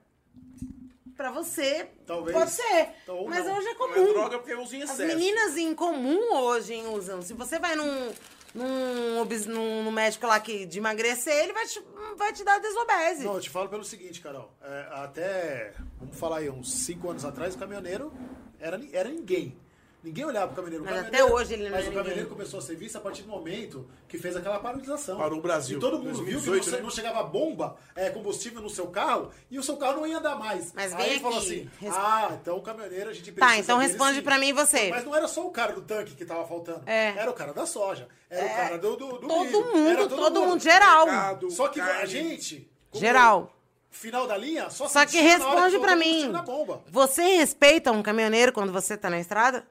Pra você, Talvez. pode ser. Então, mas não. hoje é Não comum. é droga porque usa em As excesso. meninas em comum hoje usam. Se você vai num, num, num- num médico lá que, de emagrecer, ele vai te, vai te dar desobese. Não, eu te falo pelo seguinte, Carol. É, até, vamos falar aí, uns 5 anos atrás, o caminhoneiro era, era ninguém. Ninguém olhava pro caminhoneiro. O Mas caminhoneiro- até hoje ele não Mas é o ninguém. caminhoneiro começou a ser visto a partir do momento que fez aquela paralisação. Parou o Brasil. E todo mundo viu que 2018, não, né? não chegava bomba, é, combustível no seu carro, e o seu carro não ia andar mais. Mas aí vem ele falou aqui, assim, res- ah, então o caminhoneiro a gente precisa Tá, então responde pra mim você. Mas não era só o cara do tanque que tava faltando. É. Era o cara da soja. Era o cara do, do, do todo milho, mundo, era todo, mundo, geral. Mercado, Só que a carne. gente... como Geral. Final da linha, só Só que responde o mim. combustível na bomba. Você respeita um caminhoneiro quando você tá na estrada?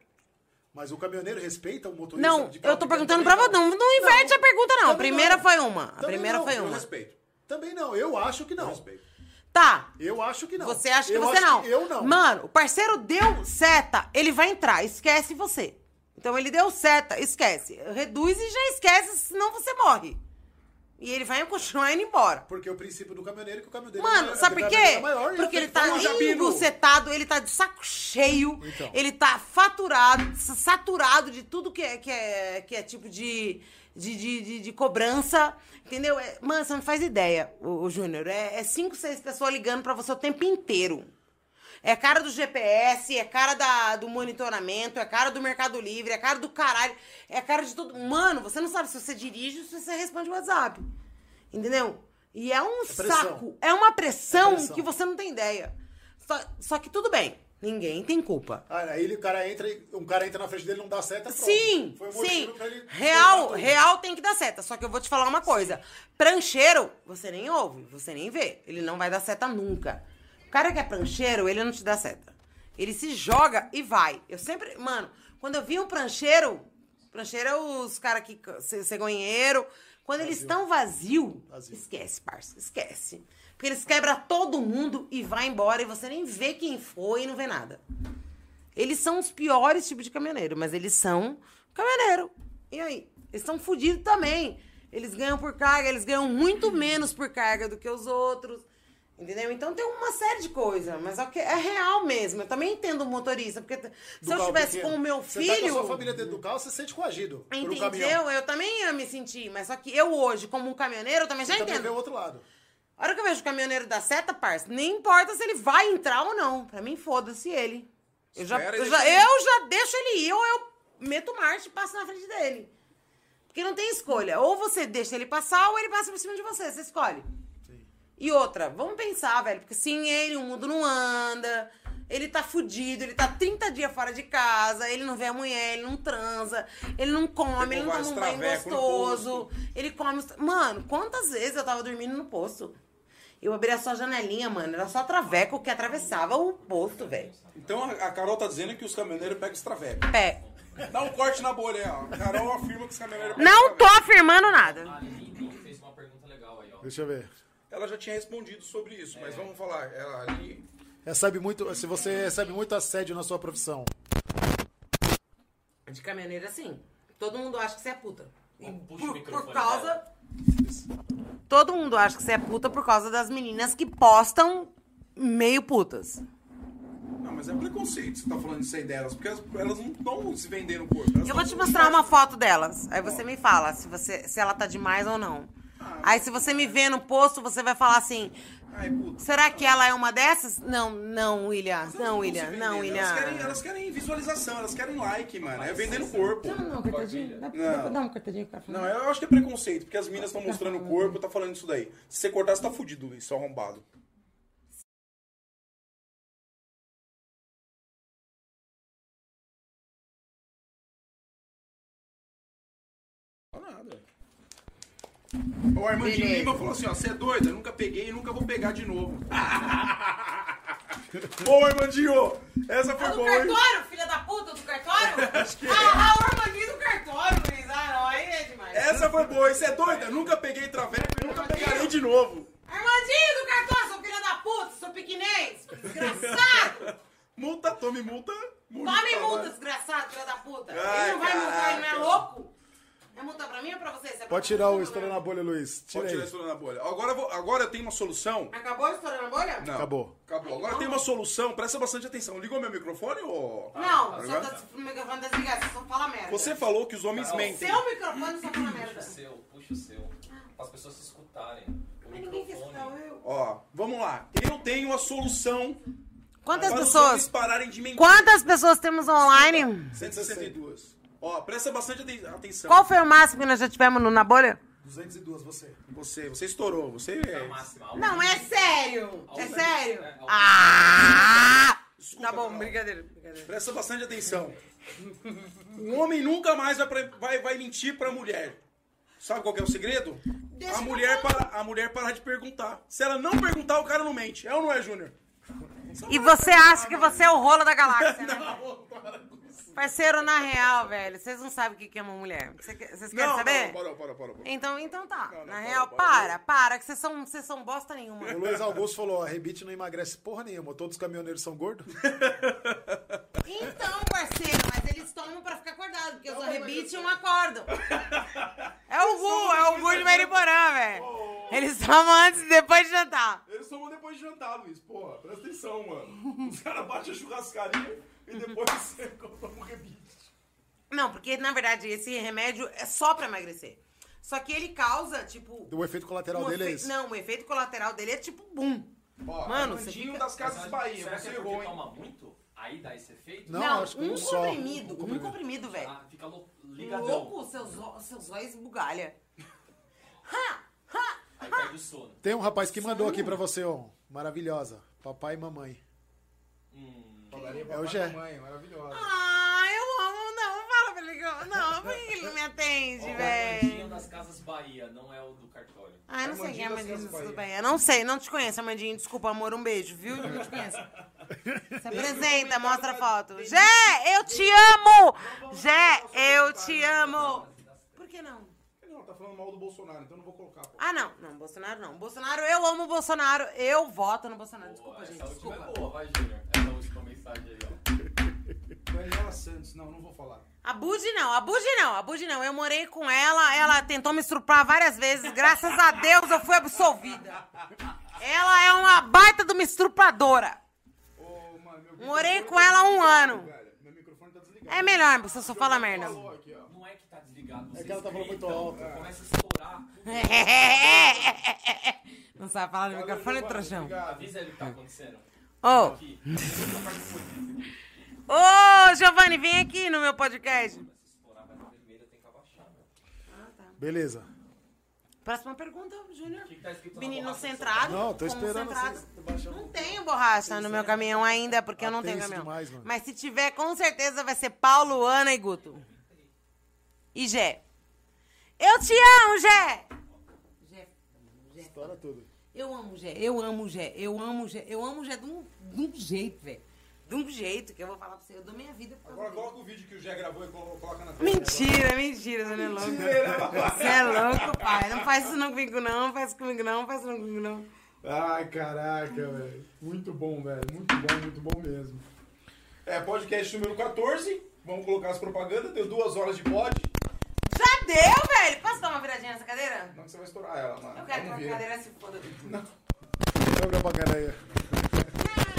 Mas o caminhoneiro respeita o motorista Não, eu tô perguntando pra você. Não, não inverte Não, a pergunta, não. A primeira não. foi uma. A Também primeira não, foi eu Eu uma. respeito. Também não, eu acho que Eu não. respeito. Tá. Eu acho que não. Você acha que eu você não? que eu não. Mano, o parceiro deu seta, ele vai entrar, esquece você. Então ele deu seta, esquece. Reduz e já esquece, senão você morre. E ele vai continuar indo embora. Porque o princípio do caminhoneiro é que o caminhoneiro Mano, é sabe por quê? é maior Porque ele frente- tá embucetado, ele tá de saco cheio, Então. ele tá faturado, saturado de tudo que é, que é, que é tipo de, de, de, de- de cobrança, entendeu? É- mano, você não faz ideia, o, o Júnior. É, é cinco, seis pessoas ligando pra você o tempo inteiro. É cara do GPS, é cara da, do monitoramento, é cara do Mercado Livre, é cara do caralho, é cara de tudo. Mano, você não sabe se você dirige ou se você responde o WhatsApp. Entendeu? E é um pressão. saco. É uma pressão, É pressão. que você não tem ideia. Só, só que tudo bem. Ninguém tem culpa. Ah, Aí ele, o cara entra, e- um cara entra na frente dele não dá seta, pronto. Sim, sim. Real, real tem que dar seta. Só que eu vou te falar uma coisa. Prancheiro, você nem ouve, você nem vê. Ele não vai dar seta nunca. O cara que é prancheiro, ele não te dá seta. Ele se joga e vai. Eu sempre. Mano, quando eu vi um prancheiro. Prancheiro é os caras que. ce- Cegonheiro. Quando eles estão vazio, Vazio. esquece, parça. Esquece. Porque eles quebram todo mundo e vai embora e você nem vê quem foi e não vê nada. Eles são os piores tipos de caminhoneiro, mas eles são caminhoneiro. E aí? Eles estão fodidos também. Eles ganham por carga, eles ganham muito menos por carga do que os outros. Entendeu? Então tem uma série de coisas, mas é, é real mesmo. Eu também entendo o motorista, porque se Do eu estivesse pequeno. com o meu Você tá com a filho. sua família dentro do carro, você se sente coagido por um. Entendeu? Eu também ia me sentir, mas só que eu hoje, como um caminhoneiro, eu também já Você também vê o entendo. outro lado. A hora que eu vejo o caminhoneiro da seta, parça, nem importa se ele vai entrar ou não. Pra mim, foda-se ele. Eu já, eu, já, ele- eu já deixo ele ir, ou eu meto marcha e passo na frente dele. Porque não tem escolha. Ou você deixa ele passar, ou ele passa por cima de você. Você escolhe. E outra, vamos pensar, velho, porque sem ele o mundo não anda, ele tá fudido, ele tá 30 dias fora de casa, ele não vê a mulher, ele não transa, ele não come, Pegou ele não toma um banho travecos gostoso, ele come... os- Mano, quantas vezes eu tava dormindo no posto? Eu abria só a janelinha, mano, era só traveco que atravessava o posto, velho. Então a, Carol tá dizendo que os caminhoneiros pegam extraveco. Pé. Dá um corte na bolha aí, ó. A Carol afirma que os caminhoneiros pegam Não tô afirmando nada. A Aline fez uma pergunta legal aí, ó. Deixa eu ver. Ela já tinha respondido sobre isso, mas vamos falar. Ela ali. Recebe muito, se você recebe muito assédio na sua profissão. De caminhoneiro assim. Todo mundo acha que você é puta. E Puxa por, por causa. dela. Todo mundo acha que você é puta por causa das meninas que postam meio putas. Não, mas é preconceito você tá falando isso aí delas, porque elas, elas não estão se vendendo no corpo. Eu vou te mostrar uma foto delas. Aí você me fala se, você, se ela tá demais ou não. Aí se você me vê no posto, você vai falar assim: Ai, será que ela é uma dessas? Não, não, William. Não, tão William. Não, William. Elas querem, elas querem visualização, elas querem like, mano. É vender no corpo. Não, não, cortadinho. Dá, Não. dá, dá uma cortadinha pra Não, eu acho que é preconceito, porque as minas estão mostrando o corpo, tá falando isso daí. Se você cortar, você tá fudido, Luiz, seu arrombado. O Armandinho Beleza. Lima falou assim, ó, você é doido, eu nunca peguei e nunca vou pegar de novo. [LAUGHS] Ô, Armandinho, essa foi É do boa, hein? cartório, filha da puta do cartório? [LAUGHS] Acho que é. Ah, ah, o Armandinho do cartório, Luiz. Ah, não, aí é demais. Essa foi boa, hein? Você é doido? Eu nunca peguei traveco e nunca pegarei de novo. Armandinho do cartório, seu filho da puta, seu piquinês. Desgraçado. [LAUGHS] Multa, tome multa. multa Tome pra multa, desgraçado, filho da puta. Ai, ele não vai multar, ele não é louco? É multa pra mim ou pra você? Você é Pode tirar o estouro na bolha, Luiz. Tira Pode tirar aí. isso na bolha. Agora, eu vou- agora eu tenho uma solução. Acabou estourando a bolha? Não. Acabou. Acabou. Agora eu tenho uma solução. Presta bastante atenção. Ligou meu microfone ou... Não, Tá só ligado? tá o microfone desligado, você só fala merda. Você falou que os homens Carol. mentem. Seu microfone só fala Puxa merda. o seu, puxa o seu. Para as pessoas se escutarem. O Mas ninguém quer escutar microfone. eu. Ó, vamos lá. Eu tenho a solução Quantas para os homens pessoas? pararem de mentir. Quantas pessoas temos online? 162. Ó, presta bastante aten- atenção. Qual foi o máximo que nós já tivemos no- na bolha? 202, você. Você, você estourou. Você É é... Não, é sério. É sério. É, Ah! Escuta, Tá bom, Carol. brincadeira. brincadeira. Presta bastante atenção. Um homem nunca mais vai, pra- vai, vai mentir pra mulher. Sabe qual que é o segredo? Deixa A mulher, para, a mulher parar de perguntar. Se ela não perguntar, o cara não mente. É ou não é, Júnior? E você acha que você é o rolo da galáxia, né? [LAUGHS] Não, para com isso. Parceiro, na real, velho, vocês não sabem o que que é uma mulher. Cê Vocês querem Não, saber? não, para, para, para. para. Então, então tá. Não, não, na para, real, para, para, para, que vocês são, vocês são bosta nenhuma. O Luiz Augusto falou, a rebite não emagrece porra nenhuma. Todos os caminhoneiros são gordos. [LAUGHS] Então, parceiro, mas eles tomam pra ficar acordado, porque eu só rebite e não acordo. [LAUGHS] É o Gu, é o Gu de Mariporã, [LAUGHS] velho. Eles tomam antes e depois de jantar. Eles tomam depois de jantar, Luiz. Porra, presta atenção, mano. Os caras batem a churrascaria e depois [LAUGHS] você toma um rebite. Não, porque na verdade esse remédio é só pra emagrecer. Só que ele causa, tipo. O efeito colateral um dele é efe- esse. Não, o efeito colateral dele é tipo boom. Ó, Mano, é você cantinho fica- das Casas Mas, Bahia. será Você é errou, hein? toma muito? Aí dá esse efeito? Não, acho que um um só. comprimido, Um um comprimido. comprimido, velho. Ah, fica lou- ligadão. Louco, seus, seus olhos bugalha. Ha! Ha! Aí perde o sono. Tem um rapaz que mandou aqui pra você, ó. Maravilhosa. Papai e mamãe. É o Gé. Mãe, maravilhosa. Ah, eu amo, não, fala pra ele que eu... Não, por que ele não me atende, o velho? Armandinho das Casas Bahia, não é o do cartório. Ai, não sei quem é Armandinho Amandinho, das Casas tudo bem. Eu não sei, não te conheço, Amandinho. Desculpa, amor, um beijo, viu? Não te conheço. [LAUGHS] Se apresenta, mostra a foto. Jé, eu te amo! Jé, eu te amo! Por que não? Não, tá falando mal do Bolsonaro, então não vou colocar. Pô. Ah, não. Não, Bolsonaro não. Bolsonaro, eu amo o Bolsonaro. Eu voto no Bolsonaro. Desculpa, Boa, gente, essa última desculpa. é boa, vai, Júnior. Mensagem aí, ó. Daniela Santos, não, não vou falar. A Budi não, a Budi não, a Budi não. Eu morei com ela, ela tentou me estrupar várias vezes. Graças a Deus eu fui absolvida. Ela é uma baita de uma estrupadora. Ô, mano, meu Morei microfone com ela há um ano. velho. Meu microfone tá desligado. É melhor, você só fala merda. Falou aqui, ó. Não é que tá desligado, É vocês que ela tá falando muito alto. Começa a estourar. [LAUGHS] Não sabe falar no microfone, trouxão. Avisa ele o que tá acontecendo. Ô, foi- ô, Giovanni, vem aqui no meu podcast. Começa a estourar, vai na vermelha, tem que abaixar, meu. Beleza. Próxima pergunta, Júnior. Tá Menino centrado. Não, tô esperando vocês baixarem Não tenho borracha no meu caminhão ainda, porque eu não tenho caminhão. demais, mano. Mas se tiver, com certeza vai ser Paulo, Ana e Guto. E Gé. Eu te amo, Gé! Gé. Gé. Estoura tudo. Eu amo Gé, eu amo Gé, eu amo Gé, eu amo Gé de um, de um jeito, velho. De um jeito que eu vou falar pra você. Eu dou minha vida por Agora coloca o vídeo que o Gé gravou e colo- coloca na tela. Mentira, mentira, você não é louco. Você é louco, pai. Não faz isso não comigo, não. Faz isso comigo, não. Não faz isso não comigo, não. Ai, caraca, velho. Muito bom, velho. Muito bom, muito bom mesmo. É, podcast número 14. Vamos colocar as propagandas. Deu duas horas de pod. Velho? Posso dar uma viradinha nessa cadeira? Não que você vai estourar ela, mano. Eu quero que Vamos a ver. cadeira se foda. Põe o propaganda aí.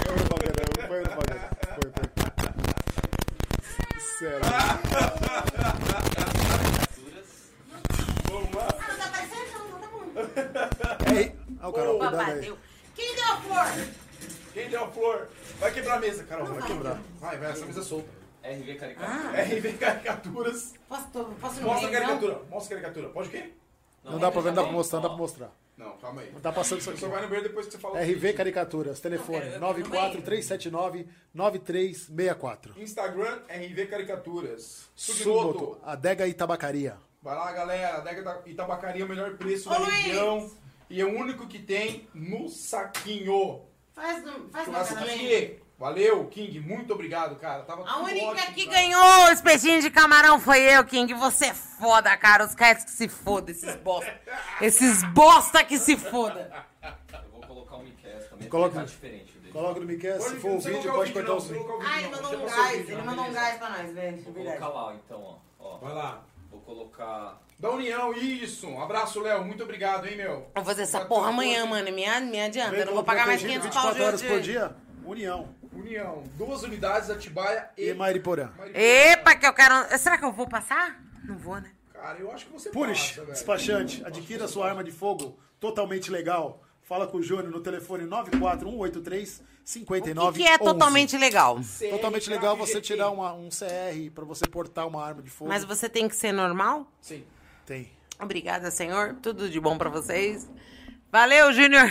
Põe o propaganda, põe o propaganda. Põe, põe. Sério. Ah, não tá aparecendo? Não, não tá bom. Ei, Olha o Carol, Opa, cuidado aí. Quem deu a flor? Quem deu a flor? Vai quebrar a mesa, Carol. Vai vai. quebrar. Vai, vai, essa mesa é solta. RV Caricato. Ah, RV Caricaturas. posso, tô, posso Mostra a meio, não? caricatura. Mostra a caricatura. Pode o quê? Não dá pra ver, não dá pra mostrar, não dá pra mostrar. Não, calma aí. Não tá passando isso aqui. só vai no banheiro depois que você fala. RV. Caricaturas, telefone Eu quero- eu quero no 94 9364 Instagram, RV Caricaturas. Suboto, Sugimoto. Adega e Tabacaria. Vai lá, galera. Adega da Itabacaria, o melhor preço Ô, da Luiz! região. E é o único que tem no saquinho. Faz, no- faz Churrasco também. Valeu, King. Muito obrigado, cara. Tava A tudo única ótimo, que cara. ganhou o espetinho de camarão foi eu, King. Você é foda, cara. Os caras que se foda, esses bosta. Esses bosta que se foda. Eu vou colocar o Miquel também, Coloca- tá diferente dele. Coloca no Miquel, se for o vídeo, pode cortar o Ah, vídeo, ele não. mandou um gás. Ele mandou um gás pra nós, velho. Vou colocar lá, então, ó. Vai lá. Vou colocar... Da União, isso. Um abraço, Léo. Muito obrigado, hein, meu. Vou fazer essa porra amanhã, mano. Me, me adianta. Eu não vou pagar mais protegido 500 pau 24 horas de por dia. União. União. Duas unidades, Atibaia e... E Mariporã. Mariporã. Epa, que eu quero... Será que eu vou passar? Não vou, né? Cara, eu acho que você Punish, passa, velho. despachante, adquira sua arma de fogo totalmente legal. Fala com o Júnior no telefone 94183 O 59 que, que é totalmente legal? CR Totalmente legal você tirar uma- um CR pra você portar uma arma de fogo. Mas você tem que ser normal? Sim. Tem. Obrigada, senhor. Tudo de bom pra vocês. Valeu, Júnior.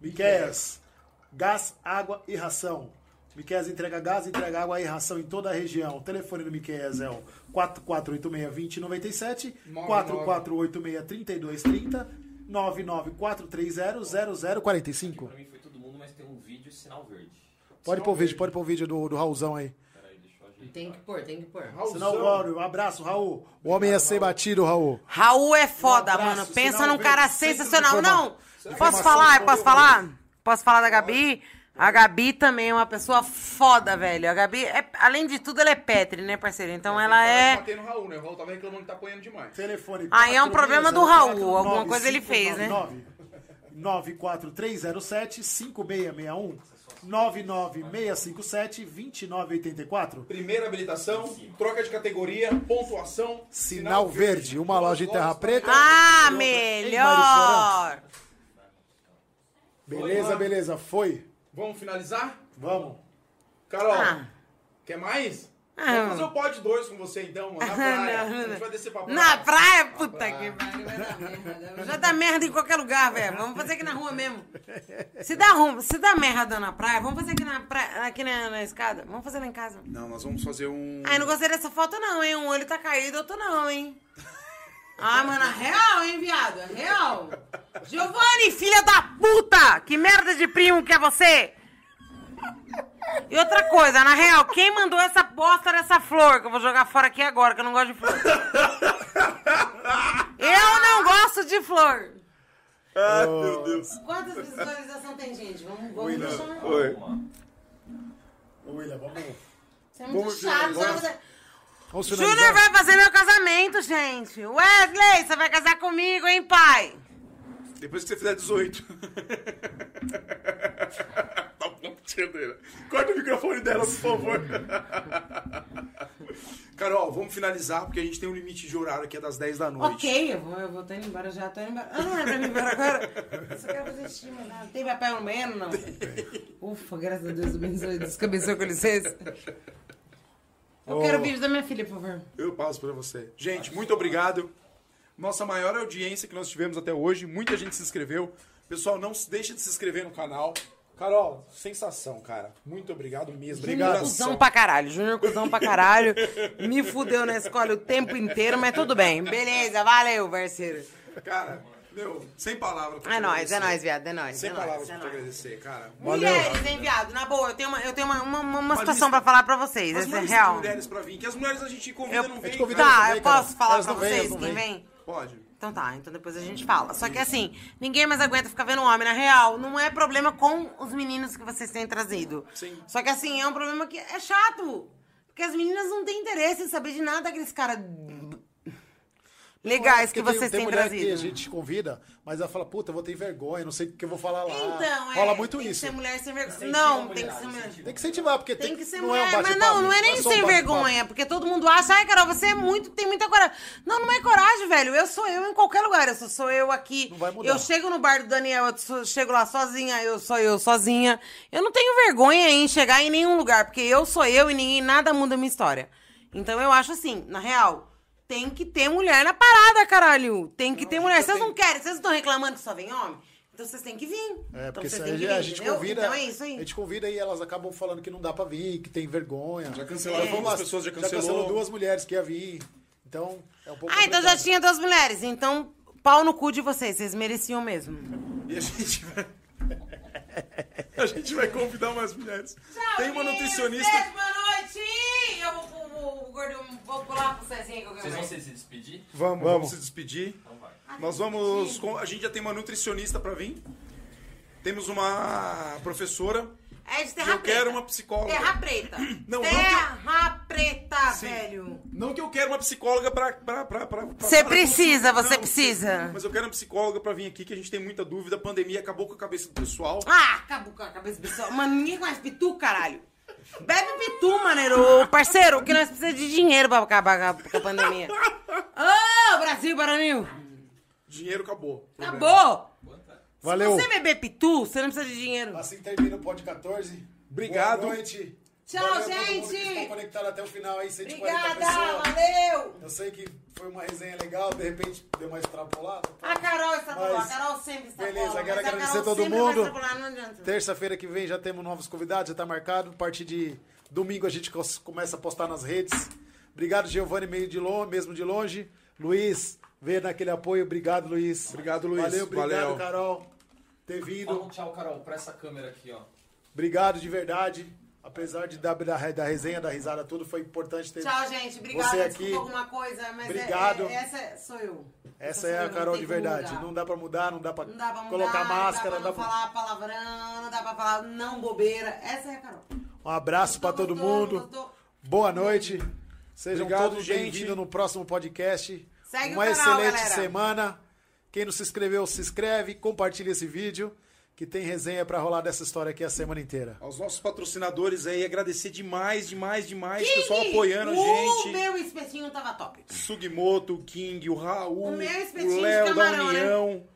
Miqueias, gás, água e ração. Miqueias entrega gás, entrega água e ração em toda a região. O telefone do Miqueias é o 4486-2097, 4486-3230, 99430-0045. Pra mim foi todo mundo, mas tem um vídeo sinal verde. Pode pôr o vídeo, pode pôr o vídeo do, do Raulzão aí. Peraí. Tem que pôr, tem que pôr. Sinal Glória, um abraço, Raul. O homem ia ser batido, Raul. Raul é foda, Um abraço, mano. Pensa sinal num cara sensacional. Não, posso falar? Posso falar? Posso falar da Gabi? A Gabi também é uma pessoa foda, velho. A Gabi, é, além de tudo, ela é Petri, né, parceiro? Então ela é. Bater no Raul, né? O Raul tava reclamando que tá apanhando demais. Telefone Aí é um 4604 problema do Raul, alguma coisa ele fez, né? 94307 5661 99657 2984 Primeira habilitação, troca de categoria, pontuação, Sinal Verde, uma loja em Terra Preta. Ah, melhor! Beleza, beleza, foi. Vamos finalizar? Vamos. Carol, Ah. quer mais? Ah. Vamos fazer o pod 2 com você então, mano, na praia. Não, A gente vai descer pra praia. Na praia, puta que pariu, [LAUGHS] vai dar merda. Já dá merda em qualquer lugar, velho. Vamos fazer aqui na rua mesmo. Se dá, rum- se dá merda na praia, vamos fazer aqui na, praia, aqui na, na escada. Vamos fazer lá em casa. Não, nós vamos fazer um... Ai, não gostei dessa foto não, hein? Um olho tá caído, outro não, hein? Ah, mano, é real, hein, viado? É real. Giovanni, filha da puta! Que merda de primo que é você? E outra coisa, na real, quem mandou essa bosta dessa flor que eu vou jogar fora aqui agora, que eu não gosto de flor? Eu não gosto de flor. Ai, meu Deus. Quantas visualizações tem, gente? Vamos, vamos deixar... Oi. Ô, William, vamos. Você é muito Vamos chato. Vamos Júnior vai fazer meu casamento, gente. Wesley, você vai casar comigo, hein, pai? Depois que você fizer 18. [LAUGHS] tá bom, dele. Corta o microfone dela, por favor. [LAUGHS] Carol, vamos finalizar, porque a gente tem um limite de horário aqui é das 10 da noite. Ok, eu vou, eu vou tô indo embora já, tô indo embora. Ah, não é pra mim embora agora. Eu só quero fazer mas nada. Tem papel no banheiro, não? Ufa, graças a Deus, abençoe. Abençoe, com licença. Eu quero o vídeo da minha filha, por favor. Eu passo pra você. Gente, muito obrigado. Nossa maior audiência que nós tivemos até hoje. Muita gente se inscreveu. Pessoal, não se- deixa de se inscrever no canal. Carol, sensação, cara. Muito obrigado mesmo. Júnior cuzão pra caralho. Júnior cuzão pra caralho. Me fudeu na escola o tempo inteiro, mas tudo bem. Beleza, valeu, parceiro. Cara, meu, sem palavras. pra É nóis, é nóis, viado, é nóis. Sem é palavras nóis, é pra te agradecer, cara. Mulheres, hein, viado? Na boa, eu tenho uma, eu tenho uma, uma, uma situação lista- pra falar pra vocês. Essa não é real. mulheres pra vir, que as mulheres a gente convida Eu, não vem. convida- não tá, vem, eu cara. posso falar Elas pra não vocês não quem vem? Pode. Então tá, então depois a gente fala. Só que assim, ninguém mais aguenta ficar vendo homem. Na real, não é problema com os meninos que vocês têm trazido. Sim. Só que assim, é um problema que é chato. Porque as meninas não têm interesse em saber de nada daqueles caras legais que vocês tem, têm tem mulher trazido. que a gente convida, mas ela fala, puta, eu vou ter vergonha, não sei o que eu vou falar lá. Então, é. Rola muito tem isso. que ser mulher sem vergonha. Não, tem que ser mulher. Tem que incentivar, porque Tem que ser não mulher, é um mas não, não é nem só um sem vergonha, porque todo mundo acha, ai, Carol, você é muito, tem muita coragem. Não, não é coragem, velho. Eu sou eu em qualquer lugar. Eu sou, sou eu aqui. Não vai mudar. Eu chego no bar do Daniel, eu sou- chego lá sozinha, eu sou eu sozinha. Eu não tenho vergonha em chegar em nenhum lugar, porque eu sou eu e ninguém nada muda a minha história. Então eu acho assim, na real, tem que ter mulher na parada, caralho. Tem que ter mulher. Vocês não querem, vocês estão reclamando que só vem homem? Então vocês têm que vir. É, então porque têm a, gente- a vir, gente convida. Então é isso aí. A gente convida e elas acabam falando que não dá pra vir, que tem vergonha. Já cancelaram, É. algumas pessoas já cancelou. duas mulheres que ia vir. Então, é um pouco. Ah, então já complicado. tinha duas mulheres. Então, pau no cu de vocês. Vocês mereciam mesmo. E a gente vai. [LAUGHS] a gente vai convidar mais mulheres. Tem uma nutricionista. Boa noite! Eu vou, vou, vou, pular pro Cezinha que eu Vocês quero vão se se despedir? Vamos, vamos se despedir. Então vai. Nós vamos. com- A gente já tem uma nutricionista pra vir. Temos uma professora. É de terra eu preta. quero uma psicóloga. Terra preta. [CLEARS THROAT] Não, não terra preta, Sim. velho. Não que eu quero uma psicóloga pra. pra, pra, pra, pra Você pra- precisa, Não, você precisa. Mas eu quero uma psicóloga pra vir aqui, que a gente tem muita dúvida. A pandemia acabou com a cabeça do pessoal. Ah, acabou com a cabeça do pessoal. Mano, ninguém conhece pitu, caralho. Bebe pitu, maneiro. Parceiro, o que nós precisamos de dinheiro pra acabar com a- pandemia. [LAUGHS] Ô, Brasil, Baranil. Dinheiro acabou. Acabou. Valeu. Se você beber pitu, você não precisa de dinheiro. Assim termina o pod 14. Obrigado. Boa noite. Tchau, Valeu a gente. mundo que ficou conectado até o final aí, 140 Obrigada, pessoas. valeu. Eu sei que foi uma resenha legal, de repente deu uma extrapolada. A Carol a Mas- Carol sempre extrapola. Beleza, quero a agradecer todo mundo. Terça-feira que vem já temos novos convidados, já tá marcado. A partir de domingo a gente começa a postar nas redes. Obrigado, Giovanni, meio de longe, mesmo de longe. Luiz, veio naquele apoio. Obrigado, Luiz. Obrigado, Luiz. Valeu, obrigado, Valeu. Carol, ter Fala vindo. um tchau, Carol, pra essa câmera aqui, ó. Obrigado de verdade. Apesar de da, da, da resenha, da risada, tudo, foi importante ter. Tchau, gente. Obrigada. Você Desculpa aqui. alguma coisa, mas é- Obrigado. é- essa sou eu. Essa é a Carol de verdade. Não dá pra mudar, não dá pra, Não dá pra mudar, colocar máscara, não dá pra, não dá falar palavrão, não dá pra falar não bobeira. Essa é a Carol. Um abraço pra todo Gostou, mundo. gostou? Boa noite. Sejam Obrigado, todos bem-vindos no próximo podcast. Segue Uma o canal, excelente galera. semana. Quem não se inscreveu, se inscreve, compartilha esse vídeo, que tem resenha pra rolar dessa história aqui a semana inteira. Aos nossos patrocinadores aí, agradecer demais, demais, demais. King, pessoal apoiando a O gente. meu espetinho tava top. Sugimoto, o King, o Raul, O meu o espetinho de Léo da camarão, né? União,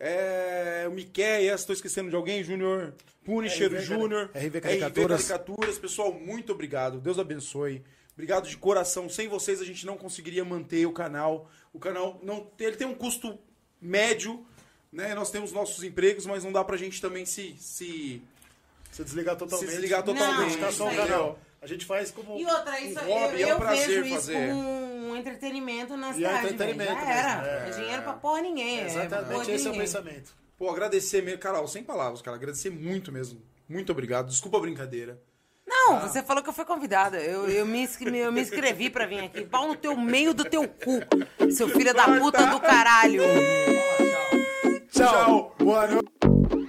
é, o Miqueias, tô esquecendo de alguém, Júnior, Punisher RV Júnior, RV Caricaturas. Caricaturas. Pessoal, muito obrigado, Deus abençoe. Obrigado de coração. Sem vocês a gente não conseguiria manter o canal. O canal não ele tem um custo médio, né? Nós temos nossos empregos, mas não dá pra gente também se se Se desligar totalmente. Se desligar totalmente, só ao isso aí. canal. A gente faz como. E outra, isso Um eu, hobby, é um eu prazer vejo isso fazer. como um entretenimento na E é cidade. velho. entretenimento Já era. é. É dinheiro pra porra ninguém. é Exatamente, de esse é o ninguém. pensamento. Pô, agradecer mesmo, Carol, sem palavras, cara. Agradecer muito mesmo. Muito obrigado. Desculpa a brincadeira. Não, você falou que eu fui convidada. Eu, eu, me, inscrevi, eu me inscrevi pra vir aqui. Pau no teu meio do teu cu, seu filho da puta do caralho. Ciao. Ciao.